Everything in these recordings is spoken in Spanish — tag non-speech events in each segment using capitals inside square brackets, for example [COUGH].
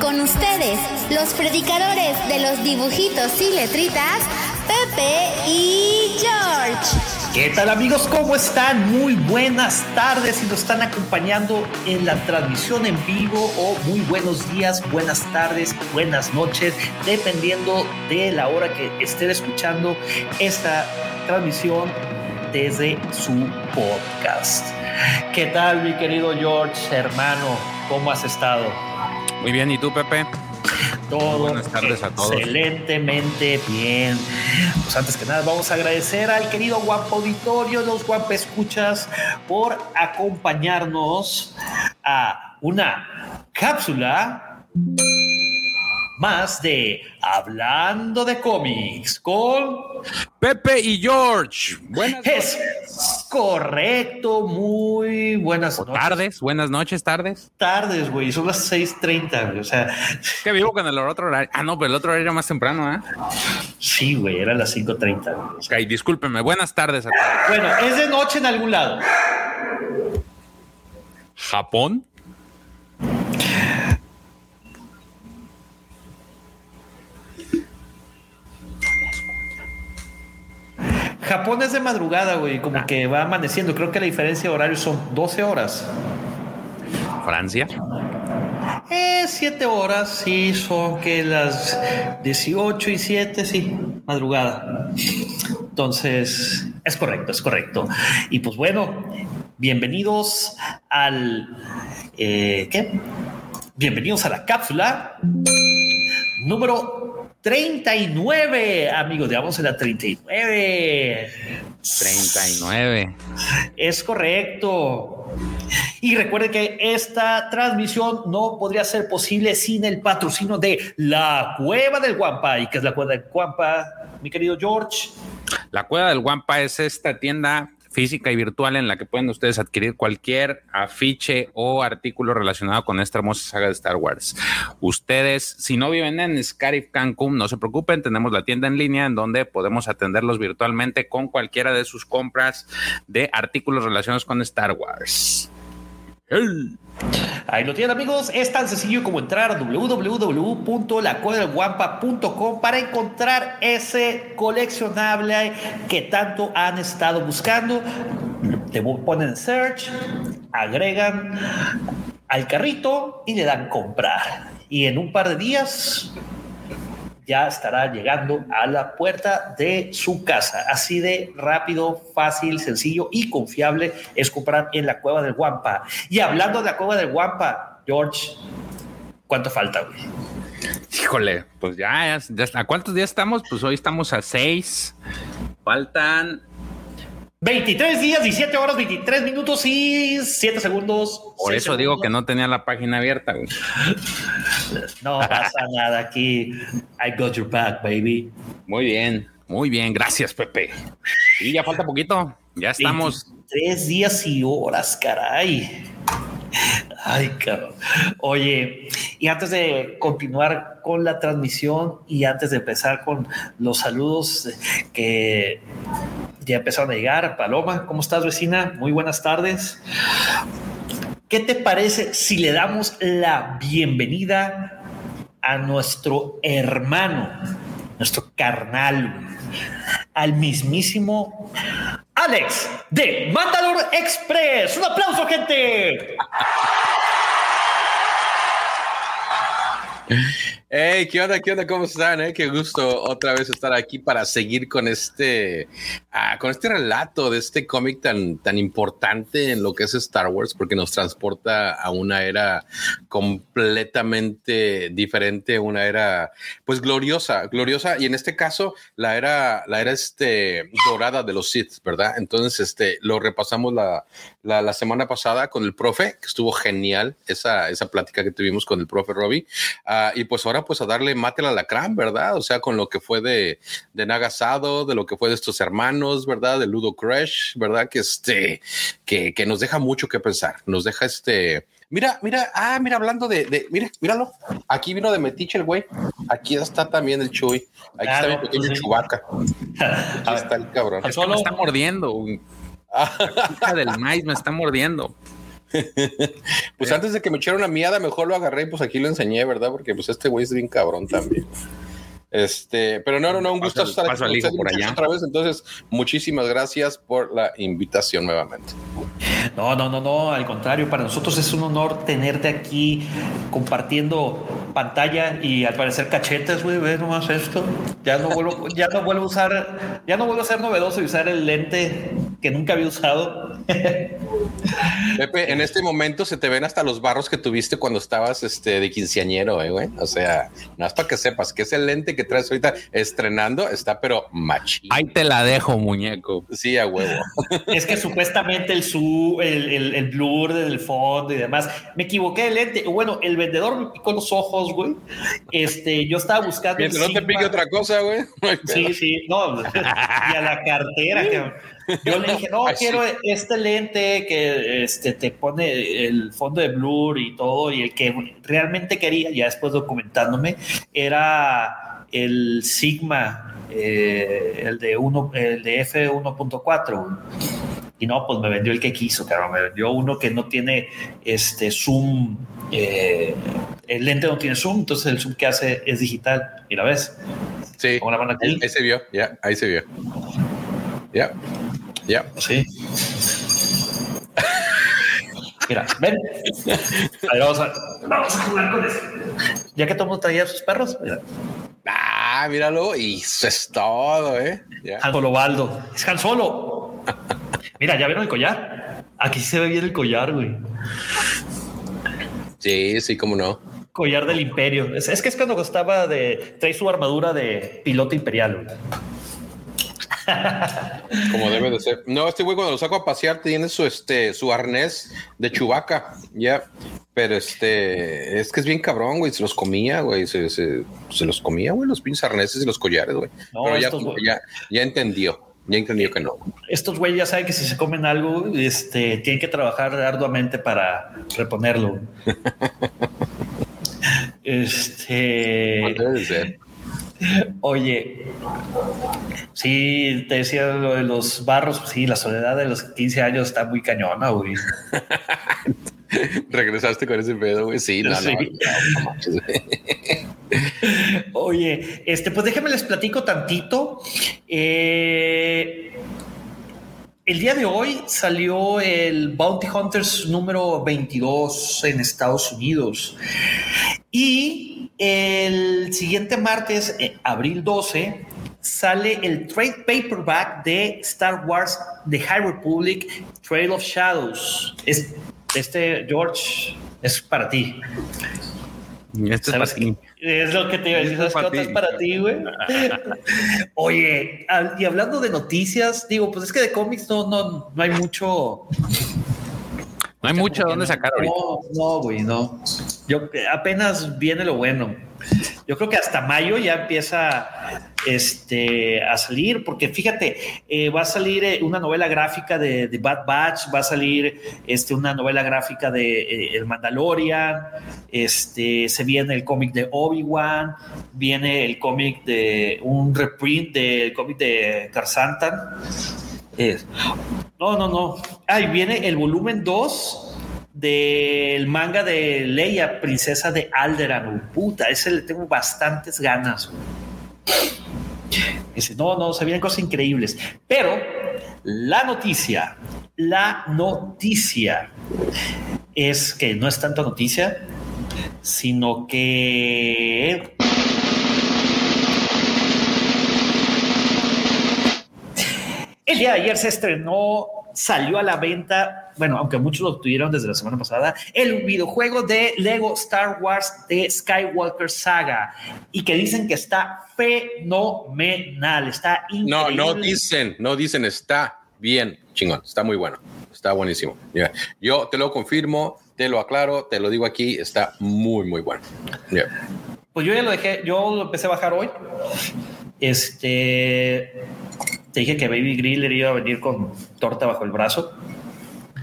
Con ustedes, los predicadores de los dibujitos y letritas, Pepe y George. ¿Qué tal amigos? ¿Cómo están? Muy buenas tardes y nos están acompañando en la transmisión en vivo o muy buenos días, buenas tardes, buenas noches, dependiendo de la hora que estén escuchando esta transmisión desde su podcast. ¿Qué tal mi querido George, hermano? ¿Cómo has estado? Muy bien, ¿y tú Pepe? Todo Buenas tardes a todos. Excelentemente bien. Pues antes que nada, vamos a agradecer al querido Guapo Auditorio, los Guapo Escuchas, por acompañarnos a una cápsula más de Hablando de cómics con Pepe y George. Buenas es correcto, muy buenas noches. Tardes, buenas noches, tardes. Tardes, güey, son las 6:30, o sea. Que vivo con el otro horario. Ah, no, pero el otro horario era más temprano, ¿eh? Sí, güey, era las 5:30. Ok, discúlpeme, buenas tardes a todos. Bueno, es de noche en algún lado. ¿Japón? Japón es de madrugada, güey, como ah. que va amaneciendo. Creo que la diferencia de horario son 12 horas. ¿Francia? Eh, 7 horas, sí, son que las 18 y 7, sí, madrugada. Entonces, es correcto, es correcto. Y pues bueno, bienvenidos al... Eh, ¿Qué? Bienvenidos a la cápsula número 39, amigos, digamos en la 39. 39. Es correcto. Y recuerde que esta transmisión no podría ser posible sin el patrocinio de la Cueva del Guampa. ¿Y qué es la Cueva del Guampa, mi querido George? La Cueva del Guampa es esta tienda física y virtual en la que pueden ustedes adquirir cualquier afiche o artículo relacionado con esta hermosa saga de Star Wars. Ustedes, si no viven en Scarif Cancún, no se preocupen, tenemos la tienda en línea en donde podemos atenderlos virtualmente con cualquiera de sus compras de artículos relacionados con Star Wars. Ahí lo tienen amigos, es tan sencillo como entrar a www.lacuadraguampa.com para encontrar ese coleccionable que tanto han estado buscando. Te ponen search, agregan al carrito y le dan comprar. Y en un par de días ya estará llegando a la puerta de su casa. Así de rápido, fácil, sencillo y confiable es comprar en la cueva del Guampa. Y hablando de la cueva del Guampa, George, ¿cuánto falta, güey? Híjole, pues ya, ya, ¿a cuántos días estamos? Pues hoy estamos a seis. Faltan 23 días, 17 horas, 23 minutos y 7 segundos. Por eso digo que no tenía la página abierta, güey. [LAUGHS] No pasa nada aquí. I got your back, baby. Muy bien, muy bien. Gracias, Pepe. Y ya falta poquito. Ya estamos. Tres días y horas, caray. Ay, cabrón. Oye, y antes de continuar con la transmisión y antes de empezar con los saludos que ya empezaron a llegar. Paloma, ¿cómo estás, vecina? Muy buenas tardes. ¿Qué te parece si le damos la bienvenida a nuestro hermano, nuestro carnal, al mismísimo Alex de Mandalor Express? Un aplauso, gente. Hey, ¿qué onda? ¿Qué onda? ¿Cómo están? Eh? Qué gusto otra vez estar aquí para seguir con este, ah, con este relato de este cómic tan, tan importante en lo que es Star Wars, porque nos transporta a una era completamente diferente, una era, pues gloriosa, gloriosa, y en este caso la era, la era este dorada de los Sith, ¿verdad? Entonces, este, lo repasamos la, la, semana pasada con el profe, que estuvo genial esa, esa plática que tuvimos con el profe Robbie, ah, y pues ahora pues a darle mate la lacrán, ¿verdad? O sea, con lo que fue de, de Nagasado, de lo que fue de estos hermanos, ¿verdad? De Ludo Crash, ¿verdad? Que este, que, que nos deja mucho que pensar, nos deja este, Mira, mira, ah, mira, hablando de, de, mira, míralo. Aquí vino de Metiche el güey. Aquí está también el Chuy. Aquí está mi pequeño pues chubaca. [LAUGHS] Aquí está el cabrón. Solo me está mordiendo. La [LAUGHS] del maíz me está mordiendo. Pues antes de que me echara una miada, mejor lo agarré y pues aquí lo enseñé, ¿verdad? Porque pues este güey es bien cabrón también. Este, pero no, no, no, un gusto estar aquí por allá. otra vez. Entonces, muchísimas gracias por la invitación nuevamente. No, no, no, no, al contrario, para nosotros es un honor tenerte aquí compartiendo pantalla y al parecer cachetes, güey, ve nomás esto. Ya no vuelvo, [LAUGHS] ya no vuelvo a usar, ya no vuelvo a ser novedoso y usar el lente que nunca había usado. [LAUGHS] Pepe, en este momento se te ven hasta los barros que tuviste cuando estabas este, de quinceañero, eh, güey. O sea, no es para que sepas que es el lente que que traes ahorita estrenando está, pero machín. Ahí te la dejo, muñeco. Sí, a huevo. [LAUGHS] es que supuestamente el, su, el, el, blur del fondo y demás. Me equivoqué de lente. Bueno, el vendedor me picó los ojos, güey. Este, yo estaba buscando. no te pique otra cosa, güey. sí, sí, no. y a la cartera, que yo le dije, no, quiero este lente que este, te pone el fondo de blur y todo, y el que realmente quería, ya después documentándome, era el Sigma, eh, el de uno, el de F1.4. Y no, pues me vendió el que quiso, claro, me vendió uno que no tiene este zoom, eh, el lente no tiene zoom, entonces el zoom que hace es digital. ¿Y la ves? Sí. Ahí, se vio, ya, ahí se vio. Ya, ya. Sí. Mira, ven. A ver, vamos a, vamos a jugar con eso. Ya que todo el mundo traía sus perros, mira. Ah, míralo, y eso es todo, ¿eh? Han Solo Baldo. Es Han Solo. [LAUGHS] Mira, ¿ya vieron el collar? Aquí se ve bien el collar, güey. Sí, sí, cómo no. Collar del Imperio. Es, que es cuando costaba de. Trae su armadura de piloto imperial. [LAUGHS] Como debe de ser. No, este güey cuando lo saco a pasear tiene su este su arnés de chubaca, ya. Pero este es que es bien cabrón, güey. Se los comía, güey. Se, los comía, güey, los pinches arneses y los collares, güey. Pero ya, ya, entendió. Ya entendió que no. Estos güey ya saben que si se comen algo, este, tienen que trabajar arduamente para reponerlo. [LAUGHS] este. debe ser. Oye, sí, te decía lo de los barros, sí, la soledad de los 15 años está muy cañona, güey. [LAUGHS] Regresaste con ese pedo, güey. Sí, no, Oye, este, pues déjenme les platico tantito. Eh, el día de hoy salió el Bounty Hunters número 22 en Estados Unidos. Y el siguiente martes, eh, abril 12, sale el trade paperback de Star Wars The High Republic Trail of Shadows. este, George, es para ti. Este es para ti. Es lo que te iba a decir, ¿sabes es para ti, güey? [LAUGHS] Oye, y hablando de noticias, digo, pues es que de cómics no, no, no hay mucho. No hay mucho donde sacar ahorita. No, no, güey, no. Yo apenas viene lo bueno. Yo creo que hasta mayo ya empieza este, a salir, porque fíjate, eh, va a salir eh, una novela gráfica de, Bad Batch, va a salir este, una novela gráfica de eh, El Mandalorian, este, se viene el cómic de Obi-Wan, viene el cómic de un reprint del cómic de Carsantan. no, no, no. Ahí viene el volumen 2 del manga de Leia, princesa de Alderan. Puta, ese le tengo bastantes ganas. Dice, no, no, se vienen cosas increíbles. Pero la noticia, la noticia es que no es tanto noticia, sino que día de ayer se estrenó, salió a la venta, bueno, aunque muchos lo tuvieron desde la semana pasada, el videojuego de Lego Star Wars de Skywalker Saga y que dicen que está fenomenal, está increíble. No, no dicen, no dicen, está bien, chingón, está muy bueno, está buenísimo. Yeah. Yo te lo confirmo, te lo aclaro, te lo digo aquí, está muy, muy bueno. Yeah. Pues yo ya lo dejé, yo lo empecé a bajar hoy. Este, te dije que Baby Griller iba a venir con torta bajo el brazo.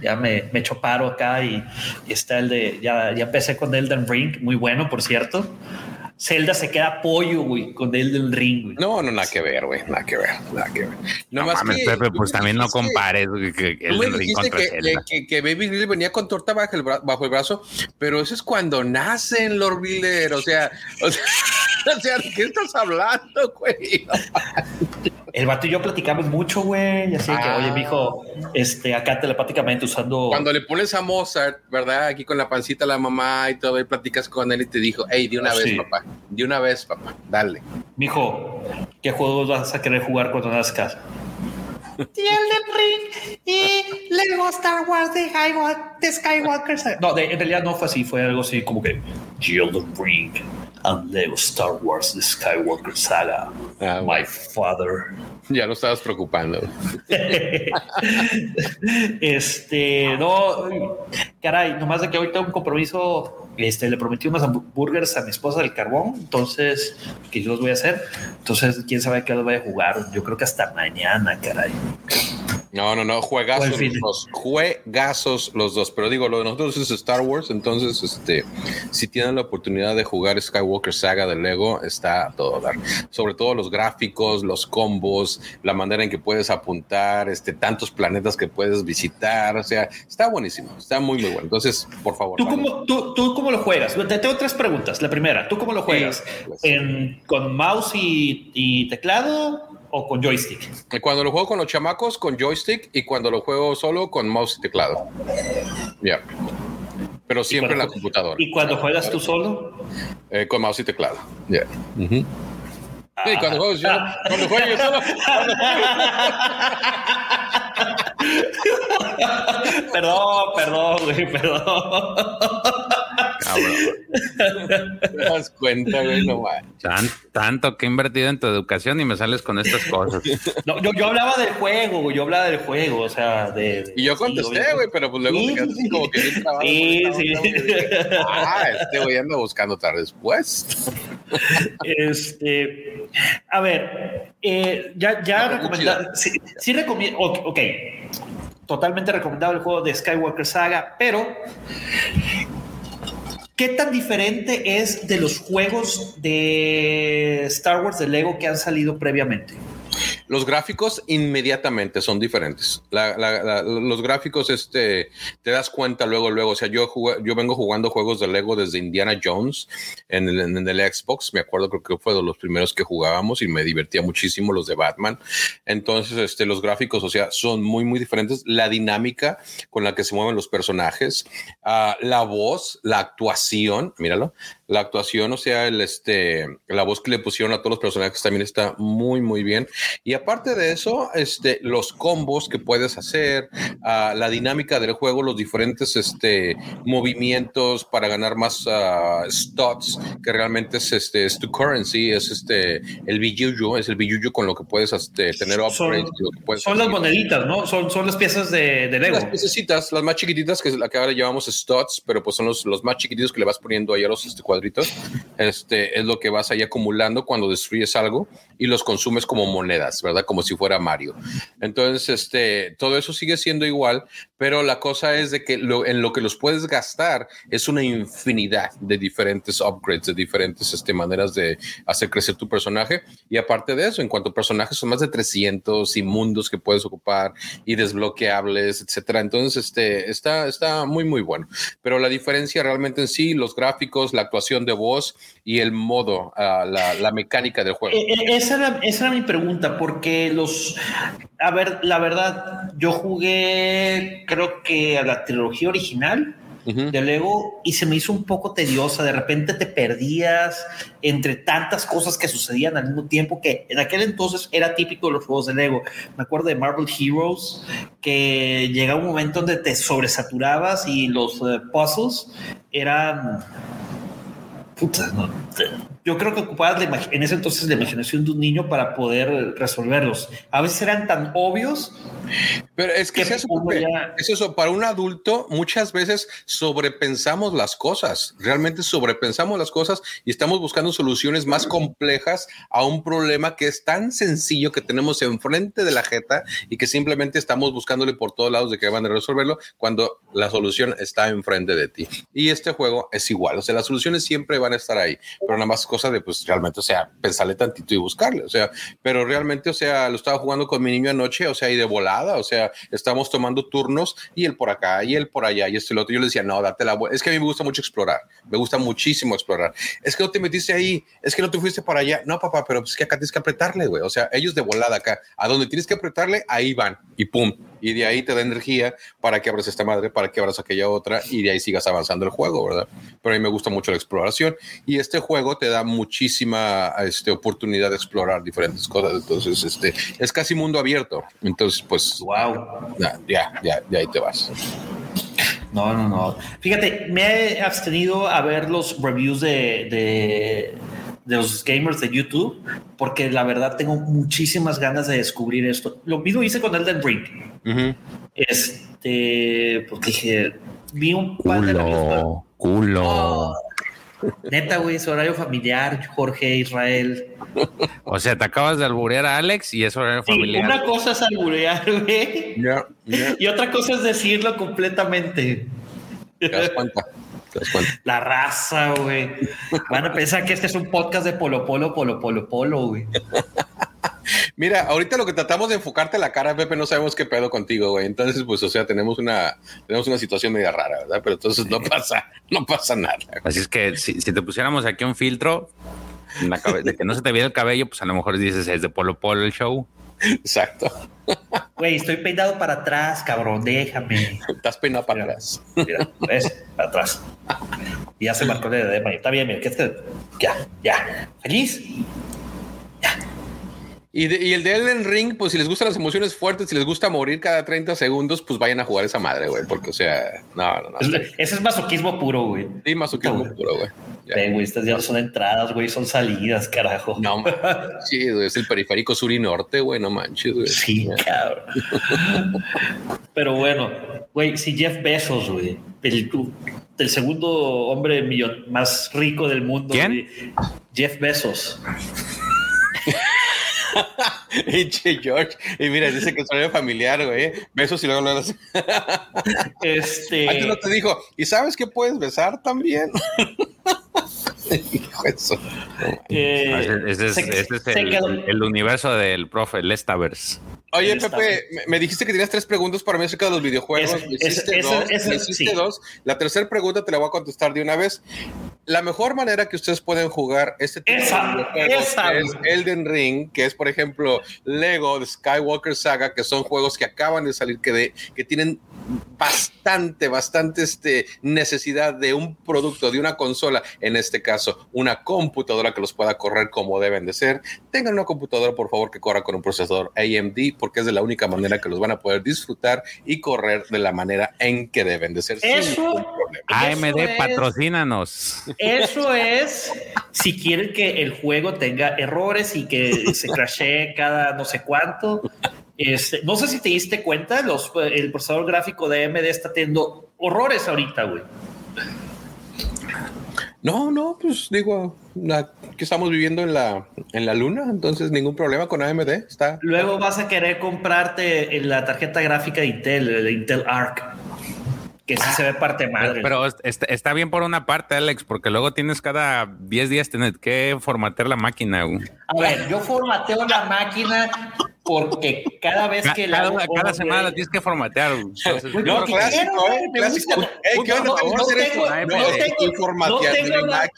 Ya me, me echo paro acá y, y está el de, ya, ya empecé con Elden Ring, muy bueno, por cierto. Zelda se queda pollo, güey, con Elden Ring, güey. No, no, nada que ver, güey, nada que ver, nada que ver. No, no mames, que, Pepe, pues también no compares güey, que Elden Ring contra que, Zelda. Que, que, Baby Grill venía con torta bajo el, bajo el brazo, pero eso es cuando nacen Lord Griller, o sea, o sea, [LAUGHS] o sea, ¿de qué estás hablando, güey? El vato y yo platicamos mucho, güey. Y así ah. que, oye, mijo, este, acá telepáticamente usando. Cuando le pones a Mozart, ¿verdad? Aquí con la pancita a la mamá y todo, y platicas con él y te dijo, hey, de una vez, sí. papá, de una vez, papá, dale. Mijo, ¿qué juegos vas a querer jugar cuando nazcas? Elden Ring y Lego Star Wars de, de Skywalker. No, de, en realidad no fue así, fue algo así como que Elden Ring and Lego Star Wars The Skywalker Saga. Ah, My father. Ya lo estabas preocupando. [LAUGHS] este, no, caray, nomás de que ahorita un compromiso, este, le prometí unos hamburgers a mi esposa del carbón, entonces, que yo los voy a hacer. Entonces, quién sabe qué los voy a jugar. Yo creo que hasta mañana, caray. No, no, no, juegazos los dos, juegazos los dos, pero digo, lo de nosotros es Star Wars, entonces, este, si tienen la oportunidad de jugar Skywalker Saga de Lego, está todo dar. Sobre todo los gráficos, los combos, la manera en que puedes apuntar, este, tantos planetas que puedes visitar, o sea, está buenísimo, está muy, muy bueno. Entonces, por favor. ¿Tú, cómo, tú, tú cómo, lo juegas? Te tengo tres preguntas. La primera, ¿tú cómo lo juegas? Sí, ¿En, ¿Con mouse y, y teclado? o con joystick? Cuando lo juego con los chamacos, con joystick y cuando lo juego solo, con mouse y teclado. Ya. Yeah. Pero siempre en la computadora. ¿Y cuando juegas tú solo? Eh, con mouse y teclado. Ya. Yeah. Uh -huh. Sí, cuando juego yo, cuando juego yo solo. [LAUGHS] perdón, perdón, güey, perdón. Cabrón. Te das cuenta, güey, no Tan, tanto que he invertido en tu educación y me sales con estas cosas. No, yo, yo hablaba del juego, güey, yo hablaba del juego, o sea, de. de y yo contesté, güey, pero pues luego sí, me sí, como que bien trabajo. Sí, sí. Ah, este güey anda buscando otra respuesta. [LAUGHS] Este, a ver, eh, ya, ya recomendado. Sí, sí recomiendo. Ok, totalmente recomendado el juego de Skywalker Saga, pero ¿Qué tan diferente es de los juegos de Star Wars de Lego que han salido previamente? Los gráficos inmediatamente son diferentes. La, la, la, los gráficos, este, te das cuenta luego, luego. O sea, yo, jugué, yo vengo jugando juegos de Lego desde Indiana Jones en el, en el, Xbox. Me acuerdo, creo que fue de los primeros que jugábamos y me divertía muchísimo los de Batman. Entonces, este, los gráficos, o sea, son muy, muy diferentes. La dinámica con la que se mueven los personajes, uh, la voz, la actuación, míralo, la actuación, o sea, el, este, la voz que le pusieron a todos los personajes también está muy, muy bien. Y aparte de eso, este, los combos que puedes hacer, uh, la dinámica del juego, los diferentes este, movimientos para ganar más uh, studs, que realmente es, este, es tu currency, es este, el billuyo, es el billuyo con lo que puedes este, tener upgrades. Son, puedes son las moneditas, ¿no? Son, son las piezas de, de Lego. Las piececitas, las más chiquititas, que es la que ahora llamamos studs, pero pues son los, los más chiquititos que le vas poniendo ahí a los este, Este, es lo que vas ahí acumulando cuando destruyes algo y los consumes como monedas, ¿verdad? Como si fuera Mario. Entonces, este, todo eso sigue siendo igual, pero la cosa es de que lo, en lo que los puedes gastar es una infinidad de diferentes upgrades, de diferentes este, maneras de hacer crecer tu personaje. Y aparte de eso, en cuanto a personajes, son más de 300 y mundos que puedes ocupar y desbloqueables, etcétera. Entonces, este, está, está muy, muy bueno. Pero la diferencia realmente en sí, los gráficos, la actuación de voz y el modo, uh, la, la, mecánica del juego. Esa era, esa era mi pregunta, porque los, a ver, la verdad, yo jugué, creo que a la trilogía original de Lego y se me hizo un poco tediosa. De repente te perdías entre tantas cosas que sucedían al mismo tiempo que en aquel entonces era típico de los juegos de Lego. Me acuerdo de Marvel Heroes que llega un momento donde te sobresaturabas y los eh, puzzles eran puta, no, yo creo que ocupabas en ese entonces la imaginación de un niño para poder resolverlos. A veces eran tan obvios. Pero es que, es eso, para un adulto muchas veces sobrepensamos las cosas, realmente sobrepensamos las cosas y estamos buscando soluciones más complejas a un problema que es tan sencillo que tenemos enfrente de la jeta y que simplemente estamos buscándole por todos lados de que van a resolverlo cuando la solución está enfrente de ti. Y este juego es igual, o sea, las soluciones siempre van a estar ahí, pero nada más cosa de, pues realmente, o sea, pensarle tantito y buscarle, o sea, pero realmente, o sea, lo estaba jugando con mi niño anoche, o sea, y de volada, o sea, estamos tomando turnos y él por acá y él por allá y esto y lo otro. Yo le decía, no, date la vuelta. Es que a mí me gusta mucho explorar, me gusta muchísimo explorar. Es que no te metiste ahí, es que no te fuiste para allá. No, papá, pero es que acá tienes que apretarle, güey. O sea, ellos de volada acá, a donde tienes que apretarle, ahí van y pum. Y de ahí te da energía para que abras esta madre, para que abras aquella otra y de ahí sigas avanzando el juego, ¿verdad? Pero a mí me gusta mucho la exploración y este juego te da muchísima este, oportunidad de explorar diferentes cosas. Entonces, este, es casi mundo abierto. Entonces, pues, wow. Ya, ya, ya, ya ahí te vas. No, no, no. Fíjate, me he abstenido a ver los reviews de, de, los gamers de YouTube, porque la verdad tengo muchísimas ganas de descubrir esto. Lo mismo hice con Elden Ring. Este, porque dije, vi un par culo, Culo. Oh, Neta, güey, es horario familiar, Jorge, Israel. [LAUGHS] O sea, te acabas de alburear a Alex y es horario familiar. Una cosa es alburear, güey. Y otra cosa es decirlo completamente. ¿Te das cuenta? La raza, güey. Van a pensar que este es un podcast de Polo Polo, Polo Polo Polo, güey. [LAUGHS] Mira, ahorita lo que tratamos de enfocarte la cara, Pepe, no sabemos qué pedo contigo, güey. Entonces, pues, o sea, tenemos una, tenemos una situación media rara, ¿verdad? Pero entonces no pasa, no pasa nada. Así es que si, te pusiéramos aquí un filtro de que no se te viera el cabello, pues a lo mejor dices es de Polo Polo el show. Exacto. Güey, estoy peinado para atrás, cabrón, déjame. Estás peinado para atrás. Mira, ¿ves? Para atrás. Y ya se marcó el de Está bien, mira, que este... Ya, ya. ¿Feliz? Y, el de Elden Ring, pues si les gustan las emociones fuertes, si les gusta morir cada 30 segundos, pues vayan a jugar esa madre, güey. Porque, o sea, no, no, no. Ese es masoquismo puro, güey. Sí, masoquismo puro, güey. güey, estas ya no son entradas, güey, son salidas, carajo. No, sí, güey, es el periférico sur y norte, güey, no manches, güey. Sí, cabrón. [LAUGHS] Pero bueno, güey, si Jeff Bezos, güey, el, el segundo hombre más rico del mundo, ¿Quién? Jeff Bezos. [LAUGHS] [LAUGHS] Eche George. Y mira, dice que es familiar, güey. Besos y luego [LAUGHS] lo Este. Antes no te dijo, ¿y sabes que puedes besar también? [LAUGHS] Hijo eso. Eh, ese es, el, universo del profe Lestavers. Oye, Pepe, me dijiste que tenías tres preguntas para mí acerca de los videojuegos. me hiciste, dos, dos. La tercera pregunta te la voy a contestar de una vez. La mejor manera que ustedes pueden jugar este tipo de juegos es Elden Ring, que es, por ejemplo, Lego, Skywalker Saga, que son juegos que acaban de salir, que, de, que tienen bastante, bastante este, necesidad de un producto, de una consola, en este caso, una computadora que los pueda correr como deben de ser. Tengan una computadora, por favor, que corra con un procesador AMD, porque es de la única manera que los van a poder disfrutar y correr de la manera en que deben de ser. Eso, AMD, patrocínanos. Eso es si quieren que el juego tenga errores y que se crashee cada no sé cuánto. Este, no sé si te diste cuenta, los, el procesador gráfico de AMD está teniendo horrores ahorita, güey. No, no, pues digo, que estamos viviendo en la, en la luna, entonces ningún problema con AMD. Está. Luego vas a querer comprarte la tarjeta gráfica de Intel, de Intel Arc que sí se ve parte madre. Pero, está, bien por una parte, Alex, porque luego tienes cada 10 días tener que formatear la máquina. A ver, yo formateo la máquina porque cada vez que la cada, cada semana la tienes que formatear. Entonces, no, clásico, ¿eh? Clásico. ¿qué onda?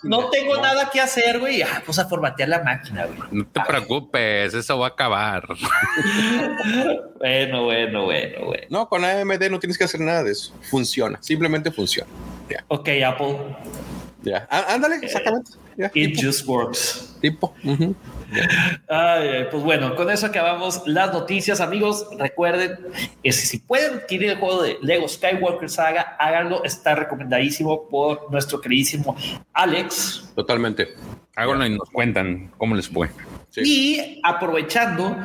No tengo nada que hacer, güey. Ah, pues a formatear la máquina, güey. No te preocupes, eso va a acabar. [LAUGHS] bueno, bueno, bueno, güey. No, con AMD no tienes que hacer nada de eso. Funciona, simplemente funciona. Ok, Apple. Ya, ándale, exactamente. It just works. Tipo. Pues bueno, con eso acabamos las noticias, amigos. Recuerden que si pueden adquirir el juego de Lego Skywalker Saga, háganlo. Está recomendadísimo por nuestro queridísimo Alex. Totalmente. Háganlo y nos cuentan cómo les fue. Y aprovechando,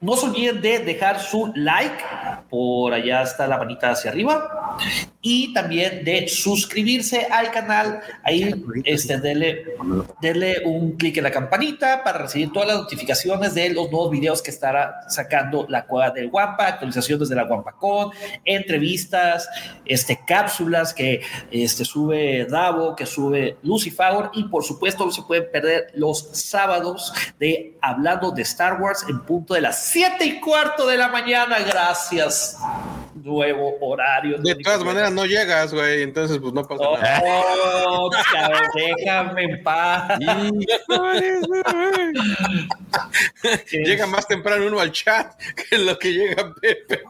no se olviden de dejar su like, por allá está la manita hacia arriba, y también de suscribirse al canal. Ahí este, denle, un clic en la campanita para recibir todas las notificaciones de los nuevos videos que estará sacando la Cueva del Guampa, actualizaciones de la Guampacón, entrevistas, este, cápsulas que este, sube Davo, que sube Lucifer, y por supuesto no se pueden perder los sábados de hablando de Star Wars en punto de las siete y cuarto de la mañana. Gracias. Nuevo horario. De todas maneras, no llegas, güey. Entonces, pues no pasa nada. Oh, déjame en paz. [LAUGHS] llega más temprano uno al chat que lo que llega Pepe.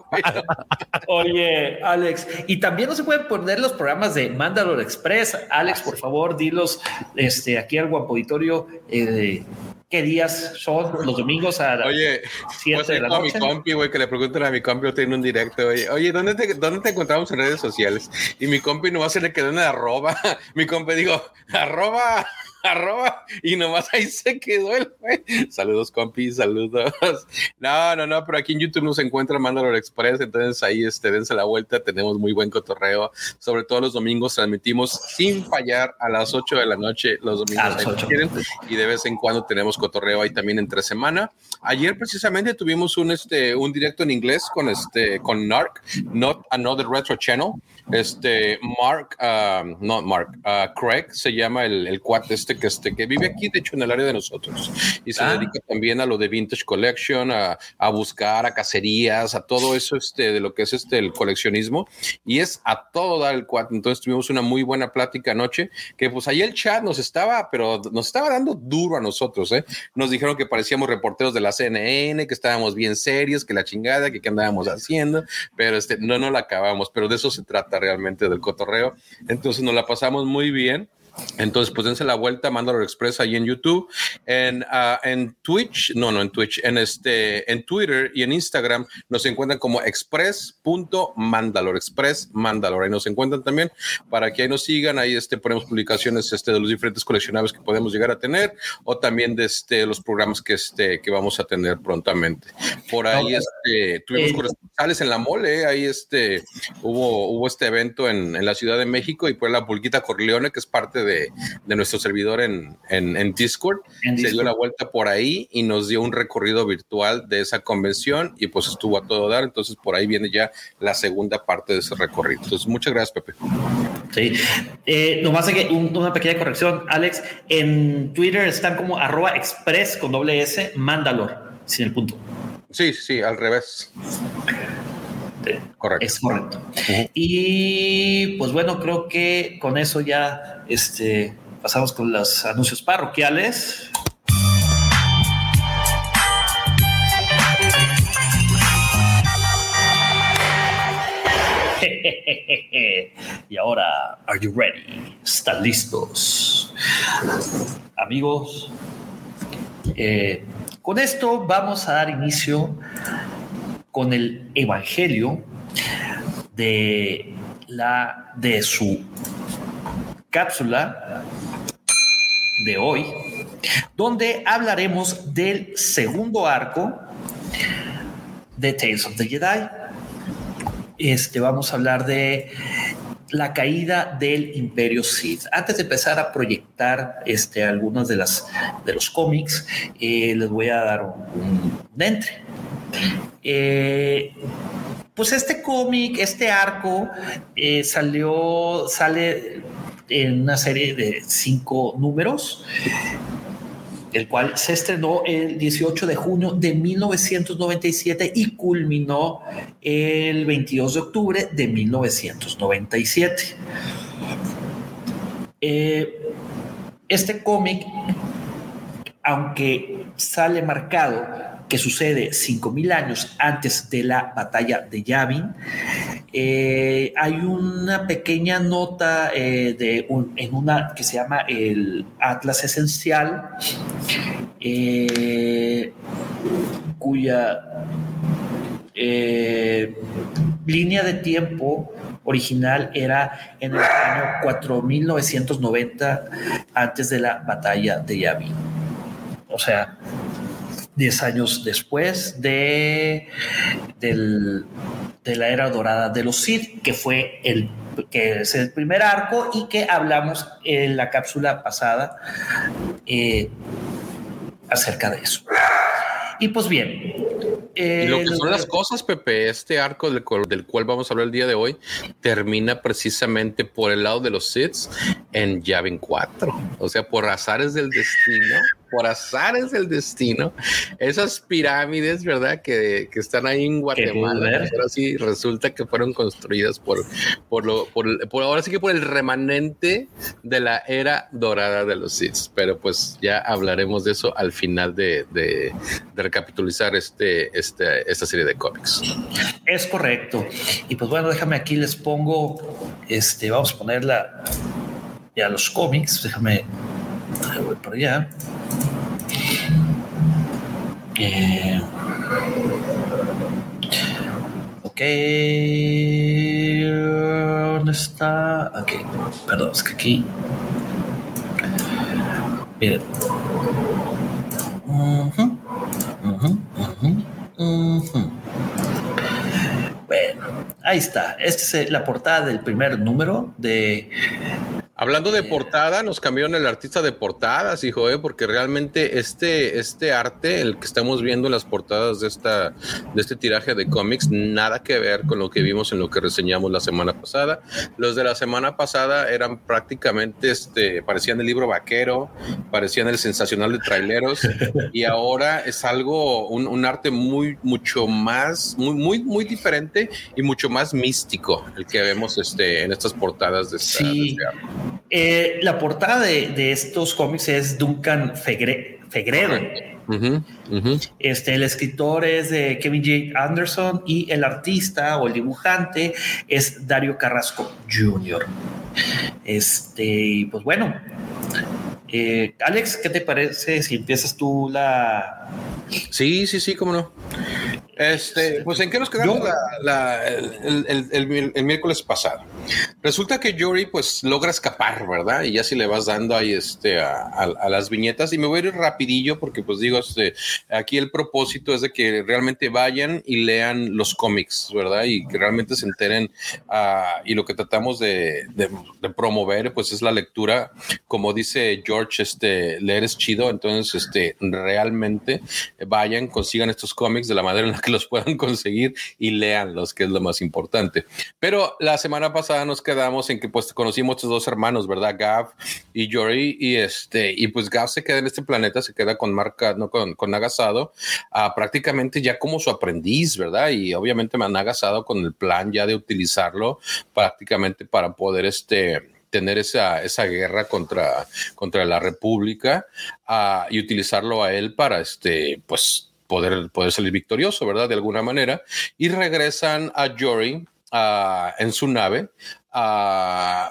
Oye, Alex, y también no se pueden poner los programas de Mandalore Express. Alex, por favor, dilos este, aquí al guapo auditorio. Eh, qué días son los domingos a Oye, 7 de la noche. A mi compi, güey, que le preguntan a mi compi, tiene un directo, oye, oye, ¿dónde te, ¿dónde te encontramos en redes sociales? Y mi compi no va a se le quedó en arroba. [LAUGHS] Mi compi digo, arroba arroba y nomás ahí se quedó el güey. Saludos, compi, saludos. No, no, no, pero aquí en YouTube nos encuentra Mandalore Express, entonces ahí este, dense la vuelta, tenemos muy buen cotorreo. Sobre todo los domingos transmitimos sin fallar a las 8 de la noche, los domingos y de vez en cuando tenemos cotorreo ahí también entre semana. Ayer precisamente tuvimos un, este, un directo en inglés con, este, con Narc, Not Another Retro Channel. Este, Mark, uh, no Mark, uh, Craig se llama el, el cuate este que, este que vive aquí, de hecho, en el área de nosotros. Y se ah. dedica también a lo de Vintage Collection, a, a, buscar, a cacerías, a todo eso este, de lo que es este, el coleccionismo. Y es a todo dar el cuate. Entonces tuvimos una muy buena plática anoche, que pues ahí el chat nos estaba, pero nos estaba dando duro a nosotros. ¿eh? Nos dijeron que parecíamos reporteros de la CNN, que estábamos bien serios, que la chingada, que qué andábamos haciendo, pero este, no, no la acabamos. Pero de eso se trata realmente del cotorreo. Entonces nos la pasamos muy bien. Entonces, pues dense la vuelta, Mandalore Express ahí en YouTube, en, uh, en Twitch, no, no en Twitch, en este, en Twitter y en Instagram nos encuentran como express.mandalore, express Mandalore, ahí nos encuentran también para que ahí nos sigan, ahí este, ponemos publicaciones este, de los diferentes coleccionables que podemos llegar a tener o también de este, los programas que, este, que vamos a tener prontamente. Por ahí este, tuvimos eh, corresponsales en la mole, ahí este, hubo, hubo este evento en, en la Ciudad de México y fue la Pulquita Corleone, que es parte de de, nuestro servidor en, en, Discord. Se dio la vuelta por ahí y nos dio un recorrido virtual de esa convención y pues estuvo a todo dar. Entonces por ahí viene ya la segunda parte de ese recorrido. Entonces muchas gracias, Pepe. Sí, eh, nomás que una pequeña corrección, Alex. En Twitter están como arroba express con doble S, Mandalor, sin el punto. Sí, sí, al revés. Correcto. Es correcto. Y pues bueno, creo que con eso ya este, pasamos con los anuncios parroquiales. [LAUGHS] y ahora, ¿are you ready? ¿Están listos? Amigos, eh, con esto vamos a dar inicio con el Evangelio de, la, de su cápsula de hoy, donde hablaremos del segundo arco de Tales of the Jedi. Este, vamos a hablar de la caída del Imperio Sith. Antes de empezar a proyectar este, algunos de, las, de los cómics, eh, les voy a dar un, un. Eh, pues este cómic, este arco, eh, salió, sale en una serie de cinco números, el cual se estrenó el 18 de junio de 1997 y culminó el 22 de octubre de 1997. Eh, este cómic, aunque sale marcado que sucede 5.000 años antes de la batalla de Yavin. Eh, hay una pequeña nota eh, de en una que se llama el Atlas Esencial, eh, cuya línea de tiempo original era en el año 4990 antes de la batalla de Yavin. O sea, 10 años después de, de la era dorada de los Sith, que fue el que es el primer arco y que hablamos en la cápsula pasada eh, acerca de eso. Y pues bien. y lo que son las cosas, Pepe, este arco del, del, cual vamos a hablar el día de hoy termina precisamente por el lado de los Sith en Yavin 4. O sea, por azares del destino por azares del destino, esas pirámides, ¿verdad? Que, que están ahí en Guatemala, ahora sí resulta que fueron construidas por, por, lo, por, por, ahora sí que por el remanente de la era dorada de los Sith. Pero pues ya hablaremos de eso al final de, de, de recapitulizar este, este, esta serie de cómics. Es correcto. Y pues bueno, déjame aquí les pongo, este, vamos a ponerla ya los cómics, déjame voy por allá. Eh, ok. ¿Dónde está? Ok. Perdón, es que aquí. Miren. Bueno, ahí está. Esta es la portada del primer número de Hablando de portada, nos cambiaron el artista de portadas, hijo, ¿eh? porque realmente este, este arte, el que estamos viendo en las portadas de, esta, de este tiraje de cómics, nada que ver con lo que vimos en lo que reseñamos la semana pasada. Los de la semana pasada eran prácticamente, este, parecían el libro vaquero, parecían el sensacional de traileros, [LAUGHS] y ahora es algo, un, un, arte muy, mucho más, muy, muy, muy diferente y mucho más místico, el que vemos este, en estas portadas de, esta, sí. de este eh, la portada de, estos cómics es Duncan Fegre, Fegredo. Este, el escritor es de Kevin J. Anderson y el artista o el dibujante es Dario Carrasco Jr. Este, pues bueno, eh, Alex, ¿qué te parece si empiezas tú la... Sí, sí, sí, cómo no. Este, pues en qué nos quedamos el, miércoles pasado. Resulta que Yuri pues logra escapar, ¿verdad? Y ya si le vas dando ahí este a, las viñetas y me voy a ir rapidillo porque pues digo, este, aquí el propósito es de que realmente vayan y lean los cómics, ¿verdad? Y que realmente se enteren uh, y lo que tratamos de, de, promover pues es la lectura, como dice George, este, leer es chido, entonces este, realmente vayan, consigan estos cómics de la manera en la que los puedan [LAUGHS] conseguir y leanlos, que es lo más importante. Pero la semana pasada nos quedamos en que pues conocimos estos dos hermanos, ¿verdad? Gav y Jory, y este, y pues Gav se queda en este planeta, se queda con Marca, no con, con Nagasado, uh, prácticamente ya como su aprendiz, ¿verdad? Y obviamente me han Nagasado con el plan ya de utilizarlo prácticamente para poder este tener esa, esa guerra contra, contra la República uh, y utilizarlo a él para este, pues poder, poder salir victorioso, ¿verdad? De alguna manera. Y regresan a Jory en su nave.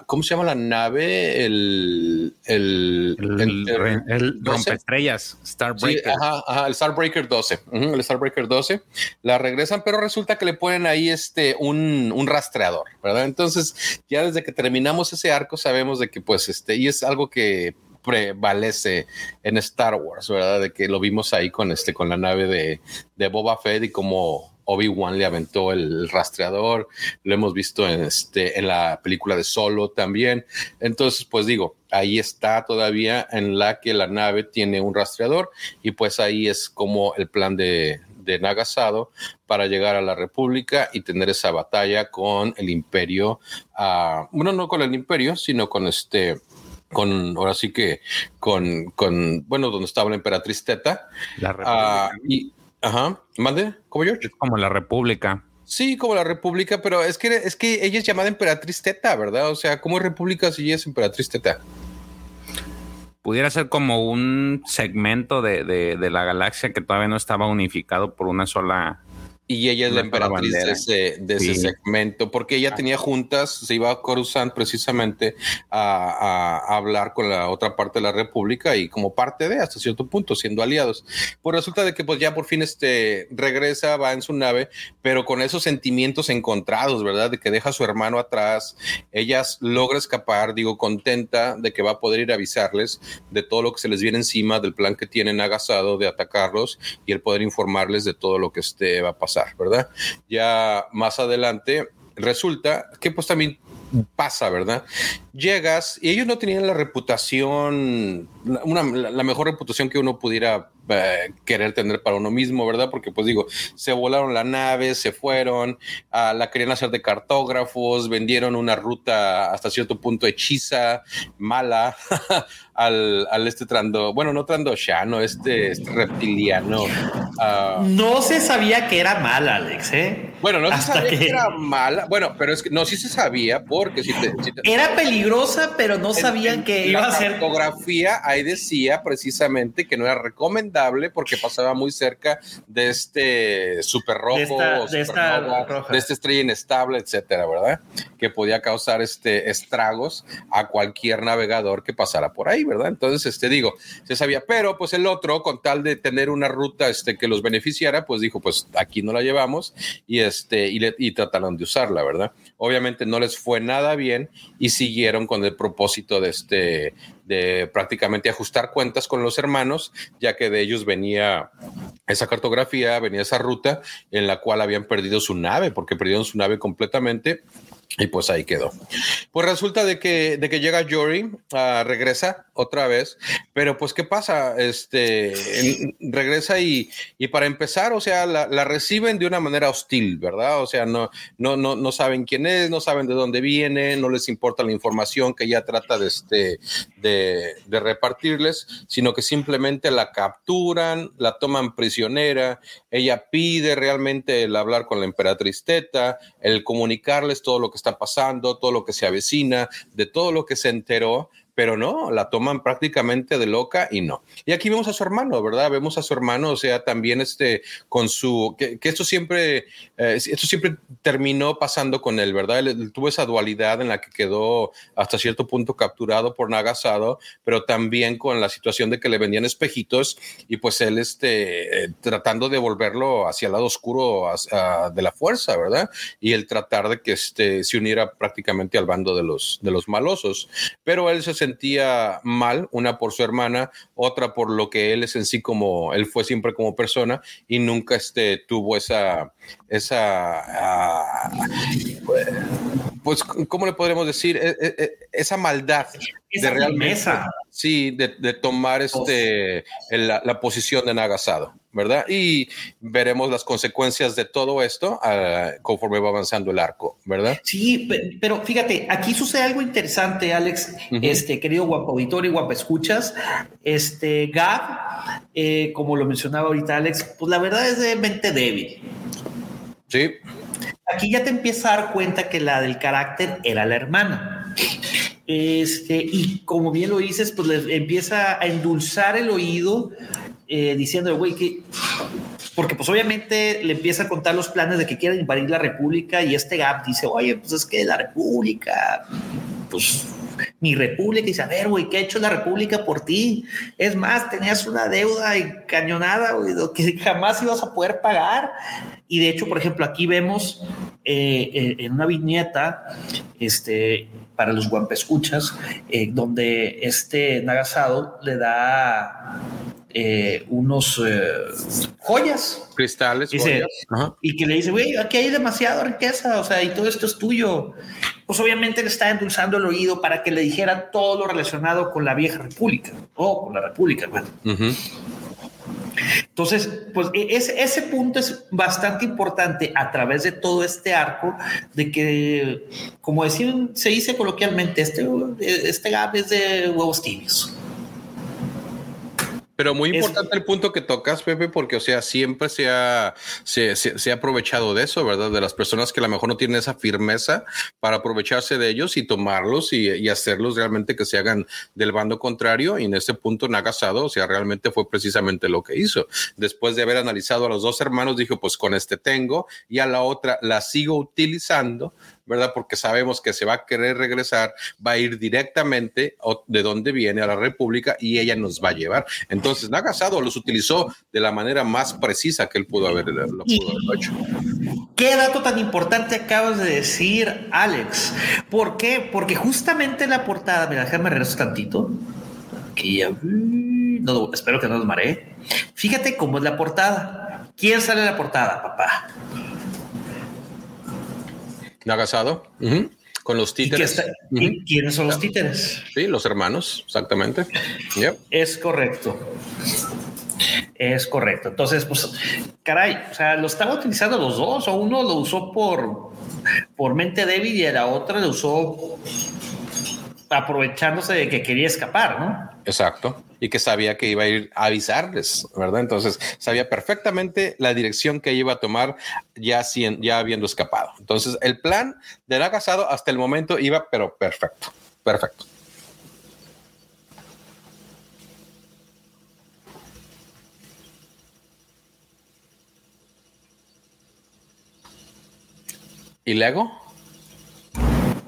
¿Cómo se llama la nave? El, el, el, el, rompeestrellas, Starbreaker. ajá, ajá, el Starbreaker 12. el Starbreaker 12. La regresan, pero resulta que le ponen ahí este, un, un, rastreador, ¿verdad? Entonces, ya desde que terminamos ese arco, sabemos de que, pues, este, y es algo que prevalece en Star Wars, ¿verdad? De que lo vimos ahí con este, con la nave de, de Boba Fett y como Obi-Wan le aventó el rastreador, lo hemos visto en, este, en la película de Solo también. Entonces, pues digo, ahí está todavía en la que la nave tiene un rastreador y pues ahí es como el plan de, de Nagasado para llegar a la República y tener esa batalla con el imperio, uh, bueno, no con el imperio, sino con este con, ahora sí que con, con, bueno, donde estaba la emperatriz Teta. La República. Uh, y, ajá, mande, ¿como George? como la República. Sí, como la República, pero es que, es que ella es llamada emperatriz Teta, ¿verdad? O sea, ¿cómo es República si ella es emperatriz Teta? pudiera ser como un segmento de, de, la galaxia que todavía no estaba unificado por una sola y ella es la emperatriz de ese, de ese segmento, porque ella tenía juntas, se iba a Coruscant precisamente a, a, hablar con la otra parte de la República y como parte de, hasta cierto punto, siendo aliados. Pues resulta de que pues ya por fin este regresa, va en su nave, pero con esos sentimientos encontrados, ¿verdad? De que deja a su hermano atrás, ella logra escapar, digo, contenta de que va a poder ir a avisarles de todo lo que se les viene encima, del plan que tienen agasado de atacarlos y el poder informarles de todo lo que este va a pasar. ¿Verdad? Ya más adelante resulta que pues también pasa, ¿verdad? Llegas y ellos no tenían la reputación, una, la mejor reputación que uno pudiera eh, querer tener para uno mismo, ¿verdad? Porque pues digo, se volaron la nave, se fueron, ah, la querían hacer de cartógrafos, vendieron una ruta hasta cierto punto hechiza, mala, [LAUGHS] al, al, este trando, bueno, no trandoshano, este, este reptiliano. Ah. no se sabía que era mala, Alex, ¿eh? Bueno, no se sabía que... era mala, bueno, pero es que no, sí se sabía porque si te, Era peligrosa, pero no sabían que iba a ser... La fotografía ahí decía precisamente que no era recomendable porque pasaba muy cerca de este super rojo, de esta, de, esta estrella inestable, etcétera, ¿verdad? Que podía causar este estragos a cualquier navegador que pasara por ahí, ¿verdad? Entonces, este digo, se sabía, pero pues el otro, con tal de tener una ruta este, que los beneficiara, pues dijo, pues aquí no la llevamos y este y, y trataron de usarla, ¿verdad? Obviamente no les fue nada bien y siguieron con el propósito de este de prácticamente ajustar cuentas con los hermanos, ya que de ellos venía esa cartografía, venía esa ruta en la cual habían perdido su nave, porque perdieron su nave completamente y pues ahí quedó. Pues resulta de que, de que llega Jory, regresa otra vez, pero pues ¿qué pasa? Este, regresa y, y, para empezar, o sea, la, la, reciben de una manera hostil, ¿verdad? O sea, no, no, no, no saben quién es, no saben de dónde viene, no les importa la información que ella trata de, este, de, de repartirles, sino que simplemente la capturan, la toman prisionera, ella pide realmente el hablar con la emperatriz Teta, el comunicarles todo lo que está pasando, todo lo que se avecina, de todo lo que se enteró, pero no, la toman prácticamente de loca y no. Y aquí vemos a su hermano, ¿verdad? Vemos a su hermano, o sea, también este, con su, que, esto siempre, eh, esto siempre terminó pasando con él, ¿verdad? Él, tuvo esa dualidad en la que quedó hasta cierto punto capturado por Nagasado, pero también con la situación de que le vendían espejitos y pues él, este, eh, tratando de volverlo hacia el lado oscuro de la fuerza, ¿verdad? Y el tratar de que este, se uniera prácticamente al bando de los, de los malosos. Pero él se sentía mal, una por su hermana, otra por lo que él es en sí como, él fue siempre como persona y nunca este, tuvo esa, esa, ah, pues, ¿cómo le podremos decir? E, e, e, esa maldad esa de realmente, sí, de, de, tomar este, la, la posición de Nagasado. ¿verdad? Y veremos las consecuencias de todo esto uh, conforme va avanzando el arco, ¿verdad? Sí, pero fíjate, aquí sucede algo interesante, Alex, uh -huh. este querido guapo auditor y guapo escuchas. Este Gab, eh, como lo mencionaba ahorita Alex, pues la verdad es de mente débil. Sí. Aquí ya te empieza a dar cuenta que la del carácter era la hermana. Este, y como bien lo dices, pues le empieza a endulzar el oído eh, diciendo, güey, que. Porque, pues, obviamente le empieza a contar los planes de que quieren invadir la República y este Gap dice, oye, pues es que la República, pues mi república y dice, a ver, güey, ¿qué ha hecho la república por ti? Es más, tenías una deuda encañonada, güey, que jamás ibas a poder pagar. Y de hecho, por ejemplo, aquí vemos eh, en una viñeta, este, para los guampescuchas, eh, donde este Nagasado le da eh, unos eh, joyas. Cristales. Dice, joyas. Y que le dice, güey, aquí hay demasiada riqueza, o sea, y todo esto es tuyo. Pues obviamente le está endulzando el oído para que le dijera todo lo relacionado con la vieja república, o con la república, bueno. Uh -huh. Entonces, pues ese, ese, punto es bastante importante a través de todo este arco, de que, como decían, se dice coloquialmente, este, este gap es de huevos tibios. Pero muy importante el punto que tocas, Pepe, porque, o sea, siempre se ha, se, se, ha aprovechado de eso, ¿verdad? De las personas que a lo mejor no tienen esa firmeza para aprovecharse de ellos y tomarlos y, y hacerlos realmente que se hagan del bando contrario. Y en este punto, Nagasado, o sea, realmente fue precisamente lo que hizo. Después de haber analizado a los dos hermanos, dijo, pues con este tengo y a la otra la sigo utilizando ¿verdad? Porque sabemos que se va a querer regresar, va a ir directamente de donde viene a la República y ella nos va a llevar. Entonces, Nagasado los utilizó de la manera más precisa que él pudo haber, lo pudo haber hecho. ¿Qué dato tan importante acabas de decir, Alex? ¿Por qué? Porque justamente la portada, mira, déjame regreso tantito. Aquí ya, no, espero que no nos maree. Fíjate cómo es la portada. ¿Quién sale en la portada, papá? Nagasado, con los títeres. ¿Y, quiénes son los títeres? Sí, los hermanos, exactamente. Es correcto. Es correcto. Entonces, pues, caray, o sea, lo estaba utilizando los dos, o uno lo usó por, por mente débil y la otra lo usó aprovechándose de que quería escapar, ¿no? Exacto. Y que sabía que iba a ir a avisarles, ¿verdad? Entonces sabía perfectamente la dirección que iba a tomar ya, ya habiendo escapado. Entonces el plan de la casado hasta el momento iba, pero perfecto, perfecto. ¿Y luego?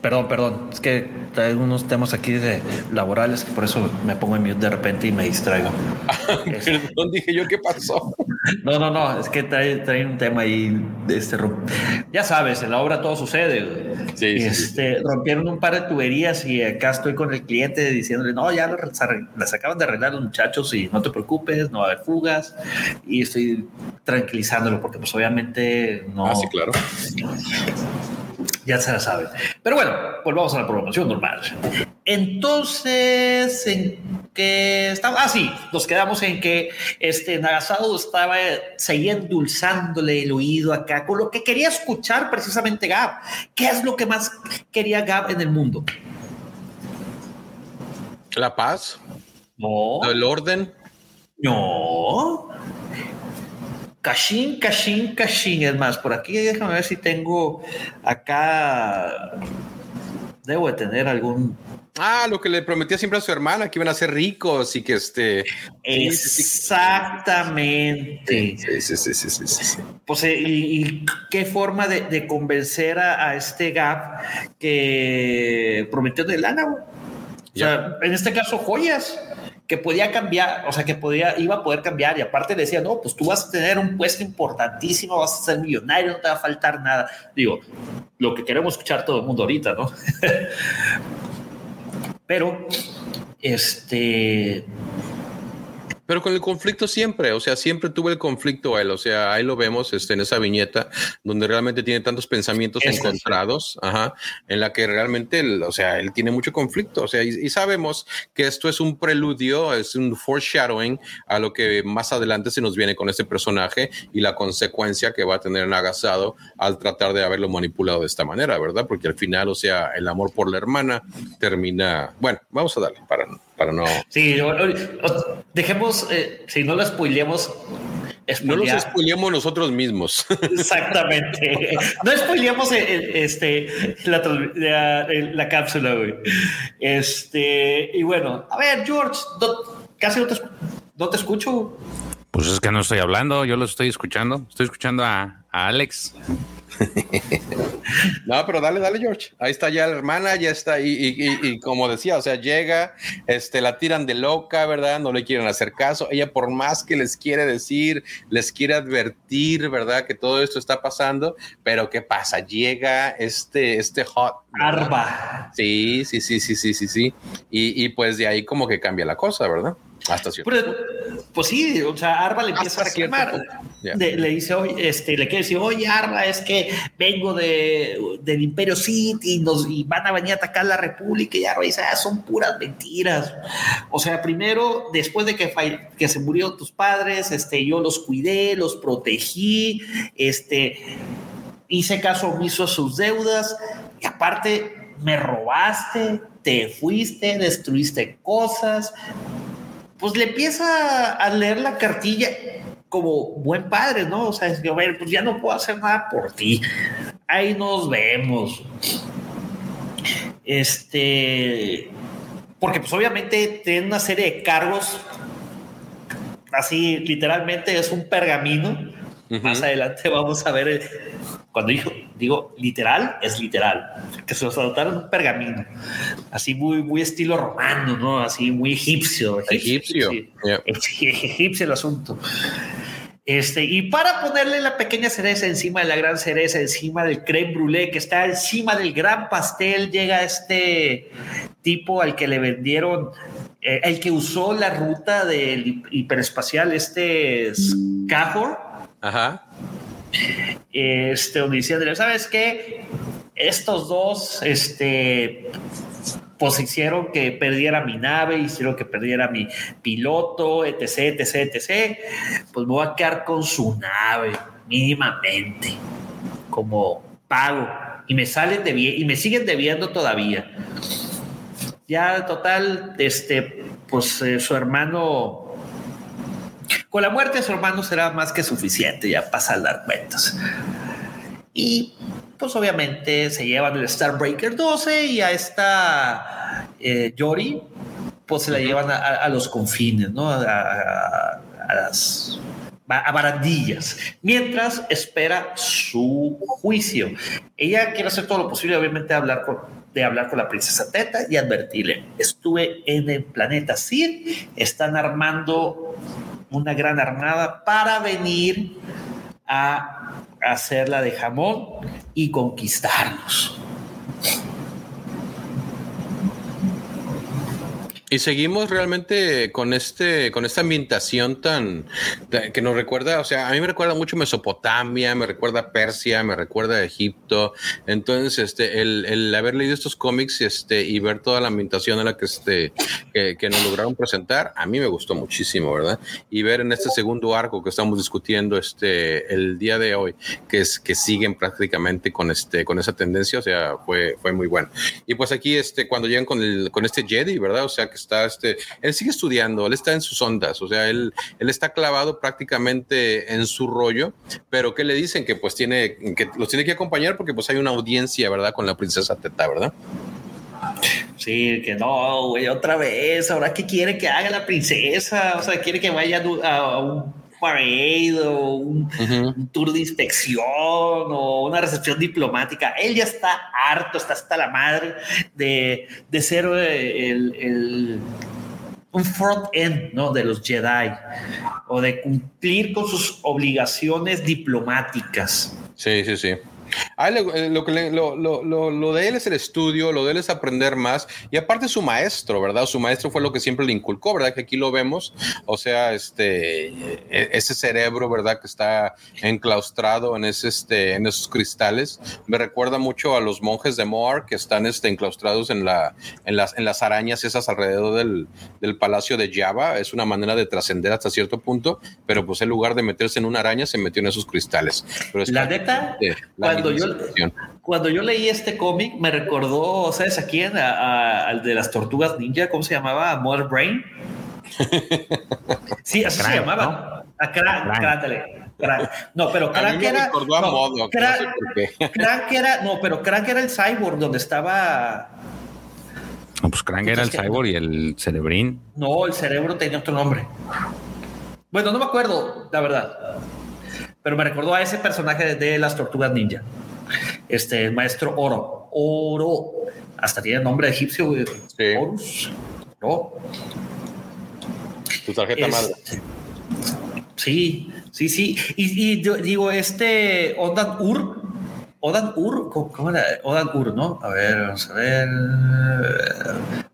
Perdón, perdón, es que hay unos temas aquí de laborales que por eso me pongo en mute de repente y me distraigo. [LAUGHS] perdón, dije yo, ¿qué pasó? [LAUGHS] No, no, no, es que trae, un tema ahí, de este, ya sabes, en la obra todo sucede. Sí, este, Rompieron un par de tuberías y acá estoy con el cliente diciéndole, no, ya las acaban de arreglar los muchachos y no te preocupes, no va a haber fugas. Y estoy tranquilizándolo porque pues obviamente no... Ah, sí, claro [LAUGHS] ya se la sabe. Pero bueno, volvamos a la programación normal. Entonces, ¿en qué estaba? Ah, sí, nos quedamos en que este Nagasado estaba, seguía endulzándole el oído acá con lo que quería escuchar precisamente Gab. ¿Qué es lo que más quería Gab en el mundo? La paz. No. El orden. No. Cashin, Cashin, Cashin. Es más, por aquí déjame ver si tengo acá. Debo de tener algún. Ah, lo que le prometía siempre a su hermana, que iban a ser ricos y que este. Exactamente. Sí, sí, sí, sí, sí, Pues, eh, y, qué forma de, convencer a, este Gap que prometió de lana, O sea, en este caso, joyas que podía cambiar, o sea, que podía, iba a poder cambiar y aparte decía, no, pues tú vas a tener un puesto importantísimo, vas a ser millonario, no te va a faltar nada. Digo, lo que queremos escuchar todo el mundo ahorita, ¿no? [LAUGHS] Pero, este, pero con el conflicto siempre, o sea, siempre tuve el conflicto él, o sea, ahí lo vemos este, en esa viñeta donde realmente tiene tantos pensamientos encontrados, ajá, en la que realmente, o sea, él tiene mucho conflicto, o sea, y, sabemos que esto es un preludio, es un foreshadowing a lo que más adelante se nos viene con este personaje y la consecuencia que va a tener Nagasado al tratar de haberlo manipulado de esta manera, ¿verdad? Porque al final, o sea, el amor por la hermana termina, bueno, vamos a darle para para no. Sí, dejemos, eh, si no lo spoileamos. No los spoileamos nosotros mismos. [LAUGHS] Exactamente. No spoileamos eh, este, la, cápsula, güey. Este, y bueno, a ver, George, casi no te, no te escucho. Pues es que no estoy hablando, yo lo estoy escuchando. Estoy escuchando a, a Alex. [LAUGHS] no, pero dale, dale, George. Ahí está ya la hermana, ya está. ahí y, como decía, o sea, llega, este, la tiran de loca, ¿verdad? No le quieren hacer caso. Ella, por más que les quiere decir, les quiere advertir, ¿verdad? Que todo esto está pasando, pero ¿qué pasa? Llega este, este hot. Arba. Sí, sí, sí, sí, sí, sí, sí. Y, y pues de ahí como que cambia la cosa, ¿verdad? Hasta cierto. pues sí, o sea, Arba le empieza a reclamar. le dice, oye, este, le quiere decir, oye, Arba, es que vengo de, del Imperio City y, nos, y van a venir a atacar la República. Y Arba dice, ah, son puras mentiras. O sea, primero, después de que, que se murieron tus padres, este, yo los cuidé, los protegí, este, hice caso omiso a sus deudas y aparte me robaste, te fuiste, destruiste cosas pues le empieza a leer la cartilla como buen padre, ¿no? O sea, es que, a ver, pues ya no puedo hacer nada por ti. Ahí nos vemos. Este, porque pues obviamente tiene una serie de cargos, así literalmente es un pergamino. Más adelante vamos a ver, cuando digo, digo literal, es literal, que se los adoptaron un pergamino, así muy, muy estilo romano, ¿no? Así muy egipcio. Egipcio. Egipcio, egipcio el asunto. Este, y para ponerle la pequeña cereza encima de la gran cereza, encima del creme brûlée que está encima del gran pastel, llega este tipo al que le vendieron, eh, el que usó la ruta del hiperespacial, este Cajor. Ajá. Este, donde decían, ¿sabes qué? Estos dos, este, pues hicieron que perdiera mi nave, hicieron que perdiera mi piloto, etc, etc, etc. Pues me voy a quedar con su nave, mínimamente, como pago. Y me salen de y me siguen debiendo todavía. Ya total, este, pues eh, su hermano, con la muerte de su hermano será más que suficiente ya para dar cuentas. Y pues obviamente se llevan el Starbreaker 12 y a esta eh, Yori, pues se la llevan a, los confines, ¿no? A, las a barandillas, mientras espera su juicio. Ella quiere hacer todo lo posible, obviamente, de hablar con, de hablar con la princesa Teta y advertirle, estuve en el planeta Sir, están armando una gran armada para venir a hacerla de jamón y conquistarnos. Y seguimos realmente con este, con esta ambientación tan que nos recuerda, o sea, a mí me recuerda mucho Mesopotamia, me recuerda Persia, me recuerda Egipto. Entonces, este, el, el haber leído estos cómics, este, y ver toda la ambientación a la que este, que, que, nos lograron presentar, a mí me gustó muchísimo, ¿verdad? Y ver en este segundo arco que estamos discutiendo, este, el día de hoy, que es que siguen prácticamente con este, con esa tendencia, o sea, fue, fue muy bueno. Y pues aquí, este, cuando llegan con el, con este Jedi, ¿verdad? O sea, que está, este, él sigue estudiando, él está en sus ondas, o sea, él, él está clavado prácticamente en su rollo, pero ¿qué le dicen? Que pues tiene, que los tiene que acompañar porque pues hay una audiencia, ¿verdad? Con la princesa Teta, ¿verdad? Sí, que no, güey, otra vez, ahora que quiere que haga la princesa, o sea, quiere que vaya a un parade o un, tour de inspección o una recepción diplomática. Él ya está harto, está hasta la madre de, de ser eh, el, un front end ¿no? de los Jedi o de cumplir con sus obligaciones diplomáticas. Sí, sí, sí. Ah, lo, lo, lo, de él es el estudio, lo de él es aprender más y aparte su maestro, ¿verdad? Su maestro fue lo que siempre le inculcó, ¿verdad? Que aquí lo vemos, o sea, este, e, ese cerebro, ¿verdad? Que está enclaustrado en, ese, este, en esos cristales. Me recuerda mucho a los monjes de Moar que están este, enclaustrados en, la, en, las, en las arañas esas alrededor del, del palacio de Java. Es una manera de trascender hasta cierto punto, pero pues en lugar de meterse en una araña, se metió en esos cristales. Pero la neta, cuando yo, cuando yo leí este cómic, me recordó, ¿sabes a quién? al de las tortugas ninja, ¿cómo se llamaba? Mother Brain. [LAUGHS] Sí, así se llamaba. A Crank, No, pero Crank era. No, [LAUGHS] Crank, era. No, pero Crank era el cyborg donde estaba. No, pues Crank era el cyborg y el cerebrín. No, el cerebro tenía otro nombre. Bueno, no me acuerdo, la verdad. Pero me recordó a ese personaje de las tortugas ninja este, el maestro Oro. Oro, hasta tiene nombre egipcio, Sí. Horus, ¿no? Tu tarjeta madre. Sí, sí, sí. Y, yo digo, este Odan Ur, Odan Ur, ¿cómo, era? Odan Ur, ¿no? A ver, vamos a ver.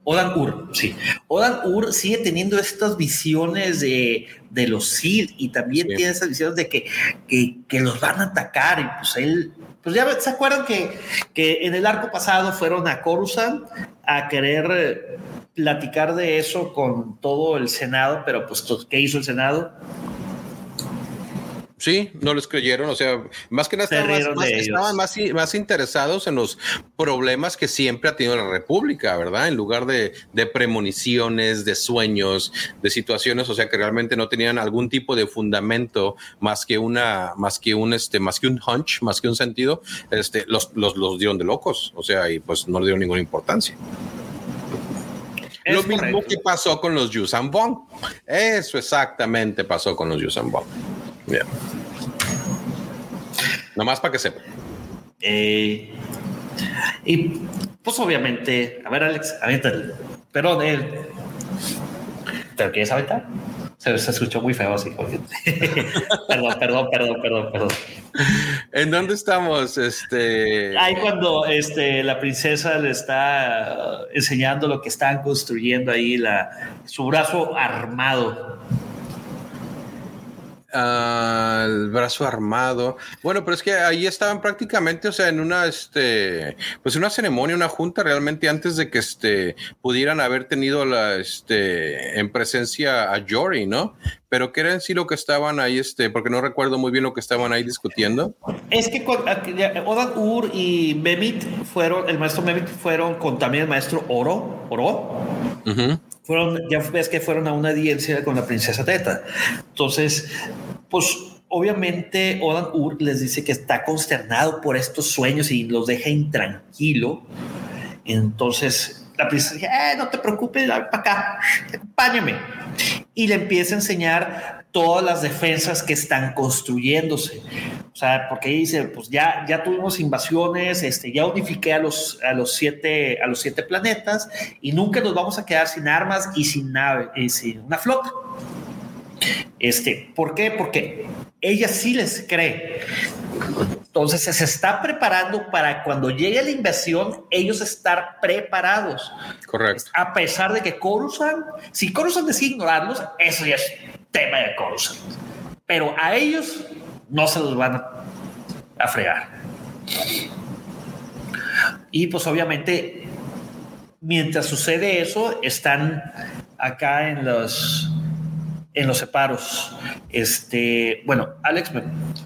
Odan Ur, sí. Odan Ur sigue teniendo estas visiones de, de los Sith y también tiene esas visiones de que, que, que, los van a atacar y pues él pues ya se acuerdan que, que en el arco pasado fueron a Coruscant a querer eh, platicar de eso con todo el Senado, pero pues ¿qué hizo el Senado? Sí, no les creyeron, o sea, más que nada estaban, más, más, interesados en los problemas que siempre ha tenido la República, ¿verdad? En lugar de, de, premoniciones, de sueños, de situaciones, o sea, que realmente no tenían algún tipo de fundamento más que una, más que un, este, más que un hunch, más que un sentido, este, los, los, los dieron de locos, o sea, y pues no le dieron ninguna importancia. Lo mismo que pasó con los Yusan Bong. Eso exactamente pasó con los Yusan Bong. Bien. Nomás para que sepa. Eh, y pues obviamente, a ver, Alex, aviéntale. Perdón, él. ¿Te lo quieres aventar? Se, se, escuchó muy feo así. [LAUGHS] perdón, perdón, perdón, perdón, perdón. ¿En dónde estamos? Este. Ahí cuando este, la princesa le está enseñando lo que están construyendo ahí, la, su brazo armado el brazo armado. Bueno, pero es que ahí estaban prácticamente, o sea, en una, este, pues una ceremonia, una junta realmente antes de que este, pudieran haber tenido la, este, en presencia a Jory, ¿no? Pero ¿qué era en sí lo que estaban ahí, este, porque no recuerdo muy bien lo que estaban ahí discutiendo. Es que Odan Ur y Memit fueron, el maestro Memit fueron con también el maestro Oro, Oro. Fueron, ya ves que fueron a una audiencia con la princesa Teta. Entonces, pues obviamente Odan Ur les dice que está consternado por estos sueños y los deja intranquilo. Entonces la princesa dice, eh, no te preocupes, para acá, acompáñame. Y le empieza a enseñar todas las defensas que están construyéndose. O sea, porque dice, pues ya, ya tuvimos invasiones, este, ya unifiqué a los, a, los siete, a los siete planetas y nunca nos vamos a quedar sin armas y sin nave, y sin una flota. Este, ¿Por qué? Porque ella sí les cree. Entonces se está preparando para cuando llegue la invasión, ellos estar preparados. Correcto. A pesar de que Coruscant, si Coruscant decide ignorarlos, eso ya es tema de Coruscant. Pero a ellos no se los van a fregar. Y pues obviamente, mientras sucede eso, están acá en los en los separos. Este, bueno, Alex,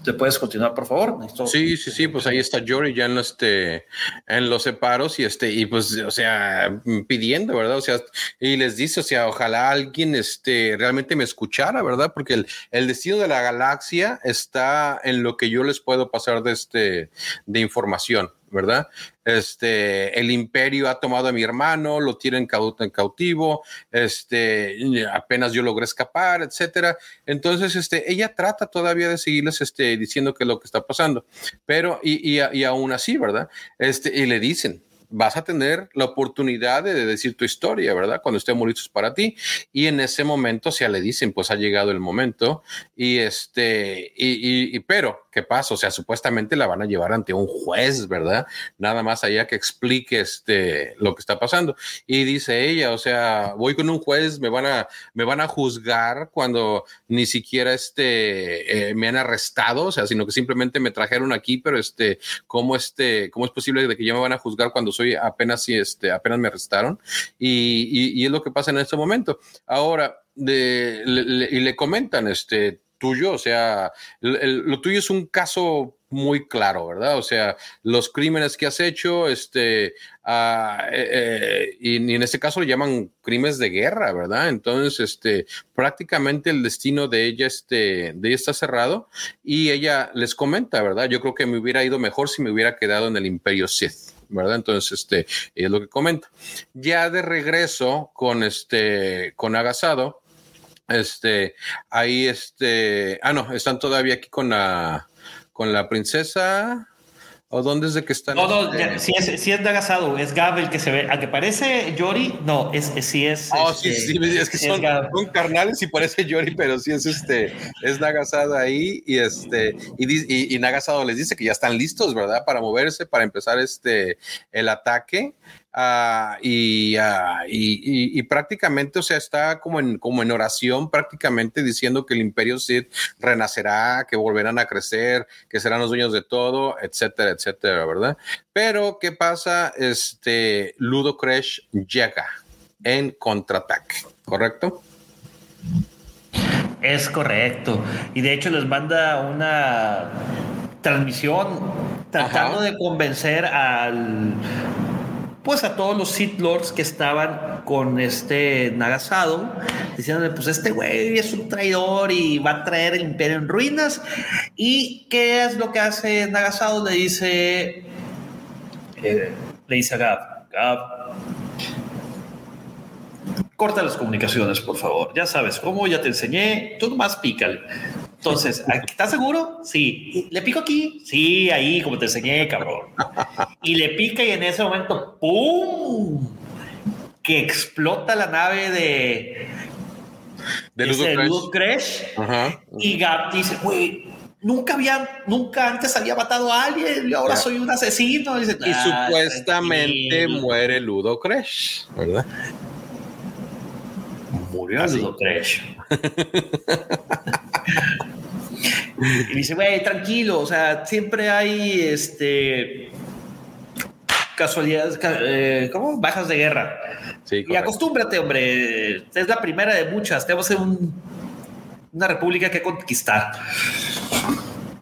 ¿te puedes continuar, por favor? Sí, sí, sí, pues ahí está Jory ya en, este, en los separos y este, y pues, o sea, pidiendo, ¿verdad? O sea, y les dice, o sea, ojalá alguien este, realmente me escuchara, ¿verdad? Porque el, el destino de la galaxia está en lo que yo les puedo pasar de, este, de información. ¿Verdad? Este, el imperio ha tomado a mi hermano, lo tienen en cautivo, este, apenas yo logré escapar, etcétera. Entonces, este, ella trata todavía de seguirles, este, diciendo qué es lo que está pasando, pero, y, y, y aún así, ¿verdad? Este, y le dicen, vas a tener la oportunidad de decir tu historia, ¿verdad? Cuando estemos listos para ti. Y en ese momento, si le dicen, pues ha llegado el momento. Y este, y, y, pero, ¿qué pasa? O sea, supuestamente la van a llevar ante un juez, ¿verdad? Nada más allá que explique este, lo que está pasando. Y dice ella, o sea, voy con un juez, me van a, me van a juzgar cuando ni siquiera este, eh, me han arrestado, o sea, sino que simplemente me trajeron aquí, pero este, ¿cómo este, cómo es posible de que ya me van a juzgar cuando soy apenas este, apenas me arrestaron y, es lo que pasa en este momento. Ahora, de, y le comentan, este, tuyo, o sea, lo tuyo es un caso muy claro, ¿verdad? O sea, los crímenes que has hecho, este, eh, eh, y, en este caso le llaman crímenes de guerra, ¿verdad? Entonces, este, prácticamente el destino de ella, este, de ella está cerrado y ella les comenta, ¿verdad? Yo creo que me hubiera ido mejor si me hubiera quedado en el Imperio Sith. ¿verdad? Entonces, este, es lo que comenta. Ya de regreso con este, con Agasado, este, ahí este, ah, no, están todavía aquí con la, con la princesa. ¿O dónde es de que están? No, no, si es, si es Nagasado, es Gab el que se ve. ¿A que parece Yori? No, es, si es. Oh, sí, este, sí, es que son, carnales y parece Yori, pero sí es este, es Nagasado ahí y este, y, y, Nagasado les dice que ya están listos, ¿verdad? Para moverse, para empezar este, el ataque. Ah, y, ah, y, y, prácticamente, o sea, está como en, como en oración, prácticamente diciendo que el imperio Sith renacerá, que volverán a crecer, que serán los dueños de todo, etcétera, etcétera, ¿verdad? Pero, ¿qué pasa? Este, Ludo Crash llega en contraataque, ¿correcto? Es correcto. Y de hecho les manda una transmisión tratando Ajá. de convencer al pues a todos los Sith Lords que estaban con este Nagasado, diciéndole, pues este güey es un traidor y va a traer el imperio en ruinas. ¿Y qué es lo que hace Nagasado? Le dice, eh, le dice a Gab, Gab, corta las comunicaciones, por favor. Ya sabes cómo, ya te enseñé, tú nomás pícale. Entonces, [LAUGHS] ¿estás seguro? Sí. ¿Le pico aquí? Sí, ahí, como te enseñé, cabrón. Y le pica y en ese momento, ¡pum! Que explota la nave de, De Ludo ese Crash. Ajá. Y Gab dice, güey, nunca había, nunca antes había matado a alguien y ahora soy un asesino. Y, dice, Y "Ah, supuestamente tranquilo". muere Ludo Crash, ¿verdad? Murió Así. Ludo [LAUGHS] Crash. y dice, güey, tranquilo, o sea, siempre hay este casualidades, ca- eh, ¿cómo? Bajas de guerra. Sí, Y acostúmbrate, hombre. Es la primera de muchas. Tenemos un- una república que conquistar.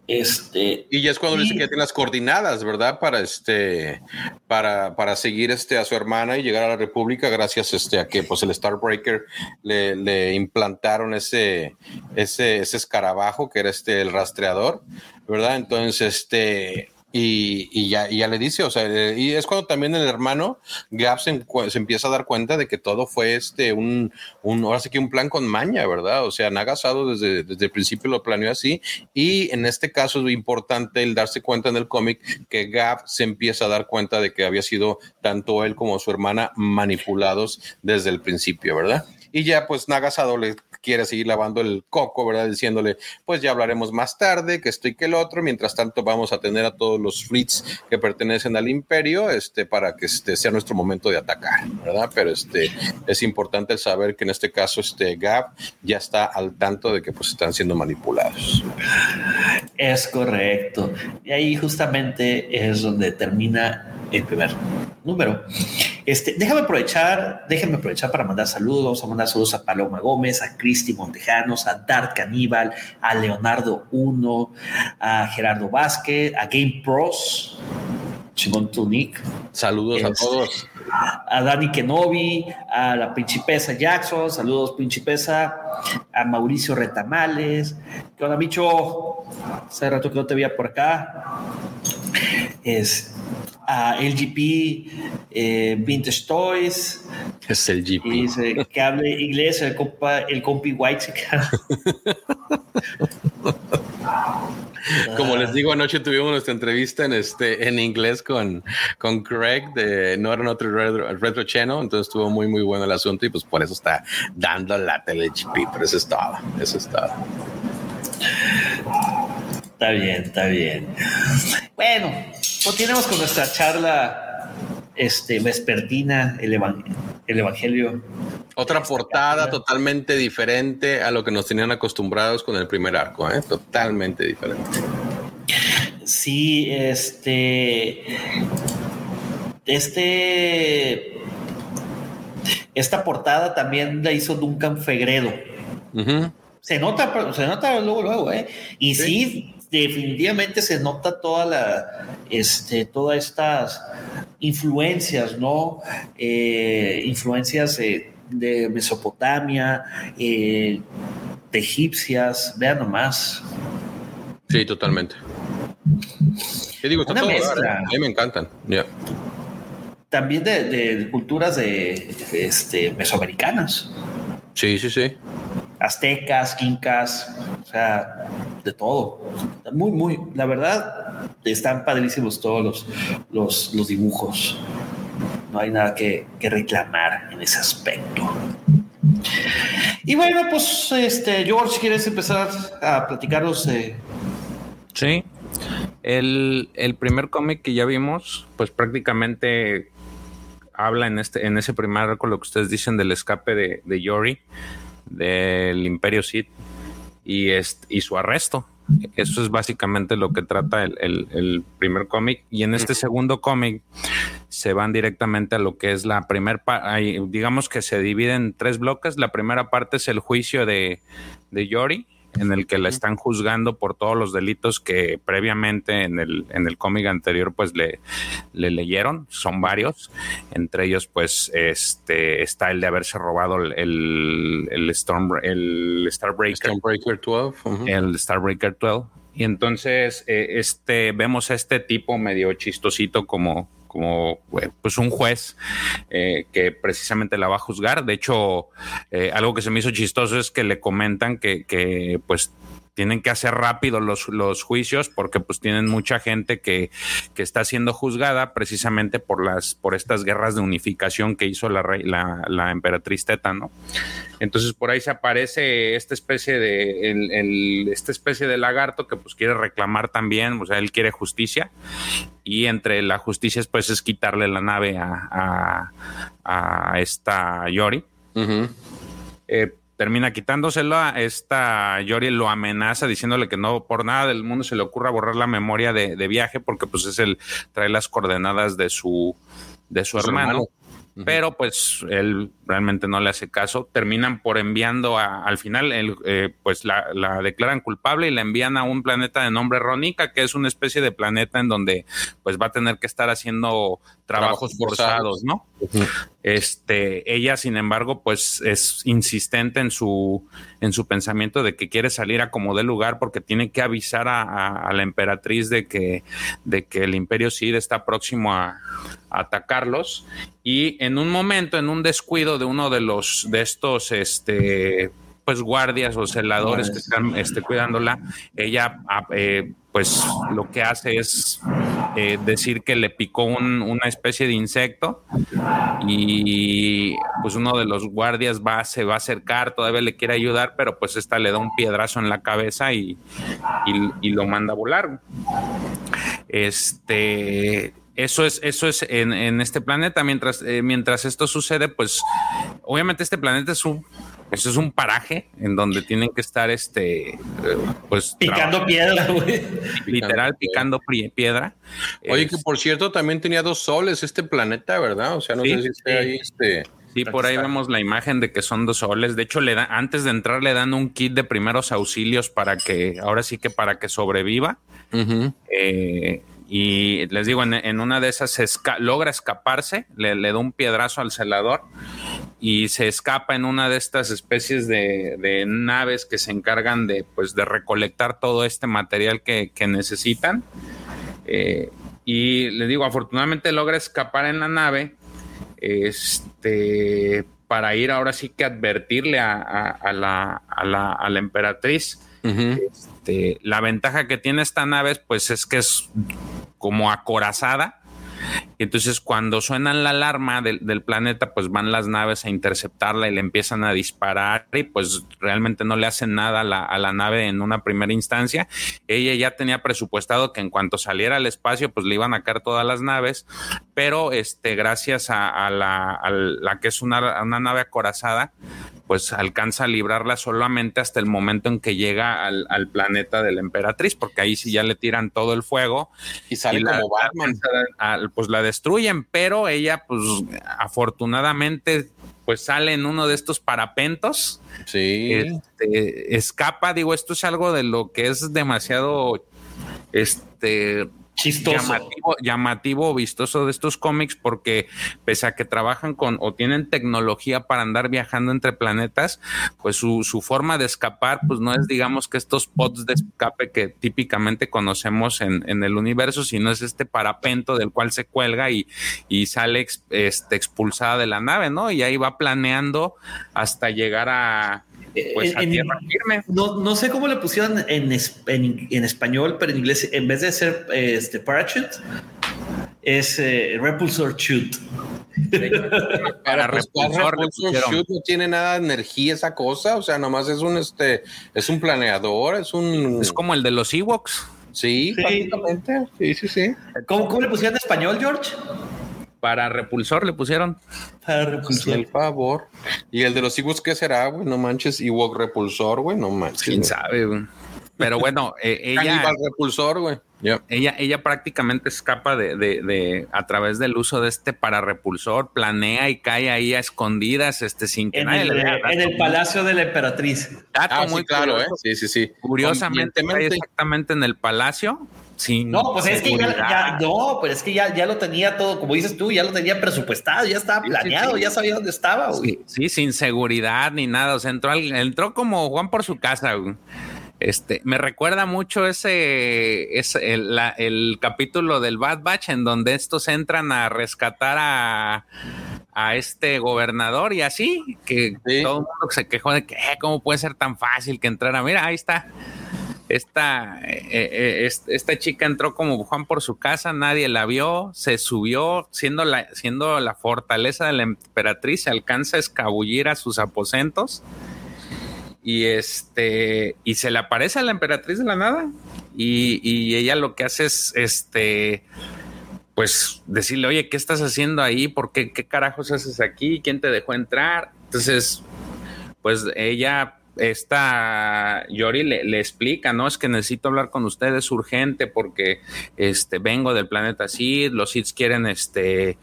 Este. Y ya es cuando Y- dice que tiene las coordinadas, ¿verdad? Para este, para, para seguir este a su hermana y llegar a la República, gracias este a que pues el Starbreaker le, le implantaron ese, ese, ese escarabajo que era este el rastreador, ¿verdad? Entonces, este. Y, ya, ya le dice, o sea, eh, y es cuando también el hermano Gap se, empieza a dar cuenta de que todo fue este un, un, ahora sí que un plan con maña, ¿verdad? O sea, Nagasado desde, desde el principio lo planeó así, y en este caso es importante el darse cuenta en el cómic que Gap se empieza a dar cuenta de que había sido tanto él como su hermana manipulados desde el principio, ¿verdad? Y ya pues Nagasado le quiere seguir lavando el coco, ¿verdad? Diciéndole, pues ya hablaremos más tarde, que esto y que el otro, mientras tanto vamos a tener a todos los fleets que pertenecen al imperio, este, para que este sea nuestro momento de atacar, ¿verdad? Pero este, es importante saber que en este caso, este Gap ya está al tanto de que pues están siendo manipulados. Es correcto. Y ahí justamente es donde termina el primer número. Este, déjame aprovechar, déjenme aprovechar para mandar saludos. Vamos a mandar saludos a Paloma Gómez, a Cristi Montejanos, a Dart Caníbal, a Leonardo Uno, a Gerardo Vázquez, a Game Pros, chingón tu nick, Saludos a Este, todos. a Dani Kenobi, a la Principesa Jackson, saludos Principesa, a Mauricio Retamales, ¿qué onda, Micho? Hace rato que no te veía por acá. Es a LGP eh, Vintage Toys, Es el GP. y dice que hable inglés el compa, el compi White. [LAUGHS] Como les digo, anoche tuvimos nuestra entrevista en este en inglés con, con Craig de No era otro retro, retro Channel, entonces estuvo muy muy bueno el asunto y pues por eso está dando la tele GP, pero eso es todo, eso es todo. Está bien, está bien. [LAUGHS] Bueno, continuemos con nuestra charla este, vespertina, el, evan- el Evangelio. Otra portada totalmente diferente a lo que nos tenían acostumbrados con el primer arco, ¿eh? totalmente diferente. Sí, este. Este. Esta portada también la hizo Duncan Fegredo. Se nota, se nota luego, luego, ¿eh? Y sí, definitivamente se nota toda la, este, todas estas influencias, ¿no? Eh, influencias eh, de Mesopotamia, eh, de egipcias, vean nomás. Sí, totalmente. ¿Qué digo? Está Una todo. A mí me encantan. Ya. También de, de culturas de, este, mesoamericanas, Sí, sí, sí. Aztecas, incas, o sea, de todo. Muy, muy, la verdad, están padrísimos todos los, los, los dibujos. No hay nada que, que reclamar en ese aspecto. Y bueno, pues, este, George, ¿quieres empezar a platicarnos Sí. El, el primer cómic que ya vimos, pues prácticamente habla en este, en ese primer arco lo que ustedes dicen del escape de, de Yori, del Imperio Sith, y, su arresto. Eso es básicamente lo que trata el, primer cómic. Y en este segundo cómic se van directamente a lo que es la primera parte, digamos que se divide en tres bloques. La primera parte es el juicio de, de Yori en el que la están juzgando por todos los delitos que previamente en el, en el cómic anterior pues le, le leyeron, son varios, entre ellos pues este está el de haberse robado el, el, Storm, el Starbreaker, 12, el Starbreaker 12 y entonces eh, este vemos a este tipo medio chistosito como como pues un juez eh, que precisamente la va a juzgar. De hecho, eh, algo que se me hizo chistoso es que le comentan que, que pues tienen que hacer rápido los, los juicios porque pues tienen mucha gente que, que, está siendo juzgada precisamente por las por estas guerras de unificación que hizo la, la, la emperatriz Teta, ¿no? Entonces por ahí se aparece esta especie de el, esta especie de lagarto que pues quiere reclamar también, o sea, él quiere justicia y entre la justicia pues es quitarle la nave a, a, esta Yori. Termina quitándoselo. Esta Yori lo amenaza diciéndole que no por nada del mundo se le ocurra borrar la memoria de, viaje porque pues es el trae las coordenadas de su de su, hermano pero pues él realmente no le hace caso. Terminan por enviando al final, eh, pues la, declaran culpable y la envían a un planeta de nombre Ronica, que es una especie de planeta en donde pues va a tener que estar haciendo trabajos, forzados, ¿no? Este, ella, sin embargo, pues es insistente en su, en su pensamiento de que quiere salir a como de lugar porque tiene que avisar a, la emperatriz de que, de que el imperio Sid está próximo a, a atacarlos y en un momento, en un descuido de uno de los de estos este pues guardias o celadores que están este, cuidándola, ella ah, eh, pues lo que hace es eh, decir que le picó una especie de insecto y pues uno de los guardias va, se va a acercar, todavía le quiere ayudar, pero pues esta le da un piedrazo en la cabeza y, y lo manda a volar. Este, eso es, eso es en, este planeta. Mientras, eh, mientras esto sucede, pues obviamente este planeta es un eso es un paraje en donde tienen que estar este pues picando piedra, güey. Literal, picando piedra. Oye, que por cierto también tenía dos soles este planeta, ¿verdad? O sea, no sé si está ahí este. Sí, por ahí vemos la imagen de que son dos soles. De hecho, le da, antes de entrar le dan un kit de primeros auxilios para que, ahora sí que para que sobreviva. eh, y les digo, en, una de esas logra escaparse, le, da un piedrazo al celador y se escapa en una de estas especies de, naves que se encargan de, pues, de recolectar todo este material que, necesitan. Eh, y les digo, afortunadamente logra escapar en la nave este, para ir ahora sí que advertirle a, la, a la, emperatriz. Este, la ventaja que tiene esta nave pues es que es como acorazada. Entonces, cuando suenan la alarma del, planeta, pues van las naves a interceptarla y le empiezan a disparar y pues realmente no le hacen nada a la, nave en una primera instancia. Ella ya tenía presupuestado que en cuanto saliera al espacio, pues le iban a caer todas las naves, pero este, gracias a, la, que es una nave acorazada, pues alcanza a librarla solamente hasta el momento en que llega al, planeta de la emperatriz, porque ahí sí ya le tiran todo el fuego. Y sale como Batman. pues la destruyen, pero ella, pues afortunadamente, pues sale en uno de estos parapentos. Sí. Este, escapa, digo, esto es algo de lo que es demasiado, este, Llamativo, llamativo, vistoso de estos cómics porque pese a que trabajan con o tienen tecnología para andar viajando entre planetas, pues su, forma de escapar pues no es digamos que estos pods de escape que típicamente conocemos en, el universo, sino es este parapento del cual se cuelga y, y sale este, expulsada de la nave, ¿no? Y ahí va planeando hasta llegar a pues No, sé cómo le pusieron en, en, español, pero en inglés, en vez de ser este, parachute, es eh, repulsor shoot. [LAUGHS] Para repulsor, shoot no tiene nada de energía esa cosa, o sea, nomás es un este, es un planeador, es un. Es como el de los Ewoks. Sí, sí. Sí, sí, sí. ¿Cómo, ¿Cómo, le pusieron en español, George? Para repulsor le pusieron. Para repulsor. el favor. ¿Y el de los Ewoks qué será, güey? No manches, Ewok repulsor, güey, no manches. ¿Quién sabe, güey? Pero bueno, eh, [LAUGHS] ella. repulsor, güey. Ella, ella prácticamente escapa de, de, de, a través del uso de este pararrepulsor, planea y cae ahí a escondidas, este, sin que en nadie el, le vea. En el palacio de la emperatriz. Dato Ah, muy sí, claro, curioso. ¿eh? Sí, sí, sí. Curiosamente, exactamente en el palacio. Sin No, pues es que ya, no, pero es que ya, ya lo tenía todo, como dices tú, ya lo tenía presupuestado, ya estaba Sí, sí, planeado, sí. ya sabía dónde estaba. güey. Sí, sí, sin seguridad ni nada. O sea, entró, al- entró como Juan por su casa. güey. Este, me recuerda mucho ese, ese el, la- el capítulo del Bad Batch en donde estos entran a rescatar a, a este gobernador y así, que Sí. todo el mundo se quejó de que "Eh, cómo puede ser tan fácil que entrara. Mira, ahí está. Esta, eh, eh, est- esta chica entró como Juan por su casa, nadie la vio, se subió, siendo la, siendo la fortaleza de la emperatriz, se alcanza a escabullir a sus aposentos. Y este y se le aparece a la emperatriz de la nada. Y, y ella lo que hace es este pues decirle oye qué estás haciendo ahí por qué qué carajos haces aquí quién te dejó entrar entonces pues ella esta Yori le, le explica, ¿no? Es que necesito hablar con ustedes urgente porque este vengo del planeta Sid, los Sids quieren este eh,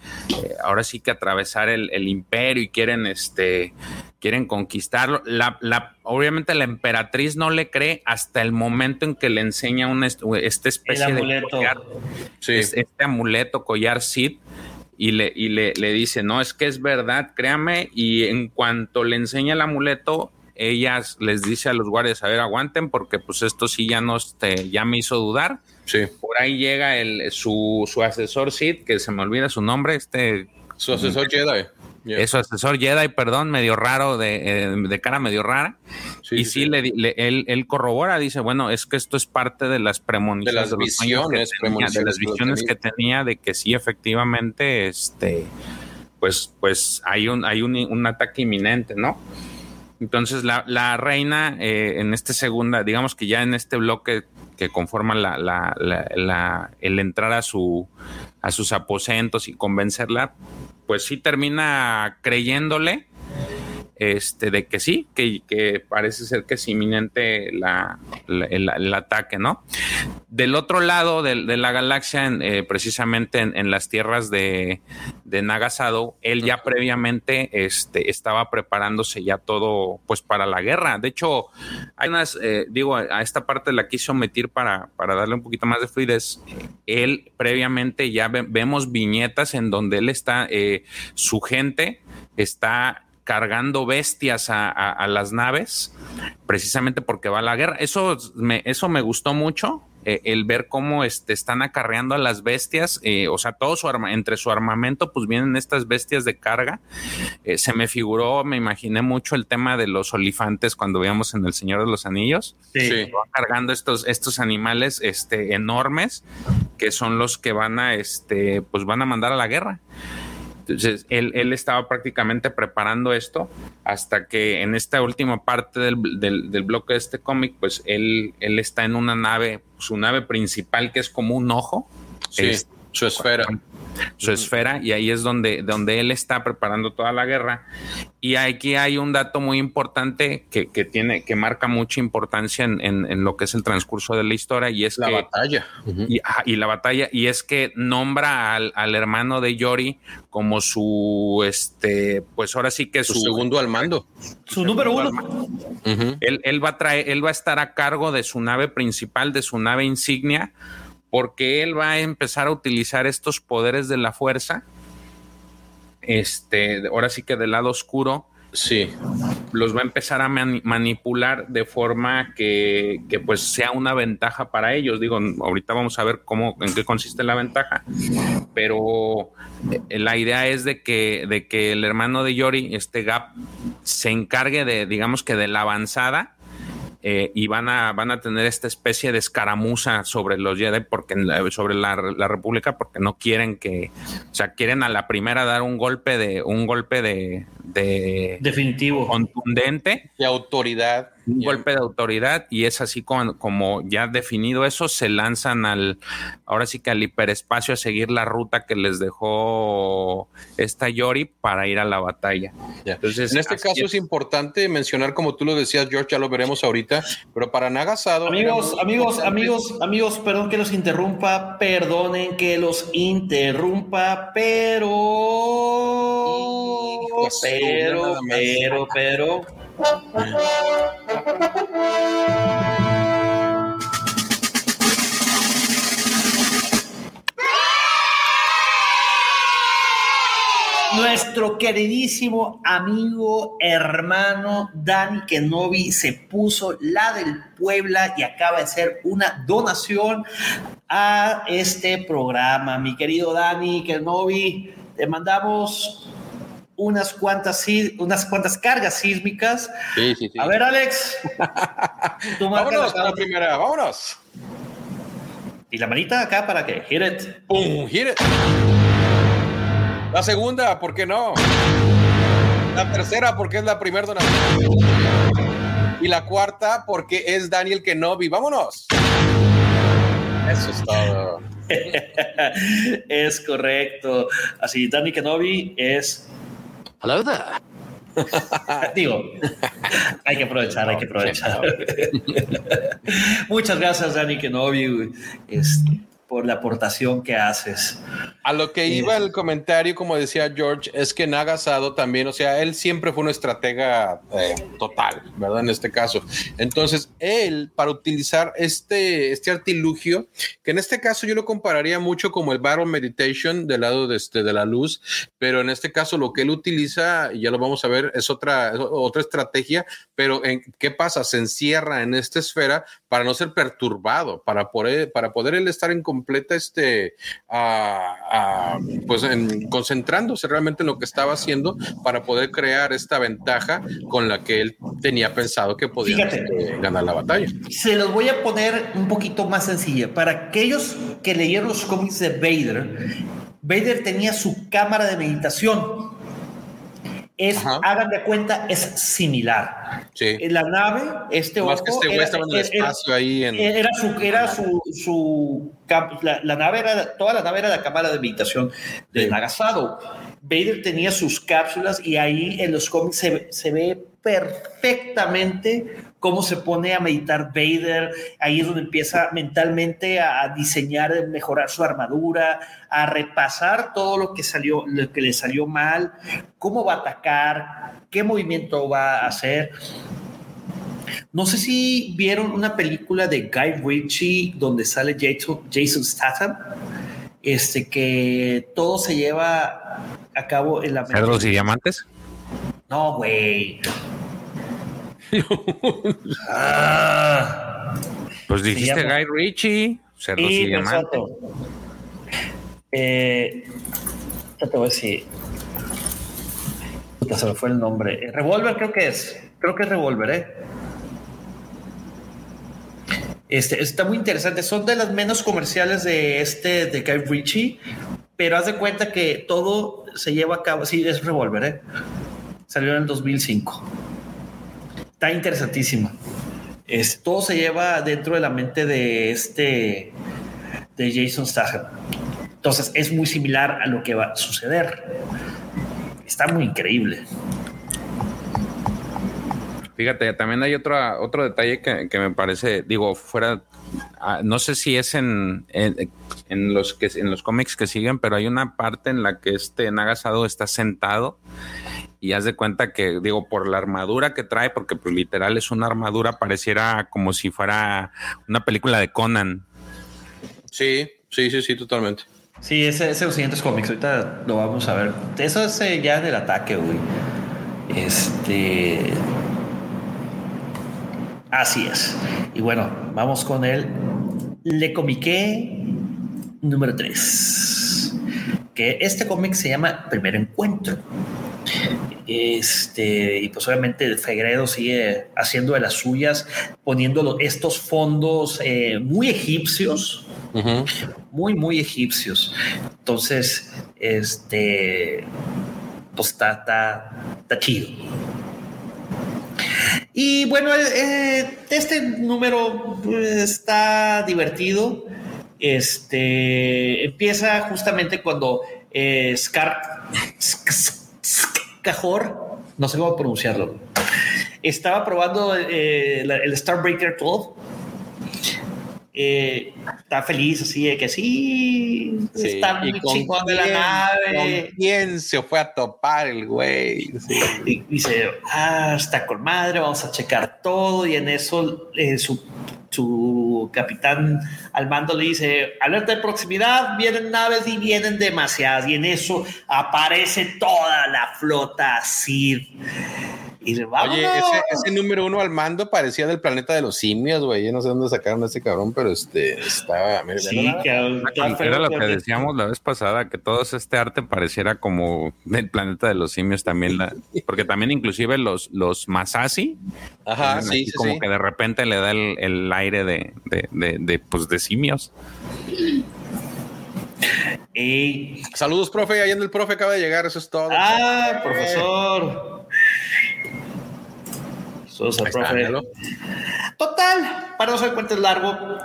ahora sí que atravesar el, el imperio y quieren este quieren conquistarlo. La, la, obviamente la emperatriz no le cree hasta el momento en que le enseña una est- esta especie El de amuleto. collar, Sí. es- este amuleto collar Sid y le, y le, le dice, no, es que es verdad, créame, y en cuanto le enseña el amuleto, ella les dice a los guardias, a ver, aguanten, porque pues esto sí ya no, este, ya me hizo dudar. Sí. Por ahí llega el, su, su asesor Sid, que se me olvida su nombre, este, Su asesor Jedi. Yeah. es su asesor Jedi, perdón, medio raro, de, eh, de cara medio rara. Sí, y sí, sí. Le, le- él, él corrobora, dice, bueno, es que esto es parte de las premoniciones, De las sueños que visiones, tenía, de las visiones que tenía. tenía de que sí, efectivamente, este, pues, pues hay un, hay un, un ataque inminente, ¿no? Entonces la, la reina eh, en este segunda, digamos que ya en este bloque que conforma la, la- el entrar a su a sus aposentos y convencerla, pues sí termina creyéndole este de que sí, que, que parece ser que es inminente la, la- el, el ataque, ¿no? Del otro lado de, de la galaxia, en, eh, precisamente en, en las tierras de, de Nagasado, él ya previamente este, estaba preparándose ya todo pues para la guerra. De hecho, hay unas, eh, digo, a esta parte la quise omitir para, para darle un poquito más de fluidez. Él previamente ya ve- vemos viñetas en donde él está, eh, su gente está cargando bestias a, a- a las naves precisamente porque va a la guerra. Eso me, eso me gustó mucho. eh, el ver cómo este, están acarreando a las bestias, eh, o sea, todo su arma, entre su armamento, pues vienen estas bestias de carga. Eh, se me figuró, me imaginé mucho el tema de los olifantes cuando veíamos en El Señor de los Anillos Sí. Cargando estos, estos animales este, enormes que son los que van a, este, pues van a mandar a la guerra. Entonces, él, él estaba prácticamente preparando esto hasta que en esta última parte del, del- del bloque de este cómic, pues él, él está en una nave, su nave principal que es como un ojo, Sí. Es- Su esfera. Su esfera, y ahí es donde, donde él está preparando toda la guerra. Y aquí hay un dato muy importante que, que tiene, que marca mucha importancia en, en- en lo que es el transcurso de la historia, y es La que batalla. Y, la batalla, y es que nombra al, al hermano de Yori como su este, pues ahora sí que Su su, segundo al mando. Su número uno. Ujú. él, él va a traer, él va a estar a cargo de su nave principal, de su nave insignia, porque él va a empezar a utilizar estos poderes de la fuerza. Este, ahora sí que del lado oscuro, Sí. los va a empezar a mani- manipular de forma que, que, pues sea una ventaja para ellos. Digo, ahorita vamos a ver cómo, en qué consiste la ventaja, pero eh, la idea es de que, de que el hermano de Yori, este Gap, se encargue de, digamos que de la avanzada. Eh, y van a, van a tener esta especie de escaramuza sobre los Jedi, porque, sobre la, la República, porque no quieren que, o sea, quieren a la primera dar un golpe de, un golpe de, de Definitivo. contundente De autoridad. Un golpe de autoridad y es así como, como, ya definido eso, se lanzan al, ahora sí que al hiperespacio a seguir la ruta que les dejó esta Yori para ir a la batalla. Entonces, en este caso es. importante mencionar, como tú lo decías, George, ya lo veremos ahorita, pero para Nagasado. Amigos, amigos, amigos, amigos, perdón que los interrumpa, perdonen que los interrumpa, pero. Pero, pero, pero. Nuestro queridísimo amigo, hermano Dani Kenobi se puso la del Puebla y acaba de hacer una donación a este programa. Mi querido Dani Kenobi, te mandamos unas cuantas, unas cuantas cargas sísmicas. Sí, sí, sí. A ver, Alex. [LAUGHS] vámonos a la primera, vámonos. Y la manita acá para que hit it. Boom, hit it. La segunda, ¿por qué no? La tercera, porque es la primera donación. Y la cuarta, porque es Daniel Kenobi. Vámonos. Eso es todo. [LAUGHS] es correcto. Así, Daniel Kenobi es Hello there. [LAUGHS] Digo, hay que aprovechar, hay que aprovechar. [LAUGHS] Muchas gracias, Dani Kenobi. Este, por la aportación que haces. A lo que iba el comentario, como decía George, es que Nagasado también, o sea, él siempre fue un estratega eh, total, ¿verdad? En este caso. Entonces, él, para utilizar este, este artilugio, que en este caso yo lo compararía mucho como el Battle Meditation del lado de, este, de la luz, pero en este caso lo que él utiliza, y ya lo vamos a ver, es otra, otra estrategia, pero en, ¿qué pasa? Se encierra en esta esfera para no ser perturbado, para poder, para poder él estar en completa, este, pues en, concentrándose realmente en lo que estaba haciendo para poder crear esta ventaja con la que él tenía pensado que podía este, ganar la batalla. Se los voy a poner un poquito más sencilla. Para aquellos que leyeron los cómics de Vader, Vader tenía su cámara de meditación es, hagan de cuenta, es similar. Sí. La nave, este Más que este güey estaba en el espacio ahí. En... Era su, era su, su la, la, nave era, toda la nave era la cámara de meditación de sí. Nagasado. Vader tenía sus cápsulas y ahí en los cómics se, se ve perfectamente cómo se pone a meditar Vader, ahí es donde empieza mentalmente a diseñar, mejorar su armadura, a repasar todo lo que salió, lo que le salió mal, cómo va a atacar, qué movimiento va a hacer. No sé si vieron una película de Guy Ritchie donde sale Jason, Jason Statham, este que todo se lleva a cabo en la ¿Cerdos y diamantes? No, güey. Ah, pues dijiste Guy Ritchie, Cerdos y, y Diamantes. Eh, ya te voy a decir. Puta, se me fue el nombre. Revolver creo que es. Creo que es Revolver, ¿eh? Este, está muy interesante. Son de las menos comerciales de este, de Guy Ritchie, pero haz de cuenta que todo se lleva a cabo. Sí, es Revolver, ¿eh? Salió en el 2005. Está interesantísima. Es, todo se lleva dentro de la mente de este de Jason Statham. Entonces es muy similar a lo que va a suceder. Está muy increíble. Fíjate, también hay otro, otro detalle que, me parece, digo, fuera, no sé si es en, en, en, los que en los cómics que siguen, pero hay una parte en la que este Nagasado está sentado y haz de cuenta que, digo, por la armadura que trae, porque pues, literal es una armadura, pareciera como si fuera una película de Conan. Sí, sí, sí, sí, totalmente. Sí, ese es los siguientes cómics, ahorita lo vamos a ver. Eso es eh, ya del ataque, güey. Este. Así es. Y bueno, vamos con el Le Comiqué número 3. Que este cómic se llama Primer Encuentro. Este, y pues obviamente Fegredo sigue haciendo de las suyas, poniendo estos fondos eh, muy egipcios, uh -huh. muy, muy egipcios. Entonces, este, pues está, chido. Y bueno, eh, este número pues, está divertido. Este empieza justamente cuando eh, Scar [LAUGHS] Cajor, no sé cómo pronunciarlo, estaba probando eh, el Starbreaker 12 eh, está feliz así de que sí, está muy chingón de la nave. ¿Quién se fue a topar el güey? Y dice, ah, está con madre, vamos a checar todo. Y en eso eh, su, su, capitán al mando le dice, alerta de proximidad, vienen naves y vienen demasiadas. Y en eso aparece toda la flota Oye, ese, número uno al mando parecía del planeta de los simios, güey. Yo no sé dónde sacaron a ese cabrón, pero este estaba. sí, que, era lo que decíamos la vez pasada, que todo este arte pareciera como del planeta de los simios también, porque también inclusive los, los Masasi, Ajá, sí, como que de repente le da el, aire de, de, pues, de simios. Y... Saludos, profe. Ahí en el profe acaba de llegar, eso es todo. Ah, profesor. Total, para no ser cuentas largo,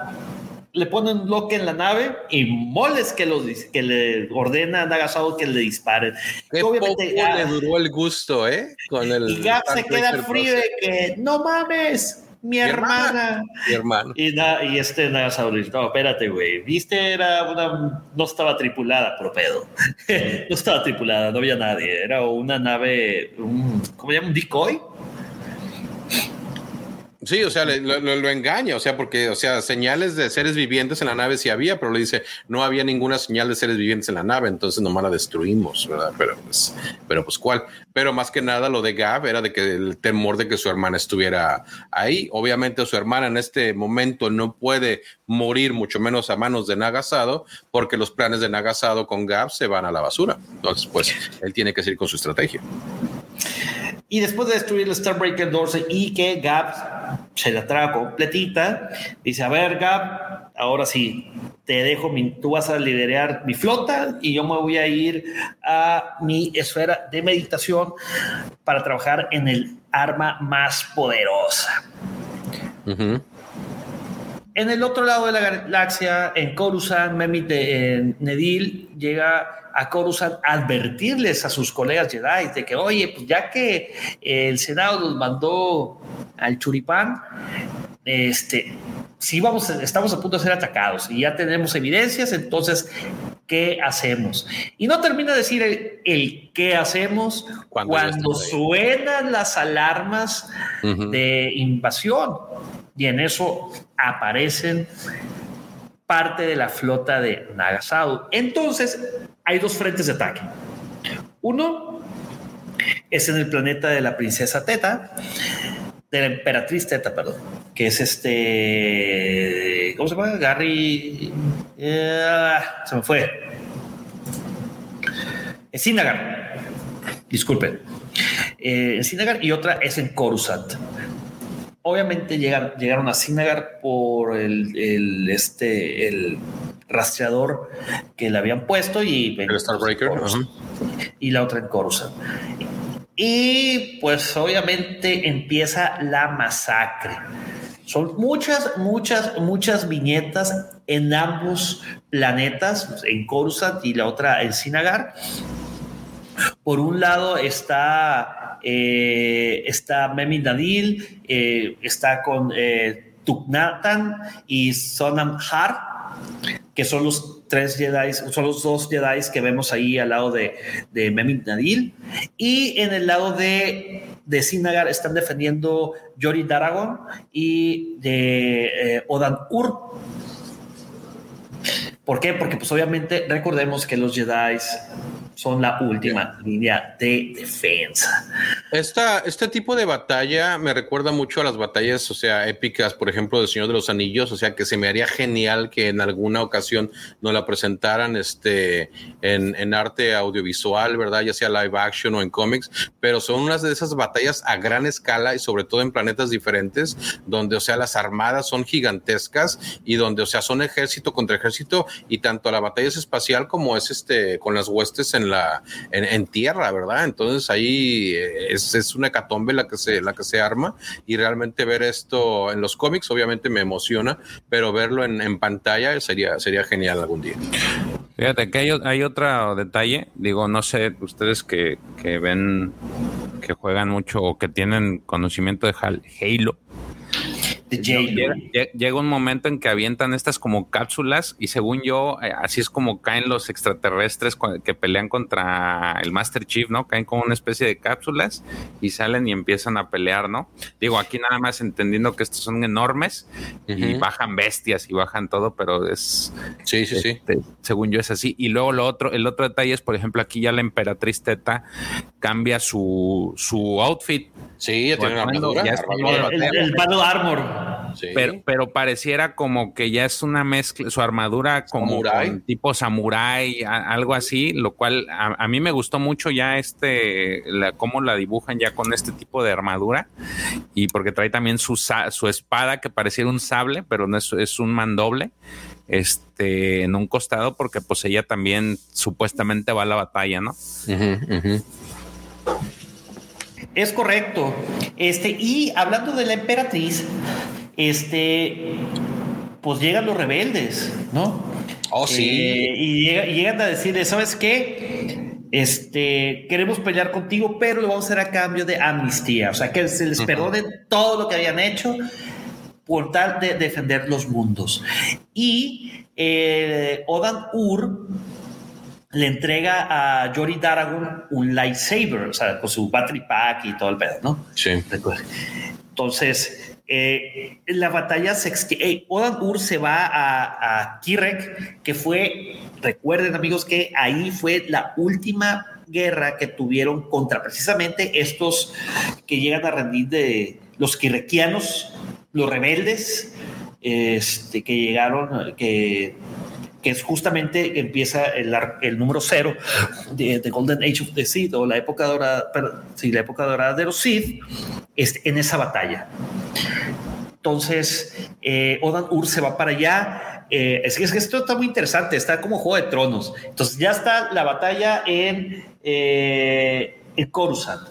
le ponen un bloque en la nave y moles que, los, que le ordena a Nagasado que le disparen. Qué obviamente le duró el gusto, ¿eh? Con el y Gap se queda frío de que no mames, mi, hermana. Mi hermano. Y, y este dice, no, espérate, güey, viste, era una, no estaba tripulada, por pedo. [LAUGHS] no estaba tripulada, no había nadie, era una nave, un, ¿cómo se llama? Un decoy Sí, o sea, lo, engaña, o sea, porque, o sea, señales de seres vivientes en la nave sí había, pero le dice, no había ninguna señal de seres vivientes en la nave, entonces nomás la destruimos, ¿verdad? Pero pues, pero pues, ¿cuál? Pero más que nada lo de Gab era de que el temor de que su hermana estuviera ahí. Obviamente su hermana en este momento no puede morir, mucho menos a manos de Nagasado, porque los planes de Nagasado con Gab se van a la basura. Entonces, pues, él tiene que seguir con su estrategia. Y después de destruir el Starbreaker 12 y que Gab se la traga completita, dice, a ver Gab, ahora sí, te dejo, mi, tú vas a liderar mi flota y yo me voy a ir a mi esfera de meditación para trabajar en el arma más poderosa. En el otro lado de la galaxia, en Coruscant, Memit de Nedil llega a Coruscant advertirles a sus colegas Jedi de que, oye, pues ya que el Senado nos mandó al churipán, este, si vamos, estamos a punto de ser atacados y ya tenemos evidencias, entonces, ¿qué hacemos? Y no termina de decir el, qué hacemos cuando, suenan las alarmas de invasión. Y en eso aparecen parte de la flota de Nagasado. Entonces, hay dos frentes de ataque. Uno es en el planeta de la princesa Teta, de la emperatriz Teta, perdón, que es este, ¿cómo se llama? Gary, eh, se me fue. Es Sinagar, disculpen. Eh, en Sinagar y otra es en Coruscant. Obviamente llegaron, a Sinagar por el, este, el rastreador que le habían puesto y el Starbreaker y la otra en Coruscant. Y pues obviamente empieza la masacre. Son muchas, muchas, muchas viñetas en ambos planetas, en Coruscant y la otra en Sinagar. Por un lado está eh, está Memi Nadil, eh, está con eh, Tuknatan y Sonam Har, que son los tres Jedi, son los dos Jedi que vemos ahí al lado de, de Nadil. Y en el lado de, de Sinagar están defendiendo Yori Daragon y de Odan Ur. ¿Por qué? Porque pues obviamente recordemos que los Jedi son la última línea de defensa. Esta, este tipo de batalla me recuerda mucho a las batallas, o sea, épicas, por ejemplo, del Señor de los Anillos, o sea, que se me haría genial que en alguna ocasión nos la presentaran este, en, en arte audiovisual, ¿verdad? Ya sea live action o en cómics, pero son unas de esas batallas a gran escala y sobre todo en planetas diferentes, donde, o sea, las armadas son gigantescas y donde, o sea, son ejército contra ejército y tanto la batalla es espacial como es este, con las huestes en la en, tierra, ¿verdad? Entonces ahí eh, es, es, una catombe la que se la que se arma y realmente ver esto en los cómics obviamente me emociona, pero verlo en, en pantalla sería sería genial algún día. Fíjate que hay, hay otro detalle, digo, no sé, ustedes que, que ven, que juegan mucho o que tienen conocimiento de Halo, Llega, un momento en que avientan estas como cápsulas y según yo, eh, así es como caen los extraterrestres que pelean contra el Master Chief, ¿no? Caen como una especie de cápsulas y salen y empiezan a pelear, ¿no? Digo, aquí nada más entendiendo que estos son enormes y bajan bestias y bajan todo, pero es... Sí, sí, sí. Este, según yo es así. Y luego lo otro, el otro detalle es, por ejemplo, aquí ya la emperatriz Teta cambia su, su outfit. Sí, ya tiene una armadura. el, el, armor. Pero, pero, pareciera como que ya es una mezcla, su armadura como tipo samurai, algo así, lo cual a, mí me gustó mucho ya este, la, cómo la dibujan ya con este tipo de armadura y porque trae también su, su espada que pareciera un sable, pero no es, es un mandoble este, en un costado porque pues ella también supuestamente va a la batalla, ¿no? Es correcto. Este, y hablando de la emperatriz, este, pues llegan los rebeldes, ¿no? Oh, sí. Eh, y, llegan a decirle, ¿sabes qué? Este, queremos pelear contigo, pero lo vamos a hacer a cambio de amnistía. O sea, que se les perdone todo lo que habían hecho por tal de defender los mundos. Y eh, Odan Ur le entrega a Jory Daragon un lightsaber, o sea, con su battery pack y todo el pedo, ¿no? Sí. Entonces, eh, la batalla se eh, Odan Ur se va a, a Kirek, que fue, recuerden amigos, que ahí fue la última guerra que tuvieron contra precisamente estos que llegan a rendir de los kirekianos, los rebeldes, este, que llegaron, que que es justamente empieza el, el número cero de, The Golden Age of the Sith o la época dorada, la época dorada de los Sith, es en esa batalla. Entonces, eh, Odan Ur se va para allá. Eh, es, que, es, que, esto está muy interesante, está como Juego de Tronos. Entonces, ya está la batalla en, eh, Coruscant.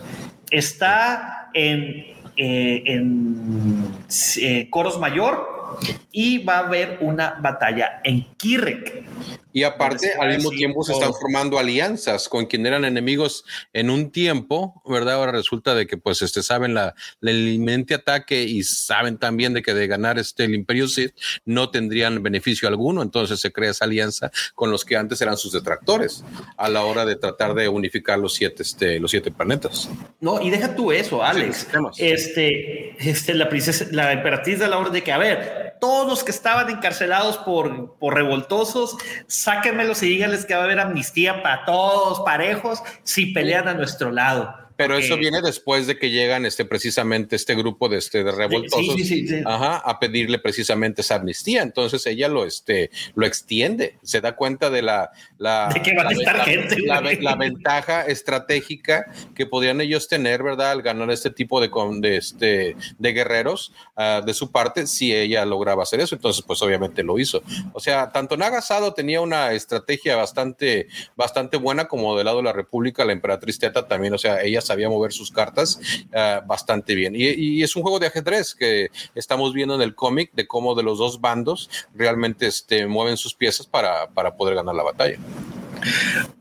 Está en, en Coros Mayor, y va a haber una batalla en Kirrek. Y aparte, al mismo tiempo se están formando alianzas con quien eran enemigos en un tiempo, ¿verdad? Ahora resulta de que pues este saben la, el inminente ataque y saben también de que de ganar este el Imperio Sith no tendrían beneficio alguno, entonces se crea esa alianza con los que antes eran sus detractores a la hora de tratar de unificar los siete este los siete planetas. No, y deja tú eso, Alex. este, este la princesa la emperatriz da la orden de que a ver, todos los que estaban encarcelados por por revoltosos sáquenmelos y díganles que va a haber amnistía para todos parejos si pelean a nuestro lado. Pero eso viene después de que llegan este, precisamente este grupo de, este, de revoltosos a pedirle precisamente esa amnistía. Entonces ella lo, este, lo extiende, se da cuenta de la, la, la, ventaja estratégica que podrían ellos tener, ¿verdad? Al ganar este tipo de, de, este, de guerreros ah, de su parte, si ella lograba hacer eso. Entonces, pues obviamente lo hizo. O sea, tanto Nagasado tenía una estrategia bastante, bastante buena como del lado de la República, la emperatriz Teta también, o sea, ella sabía mover sus cartas uh, bastante bien. Y, y, es un juego de ajedrez que estamos viendo en el cómic de cómo de los dos bandos realmente este, mueven sus piezas para, para poder ganar la batalla.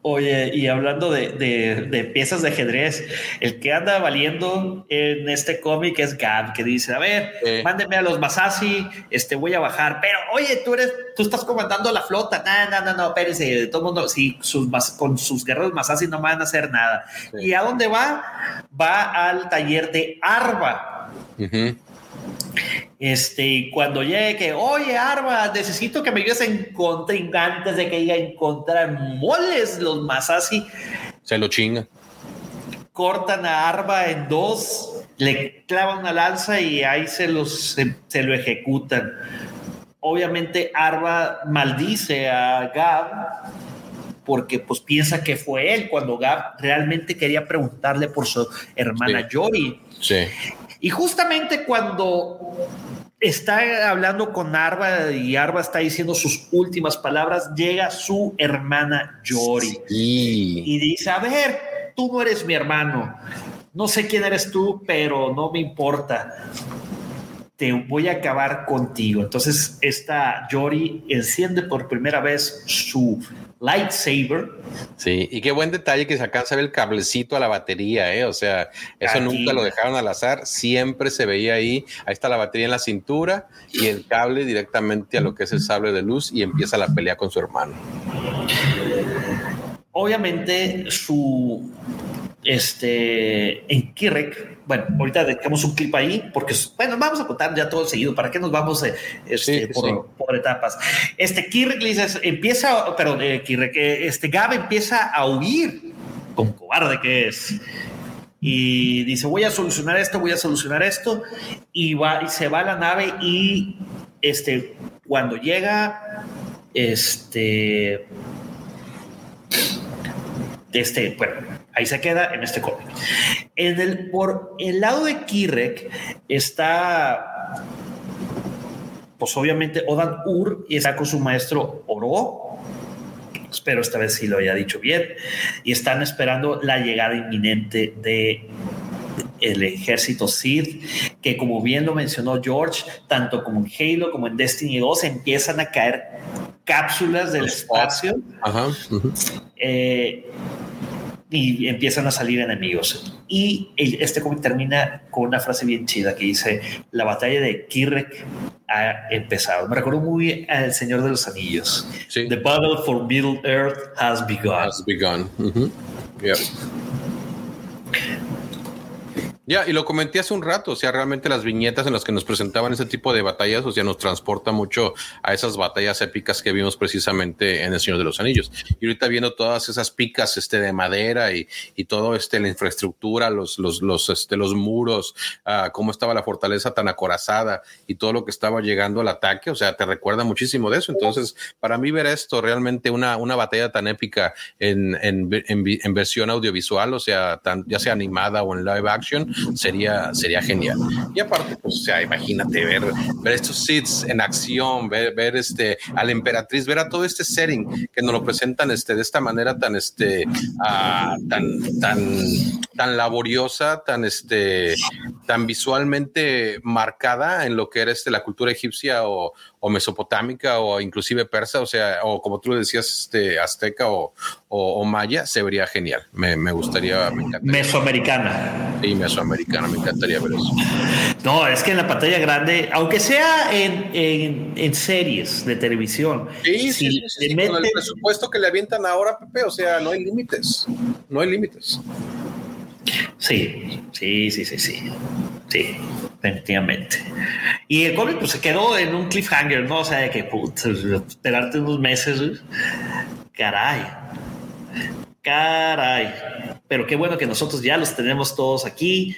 Oye, y hablando de, de, piezas de ajedrez, el que anda valiendo en este cómic es Gab, que dice, a ver, mándenme a los Masasi, este, voy a bajar, pero oye, tú eres, tú estás comandando la flota, no, no, no, no, espérese, todo el mundo, si sus, con sus guerreros Masasi no van a hacer nada. ¿Y a dónde va? Va al taller de Arba. Este, cuando llegue, oye, Arba, necesito que me ayudes a encontrar antes de que llegue a encontrar moles los Masasi. Se lo chinga. Cortan a Arba en dos, le clavan una lanza y ahí se, los, se, lo ejecutan. Obviamente Arba maldice a Gab porque pues piensa que fue él cuando Gab realmente quería preguntarle por su hermana Joy. Sí. Y justamente cuando está hablando con Arba y Arba está diciendo sus últimas palabras. Llega su hermana Yori y dice: A ver, tú no eres mi hermano. No sé quién eres tú, pero no me importa. Te voy a acabar contigo. Entonces, esta Yori enciende por primera vez su lightsaber. Sí, y qué buen detalle que se alcanza a ver el cablecito a la batería, ¿eh? O sea, eso nunca lo dejaron al azar, siempre se veía ahí, ahí está la batería en la cintura y el cable directamente a lo que es el sable de luz y empieza la pelea con su hermano. Obviamente su este en Kirek bueno, ahorita dejamos un clip ahí porque, bueno, vamos a contar ya todo seguido. ¿Para qué nos vamos eh, este, por, etapas? Este Kirk dice, empieza, pero eh, Kirk, este Gab empieza a huir con cobarde que es. Y dice, voy a solucionar esto, voy a solucionar esto. Y, va, y se va a la nave y este, cuando llega, este, este, bueno, Ahí se queda en este cómic. En el, por el lado de Kirek está, pues obviamente Odan Ur y está con su maestro Oro. Espero esta vez sí lo haya dicho bien. Y están esperando la llegada inminente de el ejército Sith, que como bien lo mencionó George, tanto como en Halo como en Destiny 2 empiezan a caer cápsulas del espacio. Ajá, eh, y empiezan a salir enemigos. Y este cómic termina con una frase bien chida que dice, la batalla de Kirrek ha empezado. Me recuerdo muy al Señor de los Anillos. The battle for Middle Earth has begun. Has begun. Ya, y lo comenté hace un rato, o sea, realmente las viñetas en las que nos presentaban ese tipo de batallas, o sea, nos transporta mucho a esas batallas épicas que vimos precisamente en El Señor de los Anillos. Y ahorita viendo todas esas picas este, de madera y, y todo este, la infraestructura, los, los, los, este, los muros, uh, cómo estaba la fortaleza tan acorazada y todo lo que estaba llegando al ataque, o sea, te recuerda muchísimo de eso. Entonces, para mí ver esto, realmente una, una batalla tan épica en, en, en, en versión audiovisual, o sea, tan, ya sea animada o en live action, sería, sería genial. Y aparte, pues, o sea, imagínate ver, ver estos sits en acción, ver, ver este, a la emperatriz, ver a todo este setting que nos lo presentan este, de esta manera tan, este, uh, tan, tan, tan laboriosa, tan, este, tan visualmente marcada en lo que era este, la cultura egipcia o, o mesopotámica o inclusive persa, o sea, o como tú lo decías, este, azteca o, o, maya, se vería genial. Me, me gustaría, me encantaría. Mesoamericana. Sí, mesoamericana, me encantaría ver eso. No, es que en la pantalla grande, aunque sea en, en, en series de televisión, sí, si sí, sí, con el presupuesto que le avientan ahora, Pepe, o sea, no hay límites, no hay límites. Sí, sí, sí, sí, sí. Sí, definitivamente. Y el cómic pues, se quedó en un cliffhanger, ¿no? O sea, de que putz, esperarte unos meses. Caray. Caray. Pero qué bueno que nosotros ya los tenemos todos aquí.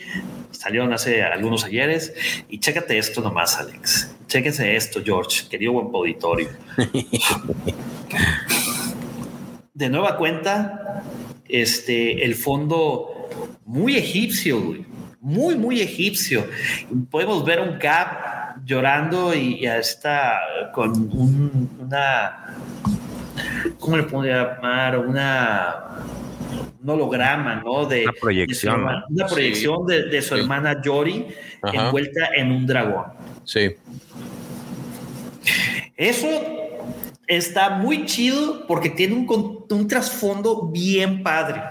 Salieron hace algunos ayeres. Y chécate esto nomás, Alex. Chéquense esto, George, querido buen auditorio. [LAUGHS] de nueva cuenta, este, el fondo muy egipcio, güey. Muy, muy egipcio. Podemos ver un Cap llorando y, ya está con un, una. ¿Cómo le puedo llamar? Una. Un holograma, ¿no? De, una proyección. De una proyección sí. de, de, su sí. hermana Yori Ajá. envuelta en un dragón. Sí. Eso está muy chido porque tiene un, un trasfondo bien padre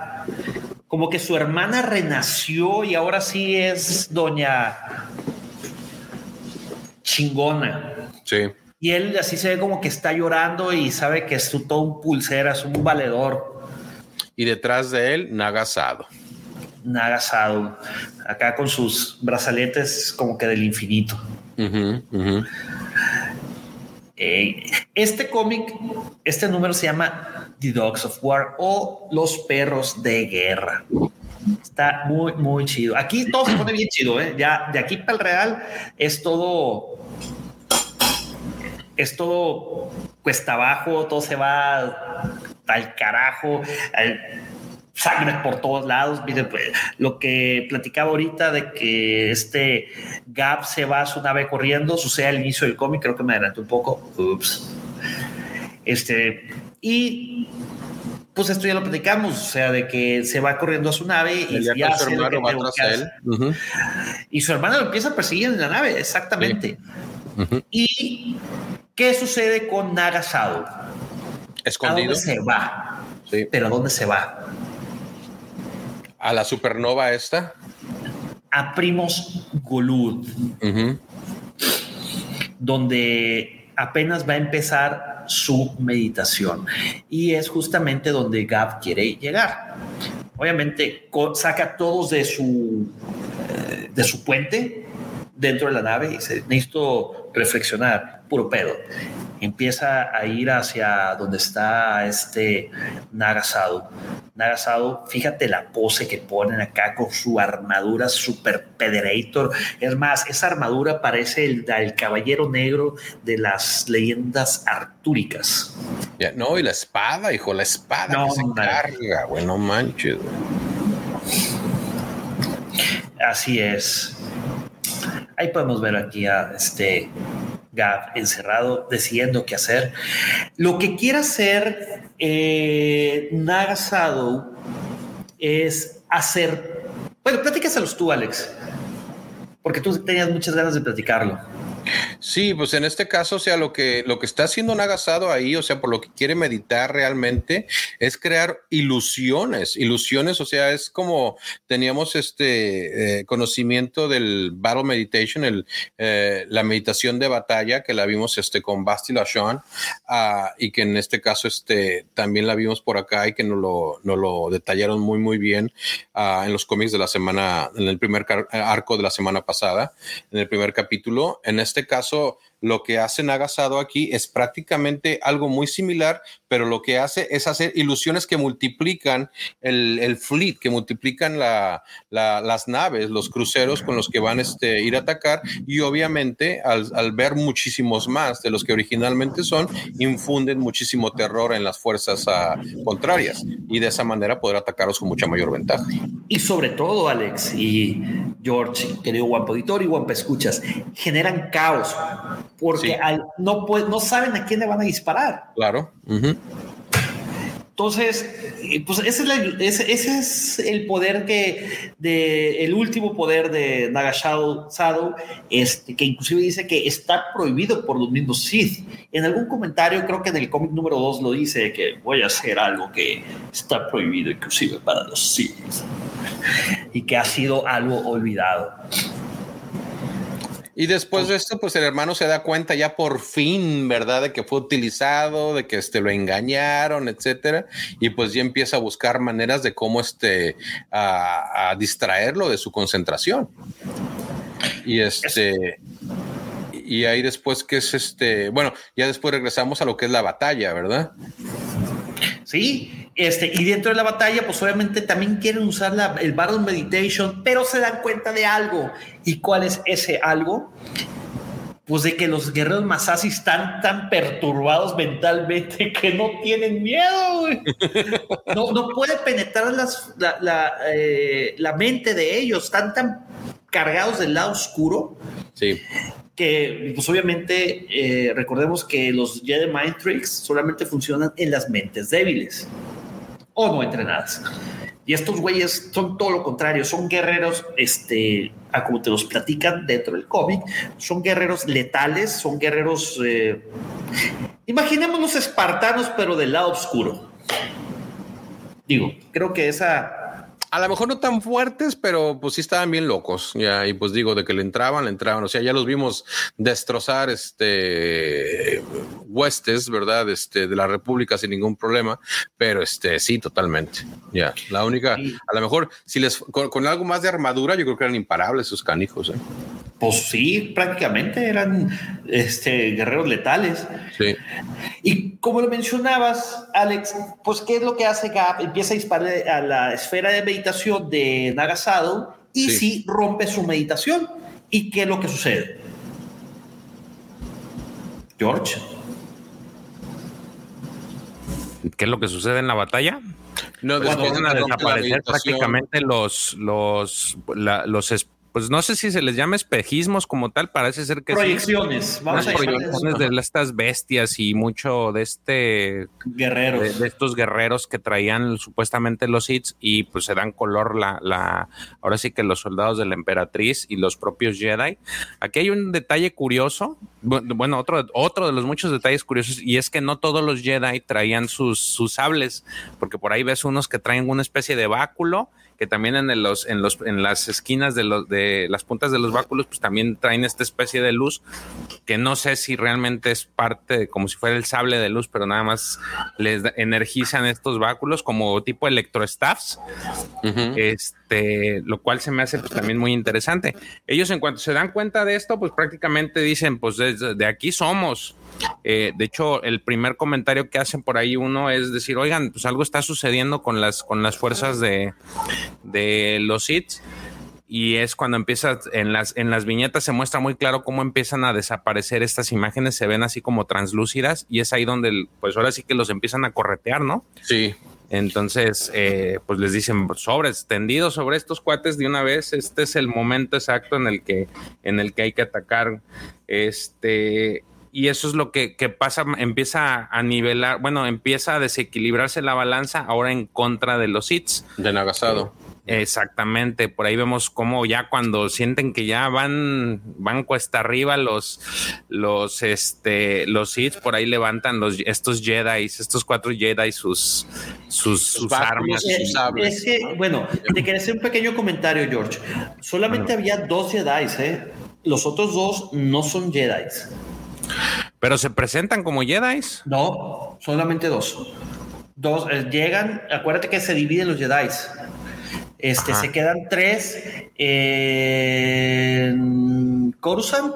como que su hermana renació y ahora sí es doña chingona. Sí. Y él así se ve como que está llorando y sabe que es todo un pulsera, es un valedor. Y detrás de él, Nagasado. Nagasado, acá con sus brazaletes como que del infinito. Uh -huh, uh -huh. Eh, este cómic, este número se llama The Dogs of War o Los Perros de Guerra. Está muy, muy chido. Aquí todo se pone bien chido, ¿eh? Ya de aquí para el real es todo. Es todo cuesta abajo, todo se va al carajo. sangre por todos lados. Mire, pues, lo que platicaba ahorita de que este Gap se va a su nave corriendo, sucede al inicio del cómic, creo que me adelanté un poco. Ups. Este, y pues esto ya lo platicamos, o sea, de que se va corriendo a su nave y ya su hermano va tras él. Y su hermano lo empieza a perseguir en la nave, exactamente. ¿Y qué sucede con Nagasado? Escondido. ¿A dónde se va? Sí. Pero ¿a dónde se va? A la supernova esta. A Primos Golud. Donde apenas va a empezar su meditación. Y es justamente donde Gab quiere llegar. Obviamente saca a todos de su, eh, de su puente dentro de la nave y dice, necesito reflexionar, puro pedo. Empieza a ir hacia donde está este Nagasado. Nagasado, fíjate la pose que ponen acá con su armadura super pederator. Es más, esa armadura parece el, el caballero negro de las leyendas artúricas. Ya, no, y la espada, hijo, la espada no, que se carga, güey, no manches. Así es. Ahí podemos ver aquí a este Gab encerrado, decidiendo qué hacer. Lo que quiere hacer eh, Nagasado es hacer. Bueno, platícaselos tú, Alex, porque tú tenías muchas ganas de platicarlo. Sí, pues en este caso, o sea, lo que, lo que está haciendo Nagasado ahí, o sea, por lo que quiere meditar realmente, es crear ilusiones, ilusiones, o sea, es como teníamos este eh, conocimiento del Battle Meditation, el, eh, la meditación de batalla, que la vimos este, con Basti Lachon, ah, y que en este caso este, también la vimos por acá y que nos lo, lo detallaron muy, muy bien ah, en los cómics de la semana, en el primer arco de la semana pasada, en el primer capítulo. En este caso, lo que hace Nagasado aquí es prácticamente algo muy similar, pero lo que hace es hacer ilusiones que multiplican el, fleet, que multiplican las naves, los cruceros con los que van a este, ir a atacar y obviamente al, ver muchísimos más de los que originalmente son, infunden muchísimo terror en las fuerzas ah, contrarias y de esa manera poder atacarlos con mucha mayor ventaja. Y sobre todo, Alex y George, querido Guampo Editor y Guampa Escuchas, generan caos porque no, no saben a quién le van a disparar. Claro. Entonces, eh, pues ese es, ese, es, el poder que, de, el último poder de Nagashado Sado, este, que inclusive dice que está prohibido por los mismos Sith. En algún comentario, creo que en el cómic número 2 lo dice, que voy a hacer algo que está prohibido inclusive para los Sith y que ha sido algo olvidado. Y después de esto, pues el hermano se da cuenta ya por fin, ¿verdad? De que fue utilizado, de que este, lo engañaron, etcétera. Y pues ya empieza a buscar maneras de cómo este, a, distraerlo de su concentración. Y este. Y ahí después que es este, bueno, ya después regresamos a lo que es la batalla, ¿verdad? Sí, este, y dentro de la batalla, pues obviamente también quieren usar la, el Battle Meditation, pero se dan cuenta de algo. ¿Y cuál es ese algo? Pues de que los guerreros Masasi están tan perturbados mentalmente [LAUGHS] que no tienen miedo. No, no puede penetrar las, la, eh, la, mente de ellos, están tan cargados del lado oscuro. Sí que pues obviamente eh, recordemos que los Jedi Mind Tricks solamente funcionan en las mentes débiles o no entrenadas. Y estos güeyes son todo lo contrario, son guerreros, este, a como te los platican dentro del cómic, son guerreros letales, son guerreros, eh, imaginémonos espartanos, pero del lado oscuro. Digo, creo que esa a lo mejor no tan fuertes, pero pues sí estaban bien locos. Y pues digo, de que le entraban, le entraban. O sea, ya los vimos destrozar este huestes, ¿verdad? Este, de la República sin ningún problema. Pero este, sí, totalmente. Ya, la única, a lo mejor, si les con, algo más de armadura, yo creo que eran imparables sus canijos. ¿eh? Pues sí, prácticamente eran este, guerreros letales. Sí. Y como lo mencionabas, Alex, pues, ¿qué es lo que hace Gap? Empieza a disparar a la esfera de meditación de Nagasado y si rompe su meditación. ¿Y qué es lo que sucede? George. ¿Qué es lo que sucede en la batalla? No, después van a desaparecer prácticamente los, los, la, los pues no sé si se les llama espejismos como tal, parece ser que proyecciones, vamos a proyecciones de estas bestias y mucho de este guerreros, de, estos guerreros que traían supuestamente los hits y pues se dan color la, la, ahora sí que los soldados de la emperatriz y los propios Jedi. Aquí hay un detalle curioso, bueno, otro, otro de los muchos detalles curiosos y es que no todos los Jedi traían sus, sus sables, porque por ahí ves unos que traen una especie de báculo que también en los, en los, en las esquinas de los, de las puntas de los báculos, pues también traen esta especie de luz, que no sé si realmente es parte, como si fuera el sable de luz, pero nada más les energizan estos báculos como tipo electrostaffs, este, lo cual se me hace pues, también muy interesante. Ellos en cuanto se dan cuenta de esto, pues prácticamente dicen, pues de aquí somos. Eh, de hecho, el primer comentario que hacen por ahí uno es decir, oigan, pues algo está sucediendo con las, con las fuerzas de, de los hits y es cuando empieza en las en las viñetas se muestra muy claro cómo empiezan a desaparecer estas imágenes se ven así como translúcidas y es ahí donde pues ahora sí que los empiezan a corretear no sí. Entonces eh, pues les dicen sobres tendidos sobre estos cuates de una vez este es el momento exacto en el que en el que hay que atacar este y eso es lo que, pasa, empieza a nivelar, bueno, empieza a desequilibrarse la balanza ahora en contra de los hits. De Nagasado. Exactamente, por ahí vemos cómo ya cuando sienten que ya van, van cuesta arriba los, los, este, los hits, por ahí levantan los, estos Jedi, estos cuatro Jedi sus, sus, armas. sus sables. Es que, bueno, te quería hacer un pequeño comentario, George. Solamente había dos Jedi, ¿eh? Los otros dos no son Jedi. ¿Pero se presentan como Jedi? No, solamente dos. Dos eh, llegan, acuérdate que se dividen los Jedi. Este, se quedan tres en Coruscant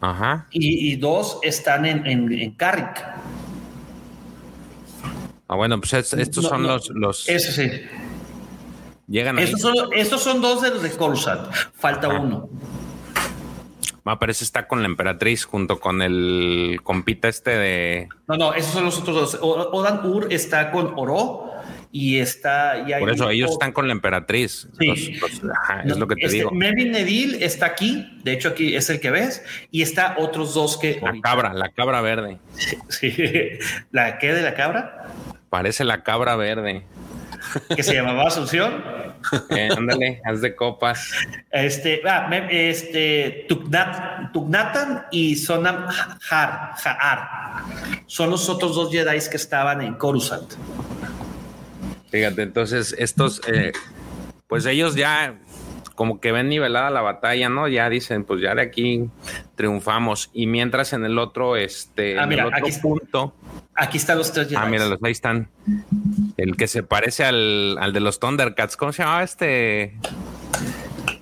Ajá. Y, dos están en, en, Carrick. Ah, bueno, pues estos son los, los. Eso sí. Llegan estos Son, estos son dos de los de Coruscant. Falta uno. Pero ese está con la emperatriz junto con el compita este de. No, no, esos son los otros dos. Odan Ur está con Oro y está. Y Por eso ellos están con la emperatriz. Sí. es lo que te este, digo. Melvin Neville está aquí. De hecho, aquí es el que ves. Y está otros dos que. La cabra, la cabra verde. [LAUGHS] Sí. ¿La qué de la cabra? Parece la cabra verde. Que se llamaba Asunción. Eh, ándale, haz de copas. Este, ah, este, Tugnatan y Sonam Har, son los otros dos Jedi que estaban en Coruscant. Fíjate, entonces estos, eh, pues ellos ya como que ven nivelada la batalla, ¿no? Ya dicen, pues ya de aquí triunfamos. Y mientras en el otro, este, ah, en el otro aquí punto. Aquí están los tres Jedi. Ah, mira, ahí están. El que se parece al, al de los Thundercats. ¿Cómo se llamaba este?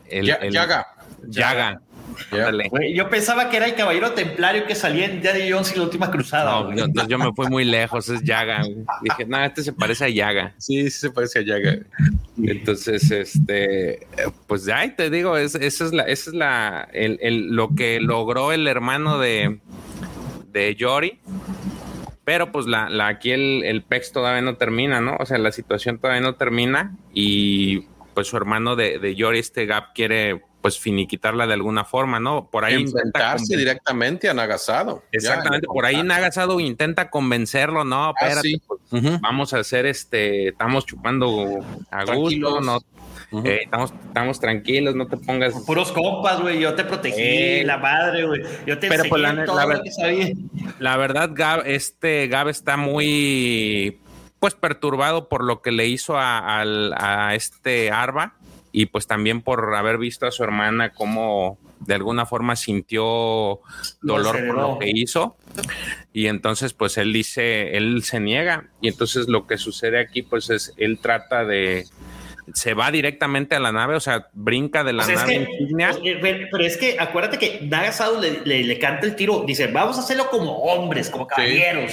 El, Yaga. Yaga. yo pensaba que era el caballero templario que salía en Daddy Jones y la última cruzada. No, yo, me fui muy lejos, es Yaga. Dije, no, este se parece a Yaga. Sí, sí se parece a Yaga. Entonces, este, pues ya te digo, es, esa es la, esa es la, el, el, lo que logró el hermano de, de Yori pero pues la, la aquí el, el PEX todavía no termina, ¿no? O sea, la situación todavía no termina y pues su hermano de, de Yori, este Gap, quiere pues finiquitarla de alguna forma, ¿no? Por ahí enfrentarse directamente a Nagasado. Exactamente, por ahí Nagasado intenta convencerlo, no, ah, pues, vamos a hacer este, estamos chupando a gusto, no eh, estamos, estamos tranquilos, no te pongas. Puros compas, güey. Yo te protegí, eh, la madre, güey. Yo te pero pues la, la, verdad, Gab, este Gab está muy pues perturbado por lo que le hizo a, a, este Arba y pues también por haber visto a su hermana como de alguna forma sintió dolor por lo que hizo y entonces pues él dice, él se niega y entonces lo que sucede aquí pues es él trata de se va directamente a la nave, o sea, brinca de la nave Pero es que acuérdate que Nagasado le, le, canta el tiro, dice, vamos a hacerlo como hombres, como caballeros.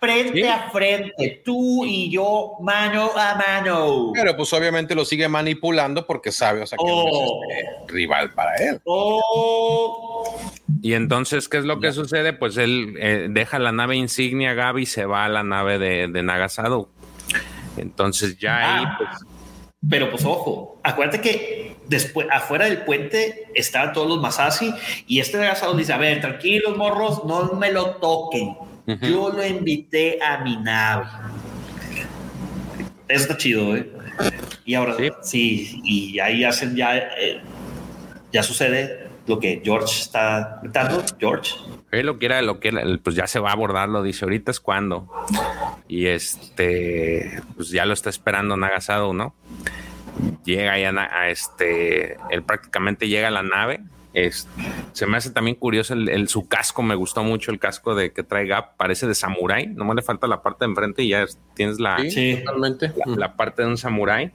Frente a frente, tú y yo, mano a mano. Pero pues obviamente lo sigue manipulando porque sabe, o sea, que es oh. este, rival para él. Oh. Y entonces, ¿qué es lo que sucede? Pues él eh, deja la nave insignia Gaby y se va a la nave de, de Nagasado. Entonces ya ahí, Ah, pues, Pero pues ojo, acuérdate que después afuera del puente estaban todos los Masasi y este desgraciado dice, a ver, tranquilos morros, no me lo toquen. Yo lo invité a mi nave. Eso está chido, ¿eh? Y ahora Sí. sí, y ahí hacen ya, eh, ya sucede lo que George está gritando, George. él lo quiera, lo quiera, pues ya se va a abordar, lo dice, ahorita es cuando. Y este, pues ya lo está esperando Nagasado, ¿no? Llega ya a este, él prácticamente llega a la nave. Es, se me hace también curioso el, el- su casco, me gustó mucho el casco de que trae Gap, parece de samurái, nomás le falta la parte de enfrente y ya es- tienes la, Sí, Sí. totalmente. la, la parte de un samurái.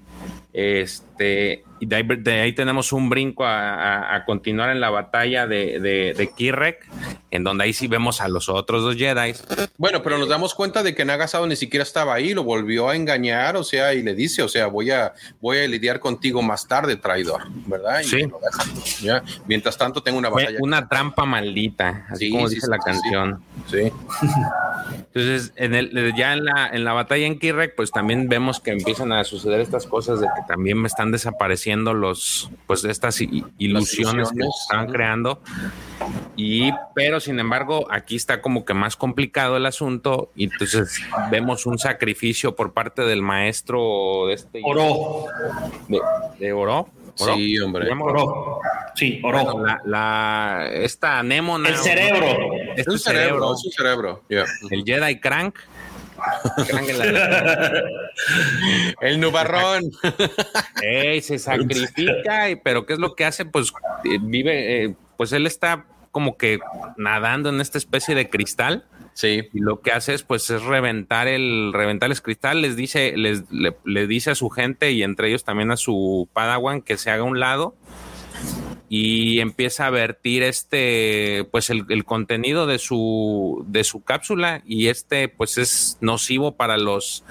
Este, y de ahí, de ahí tenemos un brinco a, a- a continuar en la batalla de, de, de Kirrek, en donde ahí sí vemos a los otros dos Jedi. Bueno, pero nos damos cuenta de que Nagasado ni siquiera estaba ahí, lo volvió a engañar, o sea, y le dice, o sea, voy a, voy a lidiar contigo más tarde, traidor, ¿verdad? Y Sí. lo deja, ya. Mientras tanto, tengo una batalla. una trampa maldita, así Sí, como sí, dice la canción. Sí. Entonces, en el, ya en la, en la batalla en Kirrek, pues también vemos que empiezan a suceder estas cosas de también me están desapareciendo los, pues estas ilusiones que ujú. creando. Y, pero sin embargo, aquí está como que más complicado el asunto. Y entonces vemos un sacrificio por parte del maestro de este Oro, de, de Oro. ¿Oro? Sí, hombre. ¿Se llama oro. Sí, oro. La, la- esta anémona. El cerebro. Este Es un cerebro, es un cerebro. ya. El Jedi Crank. [LAUGHS] El nubarrón. Se sacrifica, pero ¿qué es lo que hace? Pues eh, vive, eh, pues él está como que nadando en esta especie de cristal Sí. y lo que hace es pues es reventar el reventar el cristal, les dice les le, le dice a su gente y entre ellos también a su Padawan que se haga a un lado y empieza a vertir este pues el, el contenido de su de su cápsula y este pues es nocivo para los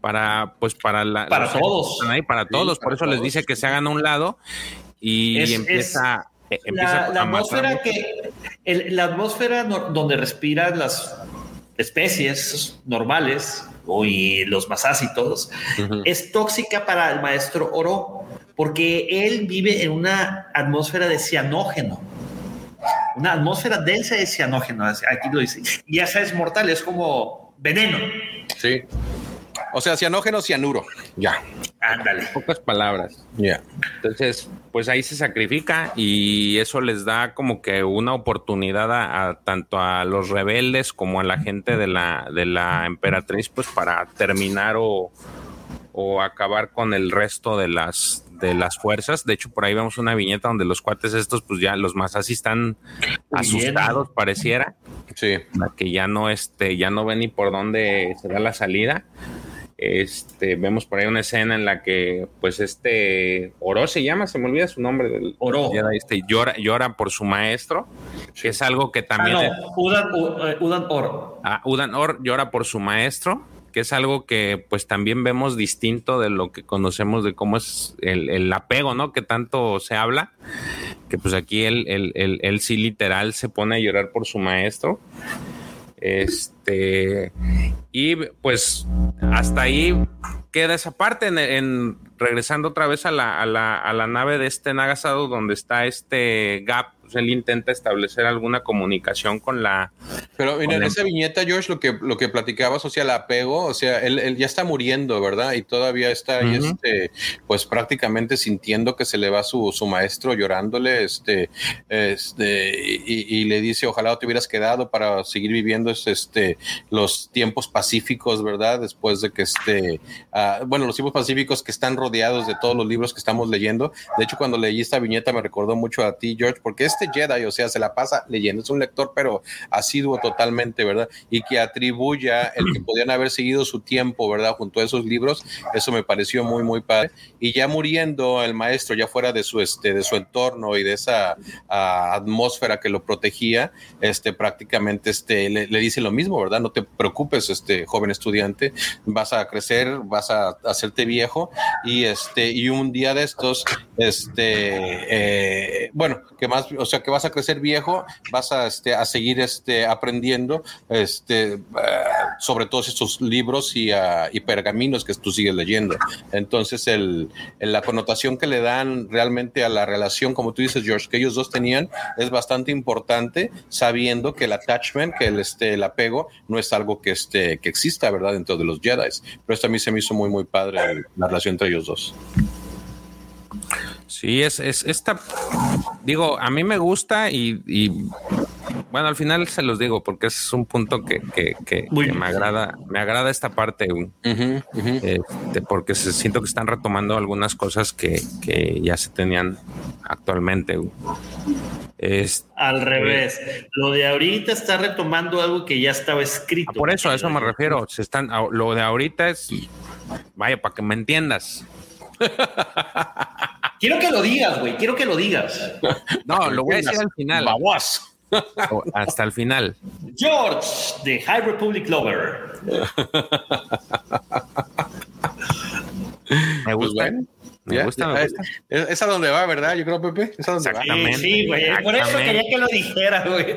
para pues para la Para los- todos. ahí, para Sí, todos, por eso les dice que se hagan a un lado y Es- empieza empieza la, la a matar atmósfera que el- la atmósfera no- donde respiran las especies normales y los masácitos Ujú. es tóxica para el maestro Oro porque él vive en una atmósfera de cianógeno una atmósfera densa de cianógeno aquí lo dice y esa es mortal es como veneno Sí. O sea, cianógeno, cianuro. Ya. ándale pocas palabras. Ya. Entonces, pues ahí se sacrifica y eso les da como que una oportunidad a, a tanto a los rebeldes como a la gente de la, de la emperatriz, pues para terminar o, o acabar con el resto de las de las fuerzas. De hecho, por ahí vemos una viñeta donde los cuates estos, pues ya los más así están asustados, pareciera, Sí. que ya no, este, ya no ven ni por dónde se da la salida. Este, vemos por ahí una escena en la que, pues, este Oro se llama, se me olvida su nombre del Oro. Este, llora, llora por su maestro, que es algo que ah, también no Udan, eh, Udan Oro Ah, Udan Or llora por su maestro, que es algo que pues también vemos distinto de lo que conocemos de cómo es el, apego, ¿no? Que tanto se habla, que pues aquí él sí literal se pone a llorar por su maestro. Este, y pues hasta ahí queda esa parte, en, en- regresando otra vez a la, a, la, a la nave de este Nagasado donde está este Gap, pues, él intenta establecer alguna comunicación con la, Pero mira, en el- esa viñeta, George, lo que, lo que platicabas, o sea, el apego, o sea, él, él ya está muriendo, ¿verdad? Y todavía está ahí, este, pues prácticamente sintiendo que se le va su, su maestro llorándole, este, este, y, y le dice, ojalá te hubieras quedado para seguir viviendo este, los tiempos pacíficos, ¿verdad? Después de que este, ah, bueno, los tiempos pacíficos que están rodeados de todos los libros que estamos leyendo. De hecho, cuando leí esta viñeta me recordó mucho a ti, George, porque este Jedi, o sea, se la pasa leyendo, es un lector, pero asiduo totalmente, ¿verdad? Y que atribuya el que podían haber seguido su tiempo, ¿verdad? Junto a esos libros, eso me pareció muy, muy padre. Y ya muriendo el maestro, ya fuera de su, este, de su entorno y de esa ah, atmósfera que lo protegía, este, prácticamente este, le, le dice lo mismo, ¿verdad? No te preocupes, este joven estudiante, vas a crecer, vas a hacerte viejo y este, y un día de estos, este, eh, bueno, que más, o sea, que vas a crecer viejo, vas a, este, a seguir este, aprendiendo este, eh, sobre todos estos libros y, ah, y, pergaminos que tú sigues leyendo. Entonces, el, la connotación que le dan realmente a la relación, como tú dices, George, que ellos dos tenían, es bastante importante, sabiendo que el attachment, que el, este, el apego, no es algo que, este, que exista, ¿verdad? Dentro de los Jedi. Pero esto a mí se me hizo muy, muy padre la relación entre ellos dos. Sí, es, es esta, digo, a mí me gusta y, bueno, al final se los digo porque es un punto que, me agrada, me agrada esta parte, este, porque se, siento que están retomando algunas cosas que, ya se tenían actualmente. Es, Al revés, lo de ahorita está retomando algo que ya estaba escrito. por eso, a eso me refiero. Se están, lo de ahorita es, vaya, para que me entiendas. [LAUGHS] Quiero que lo digas, güey. Quiero que lo digas. No, lo voy a decir al final. Vamos. Hasta el final. George, de High Republic Lover. Me gusta. Me gusta, me gusta. Es, a donde va, ¿verdad? Yo creo, Pepe. Es a donde va. Sí, güey. Por eso quería que lo dijera, güey.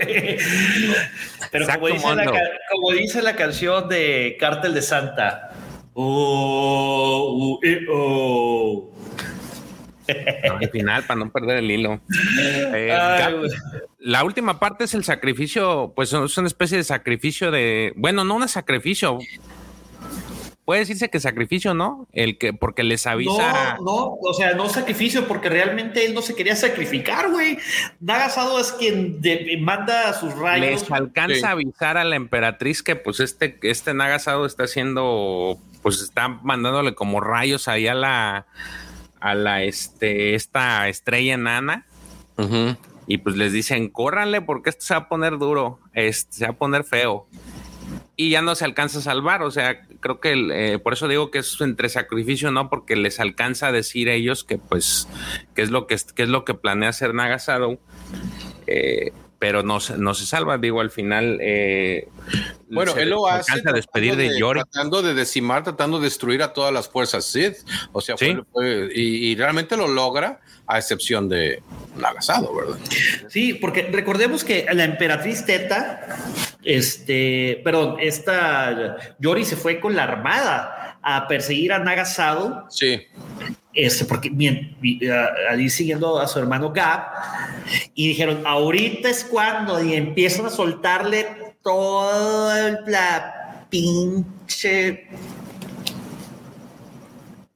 Pero como dice, la, como dice, la, canción de Cártel de Santa. Oh, uh, oh [LAUGHS] al final, para no perder el hilo. Eh, la última parte es el sacrificio, pues es una especie de sacrificio de, bueno, no un sacrificio. Puede decirse que sacrificio, ¿no? El que, porque les avisa. No, no, o sea, no sacrificio, porque realmente él no se quería sacrificar, güey. Nagasado es quien manda a sus rayos. Les alcanza a avisar a la emperatriz que, pues, este, este Nagasado está haciendo, pues, está mandándole como rayos ahí a la a la este, esta estrella enana. Y pues les dicen, córranle porque esto se va a poner duro, este, se va a poner feo. Y ya no se alcanza a salvar, o sea, creo que eh, por eso digo que es entre sacrificio, ¿no? Porque les alcanza a decir a ellos que pues, qué es lo que, qué es lo que planea hacer Nagasado. Eh, pero no, no se salva. Digo, al final. Eh, bueno, él lo hace. despedir de, Tratando de decimar, tratando de destruir a todas las fuerzas Sith. O sea, y, realmente lo logra, a excepción de Nagasado, ¿verdad? Sí, porque recordemos que la emperatriz Teta, este, perdón, esta Yori se fue con la armada a perseguir a Nagasado. Sí este, porque allí siguiendo a su hermano Gab, y dijeron, ahorita es cuando, y empiezan a soltarle toda la pinche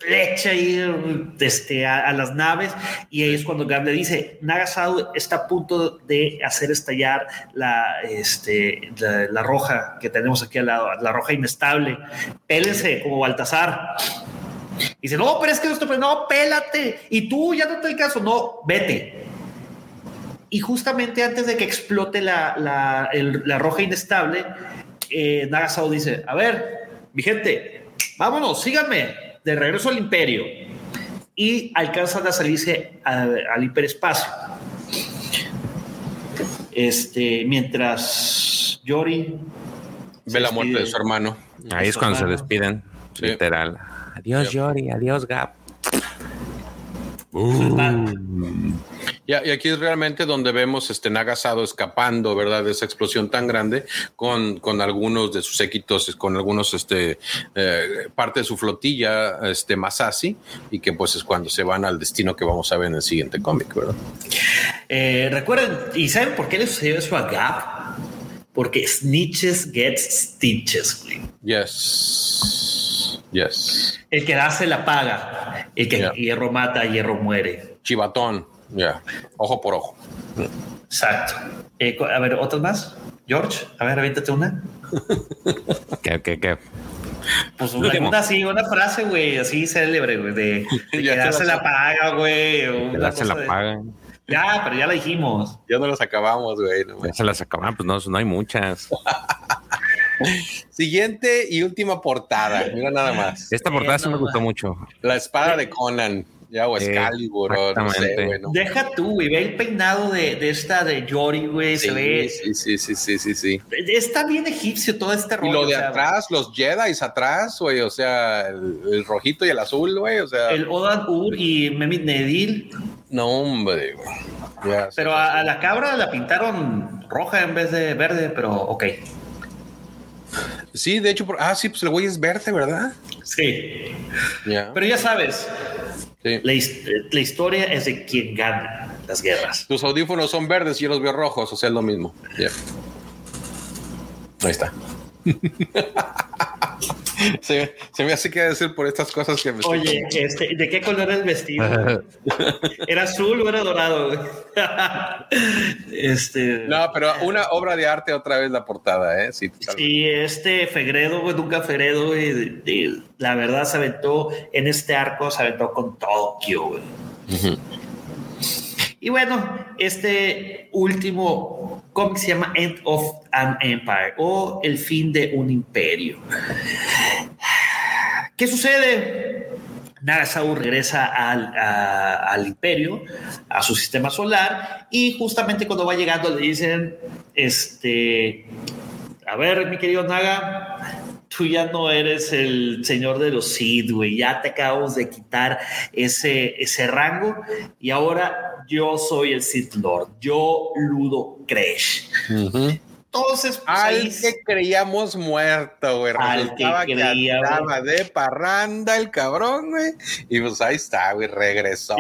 leche ahí este, a, las naves y ahí es cuando Gab le dice Nagasau está a punto de hacer estallar la, este, la, roja que tenemos aquí al lado, la roja inestable. Pélense como Baltasar dice, no, pero es que nuestro, no, pélate. Y tú ya no te el caso, no, vete. Y justamente antes de que explote la, la, la roja inestable, eh, Nagasao dice, a ver, mi gente, vámonos, síganme, de regreso al imperio. Y alcanzan a salirse al hiperespacio. Este, mientras Yori ve la muerte de su hermano. Ahí es cuando se despiden, literal. Adiós, Yori. Adiós, Gap. y, aquí es realmente donde vemos este Nagasado escapando, ¿verdad? De esa explosión tan grande con, con algunos de sus séquitos, con algunos, este, eh, parte de su flotilla, este, Masasi, y que pues es cuando se van al destino que vamos a ver en el siguiente cómic, ¿verdad? Eh, recuerden, ¿y saben por qué le sucedió eso a Gap? Porque snitches get stitches, Yes. Yes. El que hace la paga. El que hierro mata, hierro muere. Chivatón. Ya. Ojo por ojo. Exacto. Eh, a ver, ¿otras más? George, a ver, aviéntate una. [LAUGHS] ¿Qué, qué, qué? Pues una, así, una frase, güey, así célebre, güey, de, [LAUGHS] que hace la paga, güey. Que hace la paga. Ya, pero ya la dijimos. Ya no las acabamos, güey. ya se las acabamos, pues no, no hay muchas. [LAUGHS] Siguiente y última portada. Mira nada más. Esta portada sí me gustó mucho. La espada de Conan. Ya, o Excalibur, no sé, Deja tú, güey. Ve el peinado de, de esta de Yori, güey. Sí, se ve. Sí, sí, sí, sí, sí, sí. Está bien egipcio todo este rollo. Y lo de atrás, los Jedi atrás, güey. O sea, el, rojito y el azul, güey. O sea. El Odan Ur y Memit Nedil. No, hombre. Ya, pero a, la cabra la pintaron roja en vez de verde, pero ok. Sí, de hecho, ah, sí, pues el güey es verde, ¿verdad? Sí. Pero ya sabes, la, historia es de quien gana las guerras. Tus audífonos son verdes y yo los veo rojos, o sea, es lo mismo. Ahí está. [LAUGHS] se, me hace que decir por estas cosas que me Oye, este, ¿de qué color es el vestido? [LAUGHS] ¿Era azul o era dorado? [LAUGHS] este, no, pero una obra de arte otra vez la portada, ¿eh? Sí, este Fegredo, nunca Fegredo, la verdad se aventó en este arco, se aventó con Tokio, Y bueno, este último cómic se llama End of an Empire o El fin de un imperio. ¿Qué sucede? Nagasawa regresa al, al, imperio, a su sistema solar, y justamente cuando va llegando le dicen, este, a ver, mi querido Naga, tú ya no eres el señor de los Sith, güey, ya te acabamos de quitar ese, ese rango, y ahora yo soy el Sith Lord, yo Ludo Crash. Entonces, pues, al que creíamos muerto, güey. Al que creía, de parranda el cabrón, güey. Y pues ahí está, güey, regresó.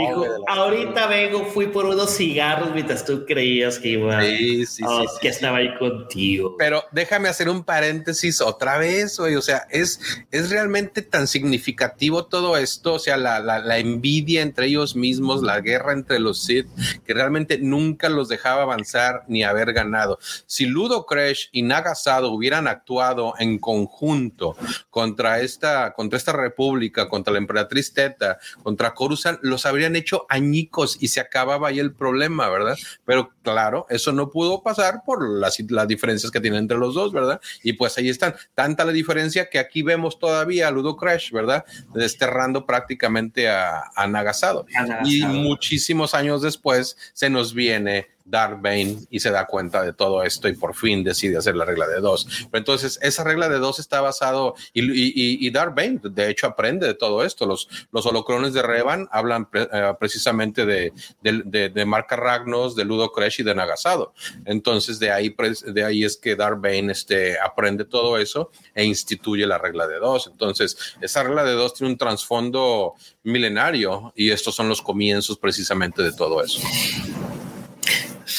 ahorita vengo, fui por unos cigarros mientras tú creías que iba. Sí, sí, sí, Que estaba ahí contigo. Pero déjame hacer un paréntesis otra vez, güey. O sea, es, es realmente tan significativo todo esto. O sea, la, la, la envidia entre ellos mismos, la guerra entre los Sith, que realmente nunca los dejaba avanzar ni haber ganado. Si Ludo Crash y Nagasado hubieran actuado en conjunto contra esta, contra esta república, contra la emperatriz Teta, contra Coruscant, los habrían hecho añicos y se acababa ahí el problema, ¿verdad? Pero claro, eso no pudo pasar por las, las diferencias que tienen entre los dos, ¿verdad? Y pues ahí están. Tanta la diferencia que aquí vemos todavía a Ludo Crash, ¿verdad? Desterrando prácticamente a, a Nagasado. Y muchísimos años después se nos viene Darth Bane y se da cuenta de todo esto y por fin decide hacer la regla de dos. Pero entonces esa regla de dos está basado y, y, y de hecho aprende de todo esto. Los, los holocrones de Revan hablan eh, precisamente de, de, de, Marca Ragnos, de Ludo Crash y de Nagasado. Entonces de ahí, de ahí es que Darth Bane este, aprende todo eso e instituye la regla de dos. Entonces esa regla de dos tiene un trasfondo milenario y estos son los comienzos precisamente de todo eso.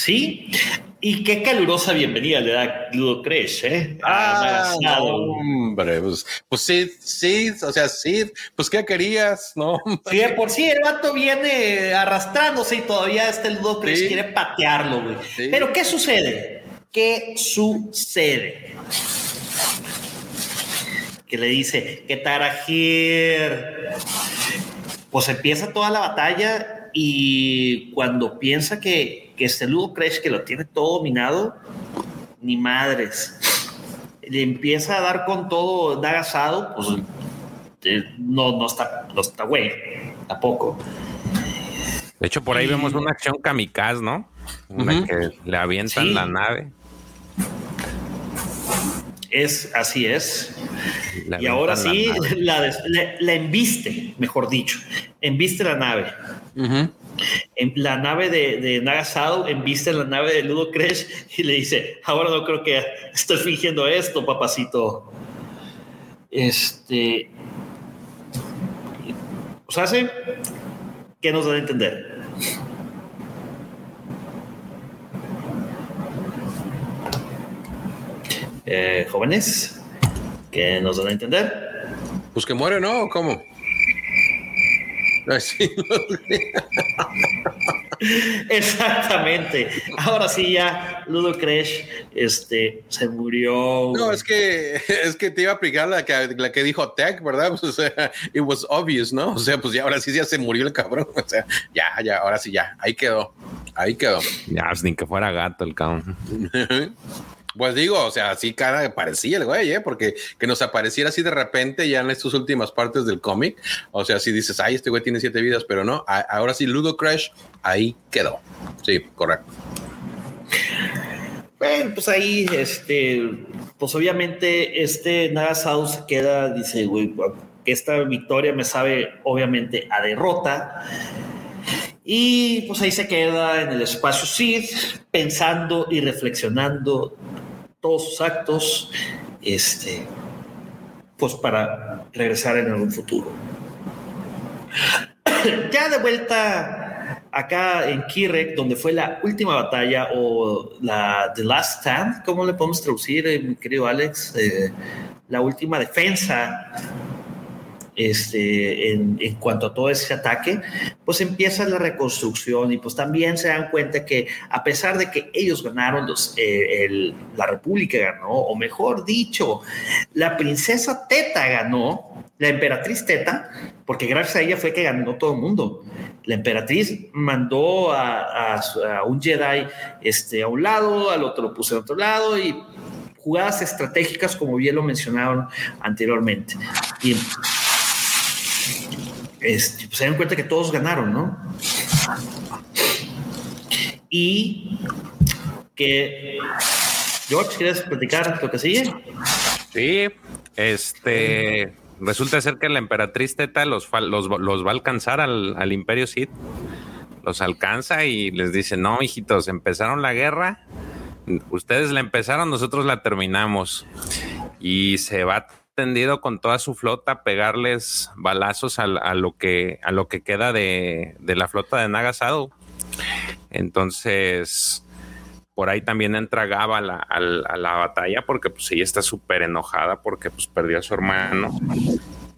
Sí, y qué calurosa bienvenida le da Ludo Crash, ¿eh? Ah, hombre, pues, pues, sí, sí, o sea, sí, pues ¿qué querías? No, sí, por sí el vato viene arrastrándose y todavía este Ludo Crash quiere patearlo, güey. Pero ¿qué sucede? ¿Qué sucede? Que le dice, ¿qué tarajir? Pues empieza toda la batalla y cuando piensa que que este Ludo crees que lo tiene todo dominado, ni madres. Le empieza a dar con todo, da asado, pues eh, no, no está, no está güey, tampoco. De hecho, por ahí vemos una acción kamikaze, ¿no? Una que le avientan la nave. Es, así es. y ahora sí, la, la, embiste, mejor dicho. Embiste la nave. En la nave de, de Nagasado embiste en la nave de Ludo Crash y le dice, ahora no creo que estoy fingiendo esto, papacito. Este... O sea, ¿sí? ¿qué nos da a entender? Eh, jóvenes, ¿qué nos dan a entender? Pues que muere, ¿no? ¿Cómo? [LAUGHS] Exactamente. Ahora sí ya Ludo Crash este, se murió. No, es que [LAUGHS] es que te iba a aplicar la que, la que dijo Tech, ¿verdad? Pues, [LAUGHS] o sea, it was obvious, ¿no? O sea, pues ya ahora sí ya se murió el cabrón. O sea, ya, ya, ahora sí ya. Ahí quedó. Ahí quedó. Ya, pues, ni que fuera gato el cabrón. Pues digo, o sea, así cara parecía el güey, ¿eh? Porque que nos apareciera así de repente ya en estas últimas partes del cómic. O sea, si dices, ay, este güey tiene siete vidas, pero no. ahora sí, Ludo Crash, ahí quedó. Sí, correcto. Bueno, pues ahí, este, pues obviamente este Nagasau se queda, dice, güey, esta victoria me sabe obviamente a derrota. Y pues ahí se queda en el espacio Sith, pensando y reflexionando todos sus actos, este, pues para regresar en algún futuro. [CLEARS THROAT] ya de vuelta acá en Kirek, donde fue la última batalla o la The Last Stand, ¿cómo le podemos traducir, eh, mi querido Alex? Eh, la última defensa este, en, en, cuanto a todo ese ataque, pues empieza la reconstrucción y pues también se dan cuenta que a pesar de que ellos ganaron, los, eh, el, la República ganó, o mejor dicho, la princesa Teta ganó, la emperatriz Teta, porque gracias a ella fue que ganó todo el mundo. La emperatriz mandó a, a, a un Jedi este, a un lado, al otro lo puso a otro lado y jugadas estratégicas, como bien lo mencionaron anteriormente. Y este, pues se dan cuenta que todos ganaron, ¿no? Y que George, ¿quieres platicar lo que sigue? Sí, este resulta ser que la emperatriz Teta los, los, los va a alcanzar al, Imperio Sith. Los alcanza y les dice: No, hijitos, empezaron la guerra. Ustedes la empezaron, nosotros la terminamos. Y se va tendido con toda su flota a pegarles balazos a, a, lo que a lo que queda de, de la flota de Nagasado. Entonces, por ahí también entra Gaba a la, a la, a la batalla porque pues ella está súper enojada porque pues perdió a su hermano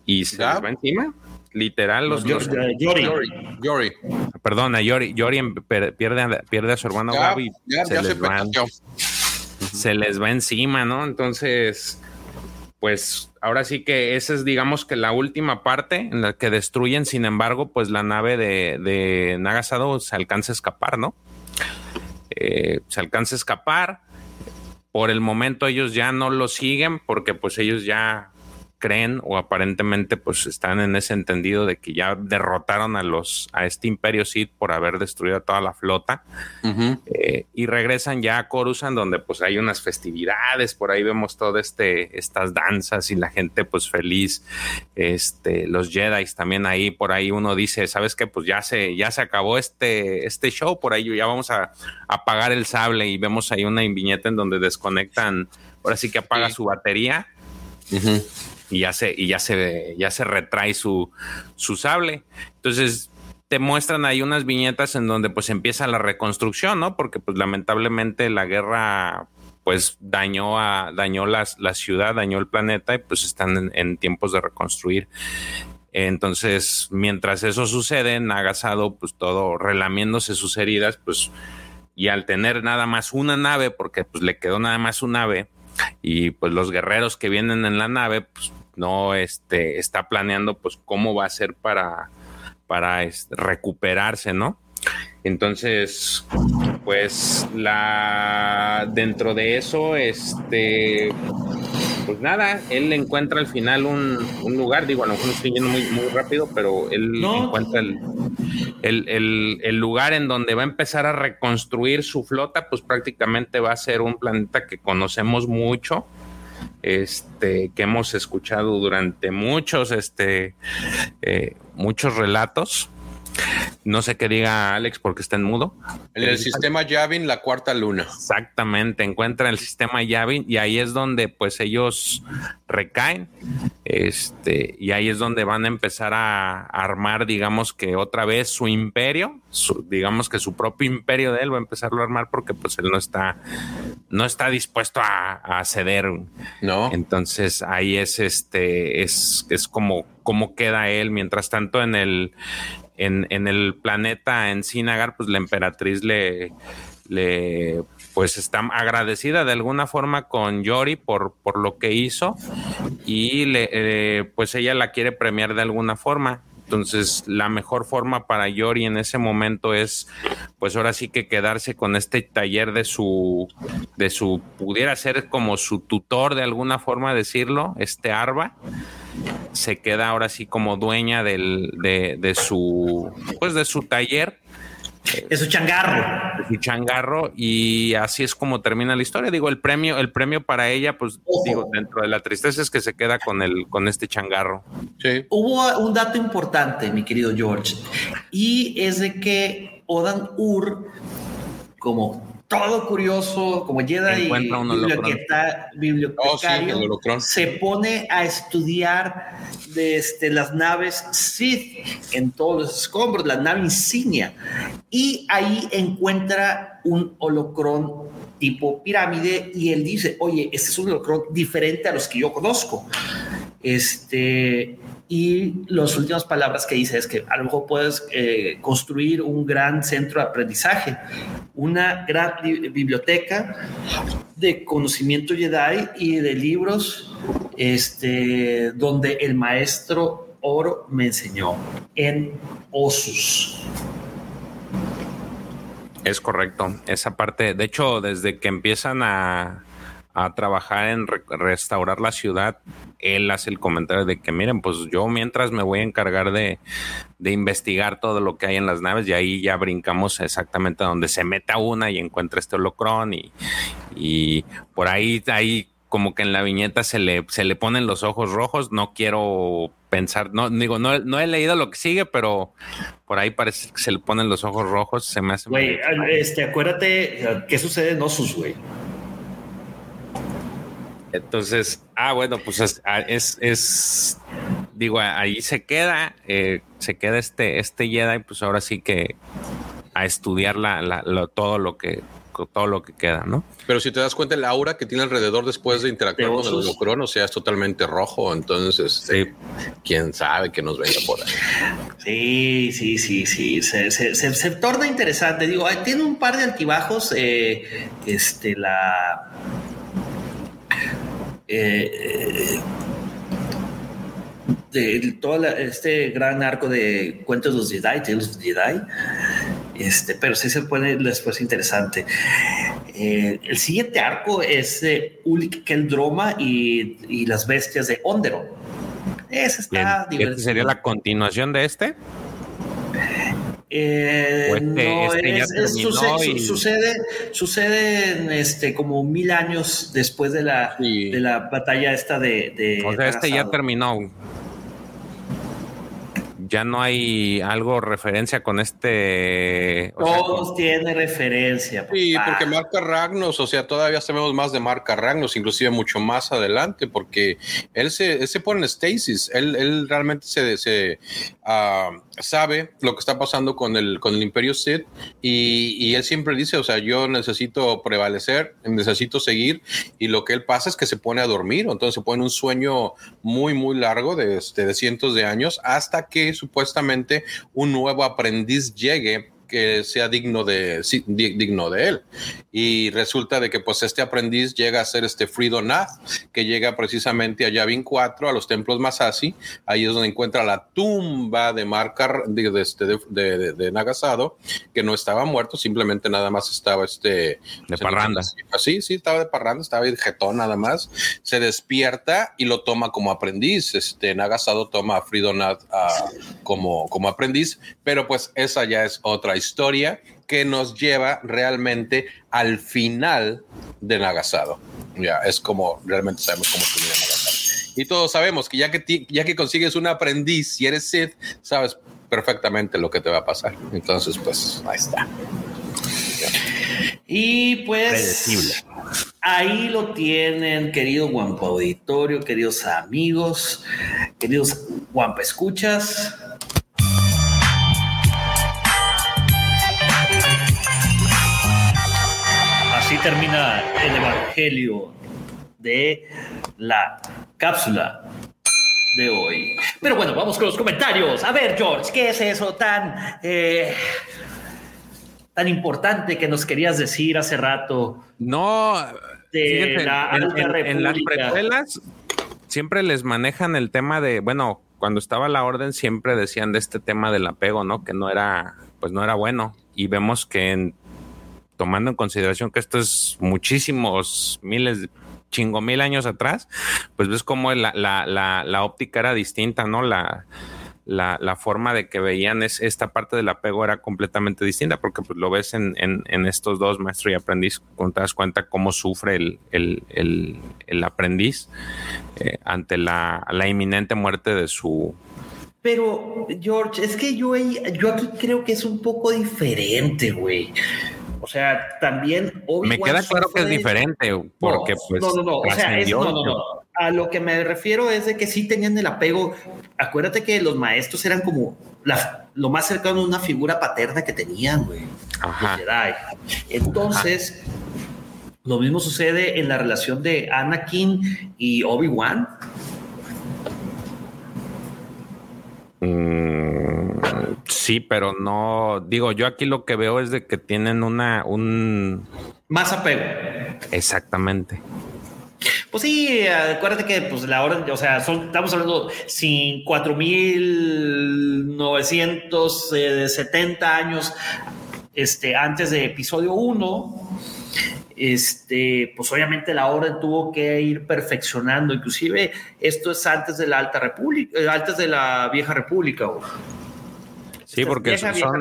y se les va encima. Literal, los, no, los Yori. Yori. Yori. Perdona, Yori, Yori pierde, pierde a su hermano ya, se, ya les se se les va encima, ¿no? Entonces, pues ahora sí que esa es, digamos que la última parte en la que destruyen, sin embargo, pues la nave de, de Nagasado se alcanza a escapar, ¿no? Eh, se alcanza a escapar. Por el momento ellos ya no lo siguen porque pues ellos ya creen o aparentemente pues están en ese entendido de que ya derrotaron a los a este imperio Sith por haber destruido toda la flota Uh -huh. eh, y regresan ya a Coruscant donde pues hay unas festividades por ahí vemos todo este estas danzas y la gente pues feliz este los Jedi también ahí por ahí uno dice sabes qué pues ya se ya se acabó este este show por ahí ya vamos a apagar el sable y vemos ahí una viñeta en donde desconectan ahora sí que apaga Sí. su batería Uh -huh. Y ya se, ya se, ya se retrae su, su sable. Entonces te muestran ahí unas viñetas en donde pues empieza la reconstrucción, ¿no? Porque pues lamentablemente la guerra pues dañó dañó las, la ciudad, dañó el planeta y pues están en, en tiempos de reconstruir. Entonces, mientras eso sucede, Nagasado, pues todo relamiéndose sus heridas, pues, y al tener nada más una nave, porque pues le quedó nada más una nave, y pues los guerreros que vienen en la nave, pues no este, está planeando pues cómo va a ser para, para recuperarse, ¿no? Entonces, pues la dentro de eso, este, pues nada, él encuentra al final un, un lugar, digo, a lo mejor no estoy yendo muy, muy rápido, pero él No. encuentra el, el, el, el lugar en donde va a empezar a reconstruir su flota, pues prácticamente va a ser un planeta que conocemos mucho, este, que hemos escuchado durante muchos, este, eh, muchos relatos. No sé qué diga Alex porque está en mudo. En el sistema Yavin, la cuarta luna. Exactamente, encuentra el sistema Yavin y ahí es donde pues ellos recaen, este, y ahí es donde van a empezar a, a armar, digamos que otra vez su imperio, su, digamos que su propio imperio de él va a empezarlo a armar porque pues él no está, no está dispuesto a, a ceder. No. Entonces ahí es este, es, es como, como queda él, mientras tanto en el, en, en el planeta en Sinagar, pues la emperatriz le, le pues está agradecida de alguna forma con Yori por, por lo que hizo y le, eh, pues ella la quiere premiar de alguna forma. Entonces, la mejor forma para Yori en ese momento es, pues ahora sí que quedarse con este taller de su, de su, pudiera ser como su tutor de alguna forma decirlo, este Arba. Se queda ahora sí como dueña del, de, de su, pues de su taller Es su changarro. De su changarro y así es como termina la historia. Digo, el premio, el premio para ella, pues digo, dentro de la tristeza es que se queda con el, con este changarro. Sí. Hubo un dato importante, mi querido George, y es de que Odan Ur, como todo curioso, como Jedi y bibliotecario, oh, se pone a estudiar de este, las naves Sith en todos los escombros, la nave insignia, y ahí encuentra un holocrón tipo pirámide y él dice, oye, este es un holocrón diferente a los que yo conozco. Este, y las últimas palabras que dice es que a lo mejor puedes eh, construir un gran centro de aprendizaje, una gran biblioteca de conocimiento Jedi y de libros este, donde el maestro Oro me enseñó en Osus. Es correcto, esa parte, de hecho, desde que empiezan a, a trabajar en restaurar la ciudad, él hace el comentario de que miren, pues yo mientras me voy a encargar de, investigar todo lo que hay en las naves y ahí ya brincamos exactamente a donde se meta una y encuentra este holocrón y, y por ahí, ahí como que en la viñeta se le, se le ponen los ojos rojos, no quiero pensar, no digo, no, no he leído lo que sigue, pero por ahí parece que se le ponen los ojos rojos, se me hace... Güey, este, acuérdate qué sucede en Osus, güey. Entonces, ah, bueno, pues es, ah, es, digo, ahí se queda, eh, se queda este, este Jedi, pues ahora sí que a estudiar la, todo lo que todo lo que queda, ¿no? Pero si te das cuenta, el aura que tiene alrededor después de interactuar con el holocron, o sea, es totalmente rojo. Entonces, sí. quién sabe que nos venga por ahí. Sí, sí, sí, sí. Se, se, torna interesante. Digo, tiene un par de altibajos. Eh, este, la eh, de todo este gran arco de cuentos de los Jedi, Tales of Jedi, este, pero sí se pone después interesante. Eh, el siguiente arco es eh, Ulik Keldroma y, y las bestias de Onderon. Ese está divertido. ¿Sería la continuación de este? Eh, este, este sucede, sucede, este, como mil años después de la, de la batalla esta de... o sea, este ya terminó ya no hay algo referencia con este. Todos tiene referencia. Sí, porque marca Ragnos, o sea, todavía sabemos más de marca Ragnos, inclusive mucho más adelante, porque él se, se pone en stasis, él, él realmente se, se uh, sabe lo que está pasando con el, con el Imperio Sith y, y, él siempre dice, o sea, yo necesito prevalecer, necesito seguir y lo que él pasa es que se pone a dormir, entonces se pone un sueño muy, muy largo de, este, de cientos de años hasta que supuestamente un nuevo aprendiz llegue que sea digno de, digno de él. Y resulta de que pues este aprendiz llega a ser este Frido Nath, que llega precisamente a Yavin 4, a los templos Masasi, ahí es donde encuentra la tumba de Marca de, este, de, de, Nagasado, que no estaba muerto, simplemente nada más estaba este... De parranda. Así, sí, estaba de parranda, estaba de jetón nada más, se despierta y lo toma como aprendiz, este Nagasado toma a Frido Nath ah, como, como aprendiz, pero pues esa ya es otra historia historia que nos lleva realmente al final de Nagasado. Ya, es como realmente sabemos cómo termina Nagasado. Y todos sabemos que ya que, ya que consigues un aprendiz y eres Sith, sabes perfectamente lo que te va a pasar. Entonces, pues ahí está. Y pues ahí lo tienen, querido Guampa Auditorio, queridos amigos, queridos Guampa Escuchas. Termina el Evangelio de la cápsula de hoy. Pero bueno, vamos con los comentarios. A ver, George, ¿qué es eso tan, eh, tan importante que nos querías decir hace rato? No, en, en, las precuelas siempre les manejan el tema de, bueno, cuando estaba la orden siempre decían de este tema del apego, ¿no? Que no era, pues no era bueno. Y vemos que en tomando en consideración que esto es muchísimos miles, chingo mil años atrás, pues ves como la, la, la, óptica era distinta, ¿no? La, la, la, forma de que veían es, esta parte del apego era completamente distinta, porque pues, lo ves en, en, en, estos dos, maestro y aprendiz, cuando te das cuenta cómo sufre el, el, el, el aprendiz eh, ante la, la, inminente muerte de su... Pero, George, es que yo, yo aquí creo que es un poco diferente, güey. O sea, también... me queda claro que es diferente, porque no, pues... No, no, no, o sea, es, no, no, no a lo que me refiero es de que sí tenían el apego. Acuérdate que los maestros eran como la, lo más cercano a una figura paterna que tenían, güey. Ajá. Entonces, Ajá. lo mismo sucede en la relación de Anakin y Obi-Wan. Mm, sí, pero no, digo, yo aquí lo que veo es de que tienen una, un... Más apego. Exactamente. Pues sí, acuérdate que pues la hora, o sea, son, estamos hablando sin 4970 años este, antes de episodio 1. Este, pues obviamente la orden tuvo que ir perfeccionando, inclusive esto es antes de la Alta República, antes de la Vieja República. Sí, porque vieja, vieja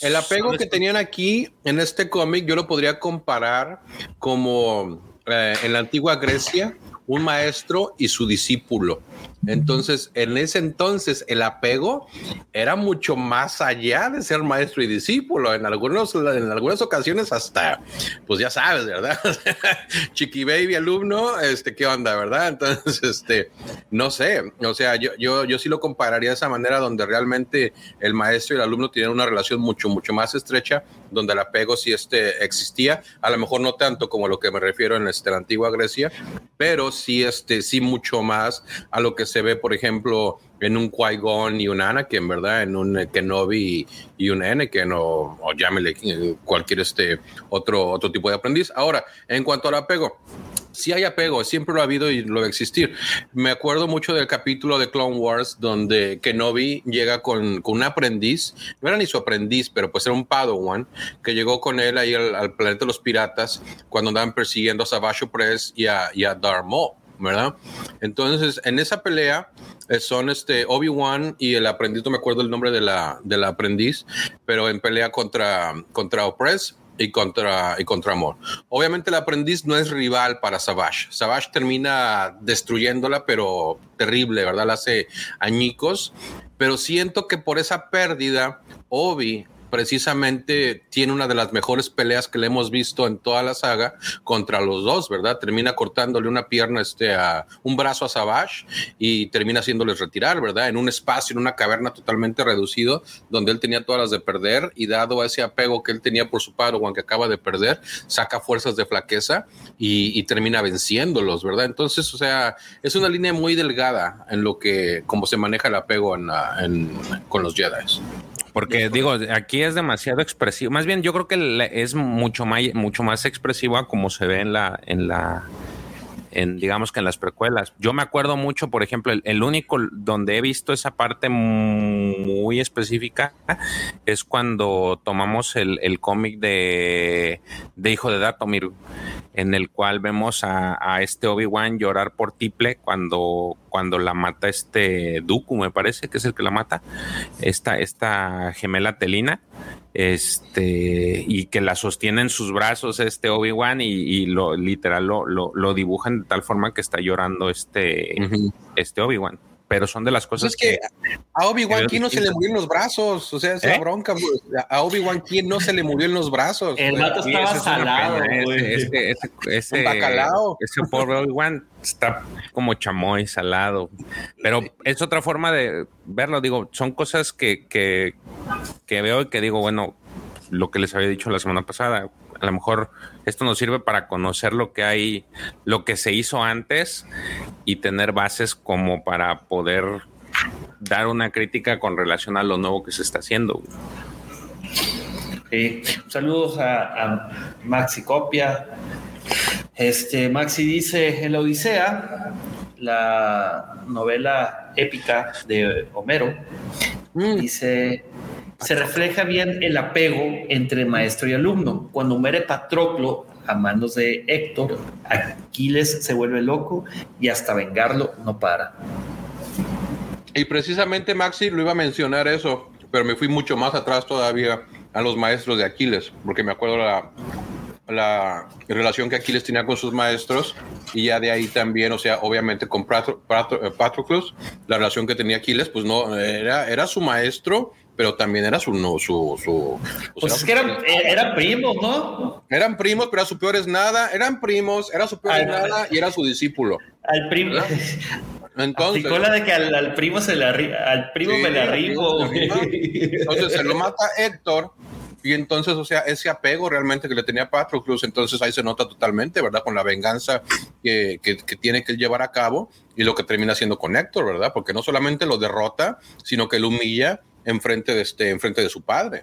el apego que tenían aquí en este cómic yo lo podría comparar como eh, en la antigua Grecia, un maestro y su discípulo. Entonces, en ese entonces, el apego era mucho más allá de ser maestro y discípulo. En, algunos, en algunas ocasiones, hasta, pues ya sabes, ¿verdad? [LAUGHS] Chiqui baby alumno, este, ¿qué onda, verdad? Entonces, este, no sé. O sea, yo, yo, yo sí lo compararía de esa manera, donde realmente el maestro y el alumno tienen una relación mucho, mucho más estrecha, donde el apego sí este, existía. A lo mejor no tanto como lo que me refiero en este, la antigua Grecia, pero sí, este, sí mucho más a lo que se ve, por ejemplo, en un Qui-Gon y un Anakin, ¿verdad? En un Kenobi y un Anakin o, o llámele cualquier este otro, otro tipo de aprendiz. Ahora, en cuanto al apego, sí hay apego, siempre lo ha habido y lo va a existir. Me acuerdo mucho del capítulo de Clone Wars donde Kenobi llega con, un aprendiz, no era ni su aprendiz, pero pues era un Padawan, que llegó con él ahí al, al planeta de los piratas cuando andaban persiguiendo a Savage Press y a, y a Darth Maul. ¿Verdad? Entonces, en esa pelea eh, son este Obi-Wan y el aprendiz, me acuerdo el nombre de la, de la aprendiz, pero en pelea contra, contra Opress y contra, y contra Amor. Obviamente el aprendiz no es rival para Savage. Savage termina destruyéndola, pero terrible, ¿verdad? La hace añicos. Pero siento que por esa pérdida, Obi precisamente tiene una de las mejores peleas que le hemos visto en toda la saga contra los dos, ¿verdad? Termina cortándole una pierna, este, a un brazo a Savage y termina haciéndoles retirar, ¿verdad? En un espacio, en una caverna totalmente reducido, donde él tenía todas las de perder y dado ese apego que él tenía por su padre, que acaba de perder, saca fuerzas de flaqueza y, termina venciéndolos, ¿verdad? Entonces, o sea, es una línea muy delgada en lo que, como se maneja el apego en, en, con los Jedi. Porque digo, aquí es demasiado expresivo. Más bien, yo creo que es mucho más, mucho más expresivo a como se ve en la, en la, en digamos que en las precuelas. Yo me acuerdo mucho, por ejemplo, el, único donde he visto esa parte muy específica es cuando tomamos el, el cómic de, de Hijo de Datomir, en el cual vemos a, a este Obi-Wan llorar por Tiple cuando, cuando la mata este Dooku, me parece que es el que la mata, esta, esta gemela telina, este, y que la sostiene en sus brazos este Obi-Wan y, y, lo literal lo, lo, lo, dibujan de tal forma que está llorando este, uh -huh. este Obi-Wan pero son de las cosas es que, que, a Obi-Wan quién no se le murió en los brazos, o sea, esa ¿Eh? bronca, pues, a Obi-Wan quién no se le murió en los brazos. El vato estaba salado, ese, ese, ese, ese, bacalao. ese pobre Obi-Wan está como chamoy salado, pero es otra forma de verlo, digo, son cosas que, que, que veo y que digo, bueno, lo que les había dicho la semana pasada, a lo mejor esto nos sirve para conocer lo que hay, lo que se hizo antes y tener bases como para poder dar una crítica con relación a lo nuevo que se está haciendo. Sí. Saludos a, a Maxi Copia. Este Maxi dice en la Odisea, la novela épica de Homero, mm. dice se refleja bien el apego entre maestro y alumno. Cuando muere Patroclo a manos de Héctor, Aquiles se vuelve loco y hasta vengarlo no para. Y precisamente Maxi lo iba a mencionar eso, pero me fui mucho más atrás todavía a los maestros de Aquiles, porque me acuerdo la, la relación que Aquiles tenía con sus maestros y ya de ahí también, o sea, obviamente con eh, Patroclus, la relación que tenía Aquiles, pues no, era, era su maestro, pero también era su... No, su, su pues es que eran, eh, eran, primos, ¿no? Eran primos, pero a su peor es nada, eran primos, era su peor es nada y era su discípulo. Al primo... Entonces, la de que al, primo se le al primo me le arribo. Entonces se lo [LAUGHS] mata Héctor y entonces, o sea, ese apego realmente que le tenía Patroclus, entonces ahí se nota totalmente, ¿verdad? Con la venganza que, que, tiene que llevar a cabo y lo que termina haciendo con Héctor, ¿verdad? Porque no solamente lo derrota, sino que lo humilla enfrente de este, enfrente de su padre.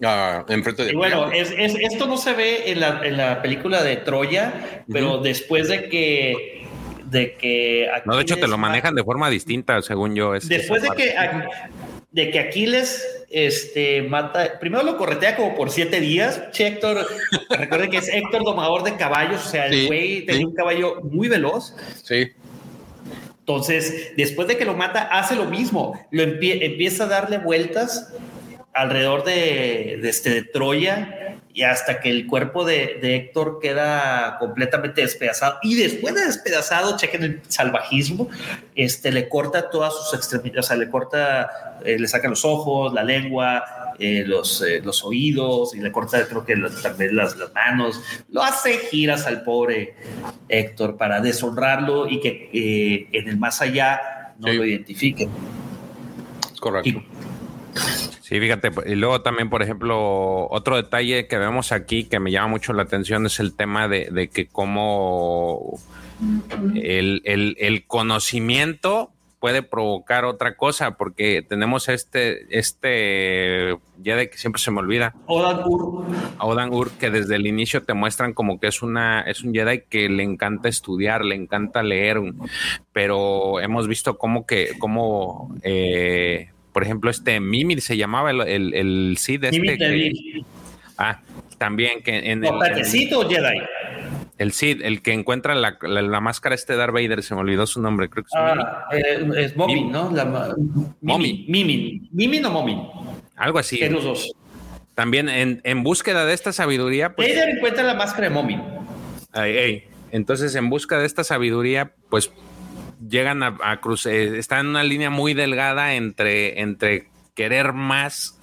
Uh, enfrente de y bueno, es, es, esto no se ve en la, en la película de Troya, pero después de que de que no de hecho te lo manejan de forma distinta según yo después de que de que Aquiles este, mata, primero lo corretea como por siete días. Che, Héctor, recuerden que es Héctor domador de caballos, o sea, el güey tenía un caballo muy veloz. Sí. Entonces, después de que lo mata, hace lo mismo, lo empieza a darle vueltas alrededor de, de, este, de Troya y hasta que el cuerpo de, de, Héctor queda completamente despedazado. Y después de despedazado, chequen el salvajismo, este, le corta todas sus extremidades, o sea, le corta, eh, le saca los ojos, la lengua, eh, los, eh, los oídos, y le corta, creo que también las, las, manos. Lo hace giras al pobre Héctor para deshonrarlo y que en el más allá no lo identifiquen. Correcto. Sí, fíjate, y luego también, por ejemplo, otro detalle que vemos aquí que me llama mucho la atención es el tema de, que cómo el, conocimiento puede provocar otra cosa, porque tenemos este, este Jedi que siempre se me olvida. Odan Ur. Odan Ur, que desde el inicio te muestran como que es una, es un Jedi que le encanta estudiar, le encanta leer, pero hemos visto como que, como eh, por ejemplo, este Mimir se llamaba el, el, el Cid. Este ah, también que en el. o Jedi? El Cid, el que encuentra la, la, máscara este Darth Vader, se me olvidó su nombre, creo que es ah, eh, es Momin, ¿no? La, Momin. Mimin. Mimin o Momin. Algo así. los dos. También en, en, búsqueda de esta sabiduría. Pues, Vader encuentra la máscara de Momin. Entonces, en busca de esta sabiduría, pues llegan a, cruzar, eh, están en una línea muy delgada entre, entre querer más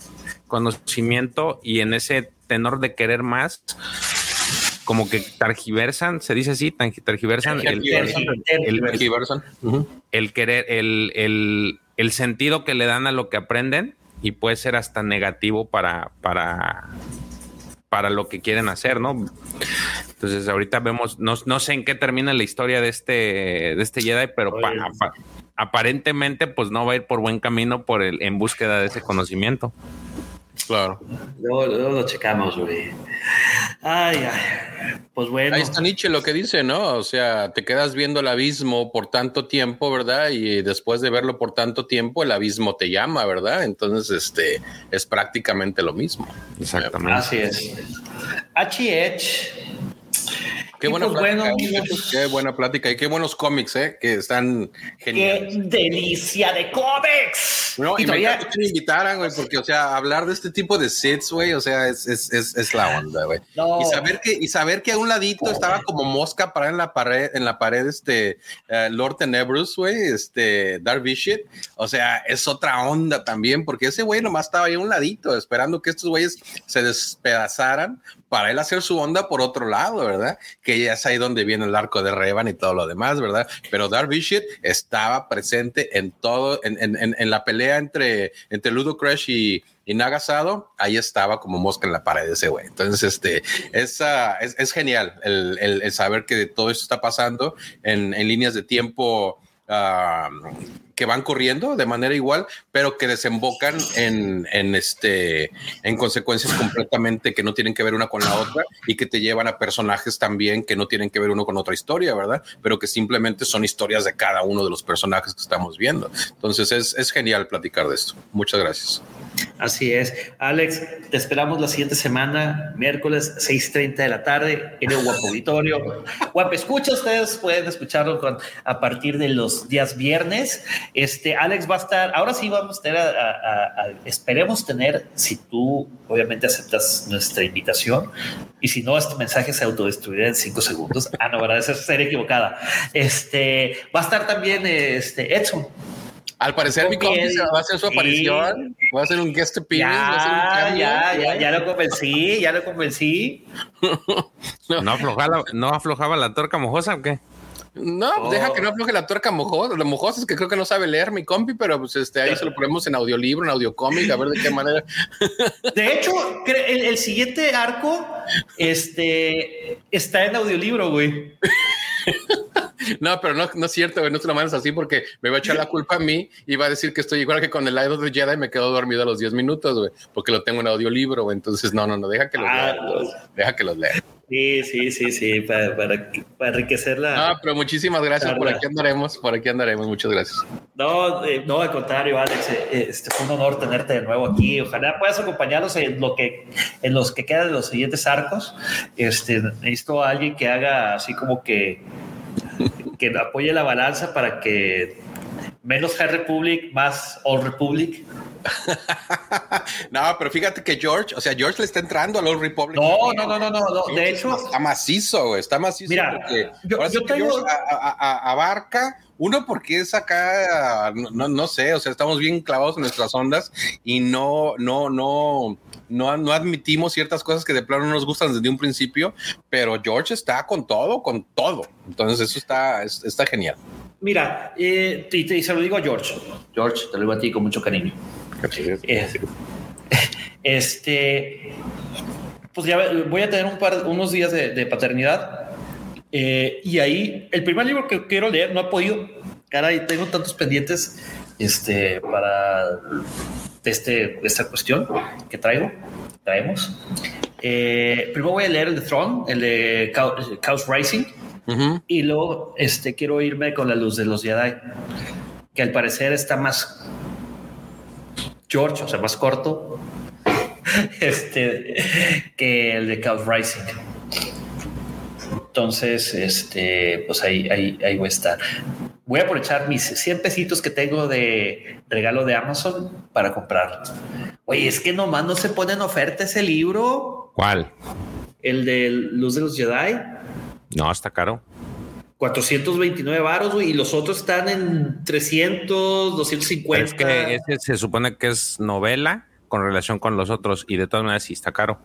conocimiento y en ese tenor de querer más, como que targiversan, se dice así, targiversan, el, el, querer, el, el, sentido que le dan a lo que aprenden y puede ser hasta negativo para, para, para lo que quieren hacer, ¿no? Entonces ahorita vemos, no, no sé en qué termina la historia de este, de este Jedi, pero aparentemente pues no va a ir por buen camino por el, en búsqueda de ese conocimiento. Claro. Luego, lo checamos, güey. Ay, ay. Pues bueno. Ahí está Nietzsche lo que dice, ¿no? O sea, te quedas viendo el abismo por tanto tiempo, ¿verdad? Y después de verlo por tanto tiempo, el abismo te llama, ¿verdad? Entonces, este, es prácticamente lo mismo. Exactamente. Así es. H.H. Qué buena, pues plática, qué buena plática y qué buenos cómics, ¿eh? Que están geniales. ¡Qué delicia de cómics! No, y, me encanta que me invitaran, güey, porque, o sea, hablar de este tipo de sets, güey, o sea, es, es, es, es la onda, güey. Y, saber que, y saber que a un ladito estaba como mosca para en la pared, en la pared, este, uh, Lord Tenebrous, güey, este, Dark Vision, o sea, es otra onda también, porque ese güey nomás estaba ahí a un ladito, esperando que estos güeyes se despedazaran para él hacer su onda por otro lado, ¿verdad? Que ya es ahí donde viene el arco de Revan y todo lo demás, ¿verdad? Pero Darvish estaba presente en todo, en, en, en, la pelea entre, entre Ludo Crash y, y Nagasado, ahí estaba como mosca en la pared ese güey. Entonces, este, es, es, genial el, el, el, saber que todo esto está pasando en, en líneas de tiempo que van corriendo de manera igual, pero que desembocan en, en, este, en consecuencias completamente que no tienen que ver una con la otra y que te llevan a personajes también que no tienen que ver uno con otra historia, ¿verdad? Pero que simplemente son historias de cada uno de los personajes que estamos viendo. Entonces es, es genial platicar de esto. Muchas gracias. Así es. Alex, te esperamos la siguiente semana, miércoles 6.30 de la tarde, en el Guapo Auditorio. [LAUGHS] Guapo, escucha, ustedes pueden escucharlo con, a partir de los días viernes. Este, Alex va a estar, ahora sí vamos a tener, a, esperemos tener, si tú obviamente aceptas nuestra invitación, y si no, este mensaje se autodestruirá en cinco segundos. Ah, no, verdad, esa ser equivocada. Este, va a estar también este, Edson. Al parecer, mi compi va a hacer su aparición. Va a hacer un guest appearance. Ya, ya, ya, ya lo convencí, ya lo convencí. [LAUGHS] no. aflojaba, ¿No aflojaba la torca mojosa o qué? No, deja que no afloje la tuerca mojosa. Lo mojosa es que creo que no sabe leer mi compi, pero pues este ahí se lo ponemos en audiolibro, en audiocómic, a ver de qué manera. [LAUGHS] De hecho, el, el siguiente arco este, está en audiolibro, güey. No, pero no, no es cierto, güey, no te lo mandas así porque me va a echar la culpa a mí y va a decir que estoy igual que con el of the Jedi me quedo dormido a los 10 minutos, güey, porque lo tengo en audiolibro, güey. Entonces, no, no, no, deja que los lea. Ah, deja que los lea. Sí, sí, sí, sí, para, para, para enriquecer la. Ah, pero muchísimas gracias. Por aquí andaremos, por aquí andaremos. Muchas gracias. No, eh, no, al contrario, Alex. Eh, este fue un honor tenerte de nuevo aquí. Ojalá puedas acompañarnos en lo que, en los que quedan de los siguientes arcos. Este, necesito a alguien que haga así como que que apoye la balanza para que menos High Republic, más Old Republic. [LAUGHS] no, pero fíjate que George, o sea, George le está entrando a Old Republic. No, no, no, no, no, De hecho, está macizo, está macizo. Mira, yo, yo abarca uno porque es acá, no, no, sé, o sea, estamos bien clavados en nuestras ondas y no, no, no, no, no admitimos ciertas cosas que de plano no nos gustan desde un principio, pero George está con todo, con todo. Entonces eso está, está genial. Mira, eh, y, se lo digo a George. George, te lo digo a ti con mucho cariño. Eh, este, pues ya voy a tener un par, unos días de, paternidad. Eh, y ahí, el primer libro que quiero leer, no he podido. Caray, tengo tantos pendientes este, para este, esta cuestión que traigo, traemos. primero voy a leer el de Throne, el de Chaos Rising y luego este, quiero irme con la luz de los Jedi, que al parecer está más George, o sea, más corto [LAUGHS] este, que el de Chaos Rising. Entonces, este, pues ahí, ahí, ahí voy a estar. Voy a aprovechar mis 100 pesitos que tengo de regalo de Amazon para comprar. Oye, es que nomás no se pone en oferta ese libro. ¿Cuál? El de Luz de los Jedi. No, está caro. 429 varos, güey, y los otros están en 300, 250. es que ese se supone que es novela con relación con los otros y de todas maneras sí está caro.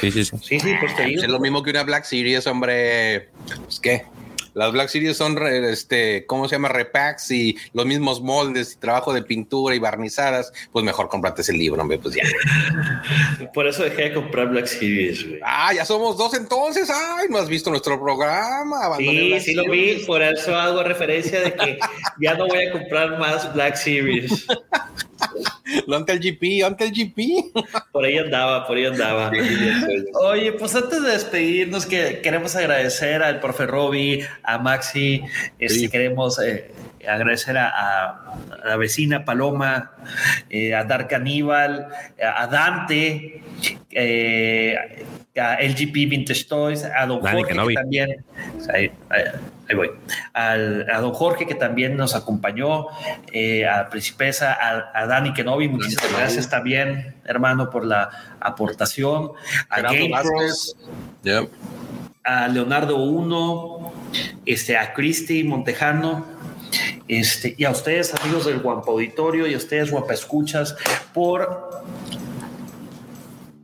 Sí, sí, sí. Sí, sí, pues te digo. Es lo mismo que una Black Series, hombre. Pues qué. Las Black Series son, este, ¿cómo se llama? Repacks y los mismos moldes y trabajo de pintura y barnizadas. Pues mejor cómprate ese libro, hombre, pues ya. [LAUGHS] Por eso dejé de comprar Black Series, güey. Ah, ya somos dos entonces. Ay, no has visto nuestro programa. sí, sí lo vi. Por eso hago referencia de que ya no voy a comprar más Black Series. [LAUGHS] [LAUGHS] Lo ante el GP, ante el GP. Por ahí andaba, por ahí andaba. Oye, pues antes de despedirnos, que queremos agradecer al profe Robbie, a Maxi, este, queremos eh, agradecer a, la vecina Paloma, eh, a Dark Aníbal, a Dante, eh, a LGP Vintage Toys, a Don Jorge que también, ahí, voy, a Don Jorge que también nos acompañó, a Principesa, a, Dani Kenobi, muchísimas gracias también, hermano, por la aportación, a Game a Leonardo Uno, este, a Cristi Montejano, este, y a ustedes, amigos del Guampa Auditorio, y a ustedes, Guampa Escuchas, por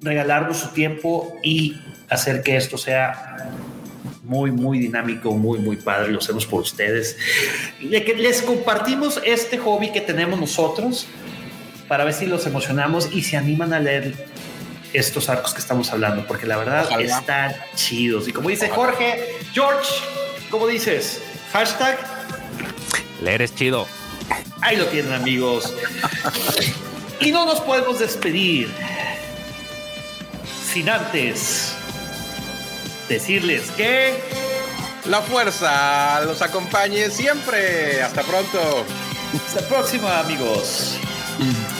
regalarnos su tiempo y hacer que esto sea muy, muy dinámico, muy, muy padre. Lo hacemos por ustedes. Les compartimos este hobby que tenemos nosotros para ver si los emocionamos y se animan a leer estos arcos que estamos hablando, porque la verdad están chidos. Y como dice Jorge, George, ¿cómo dices? Hashtag. Leer es chido. Ahí lo tienen, amigos. [LAUGHS] y no nos podemos despedir sin antes decirles que la fuerza los acompañe siempre. Hasta pronto. Hasta la próxima, amigos. Mm.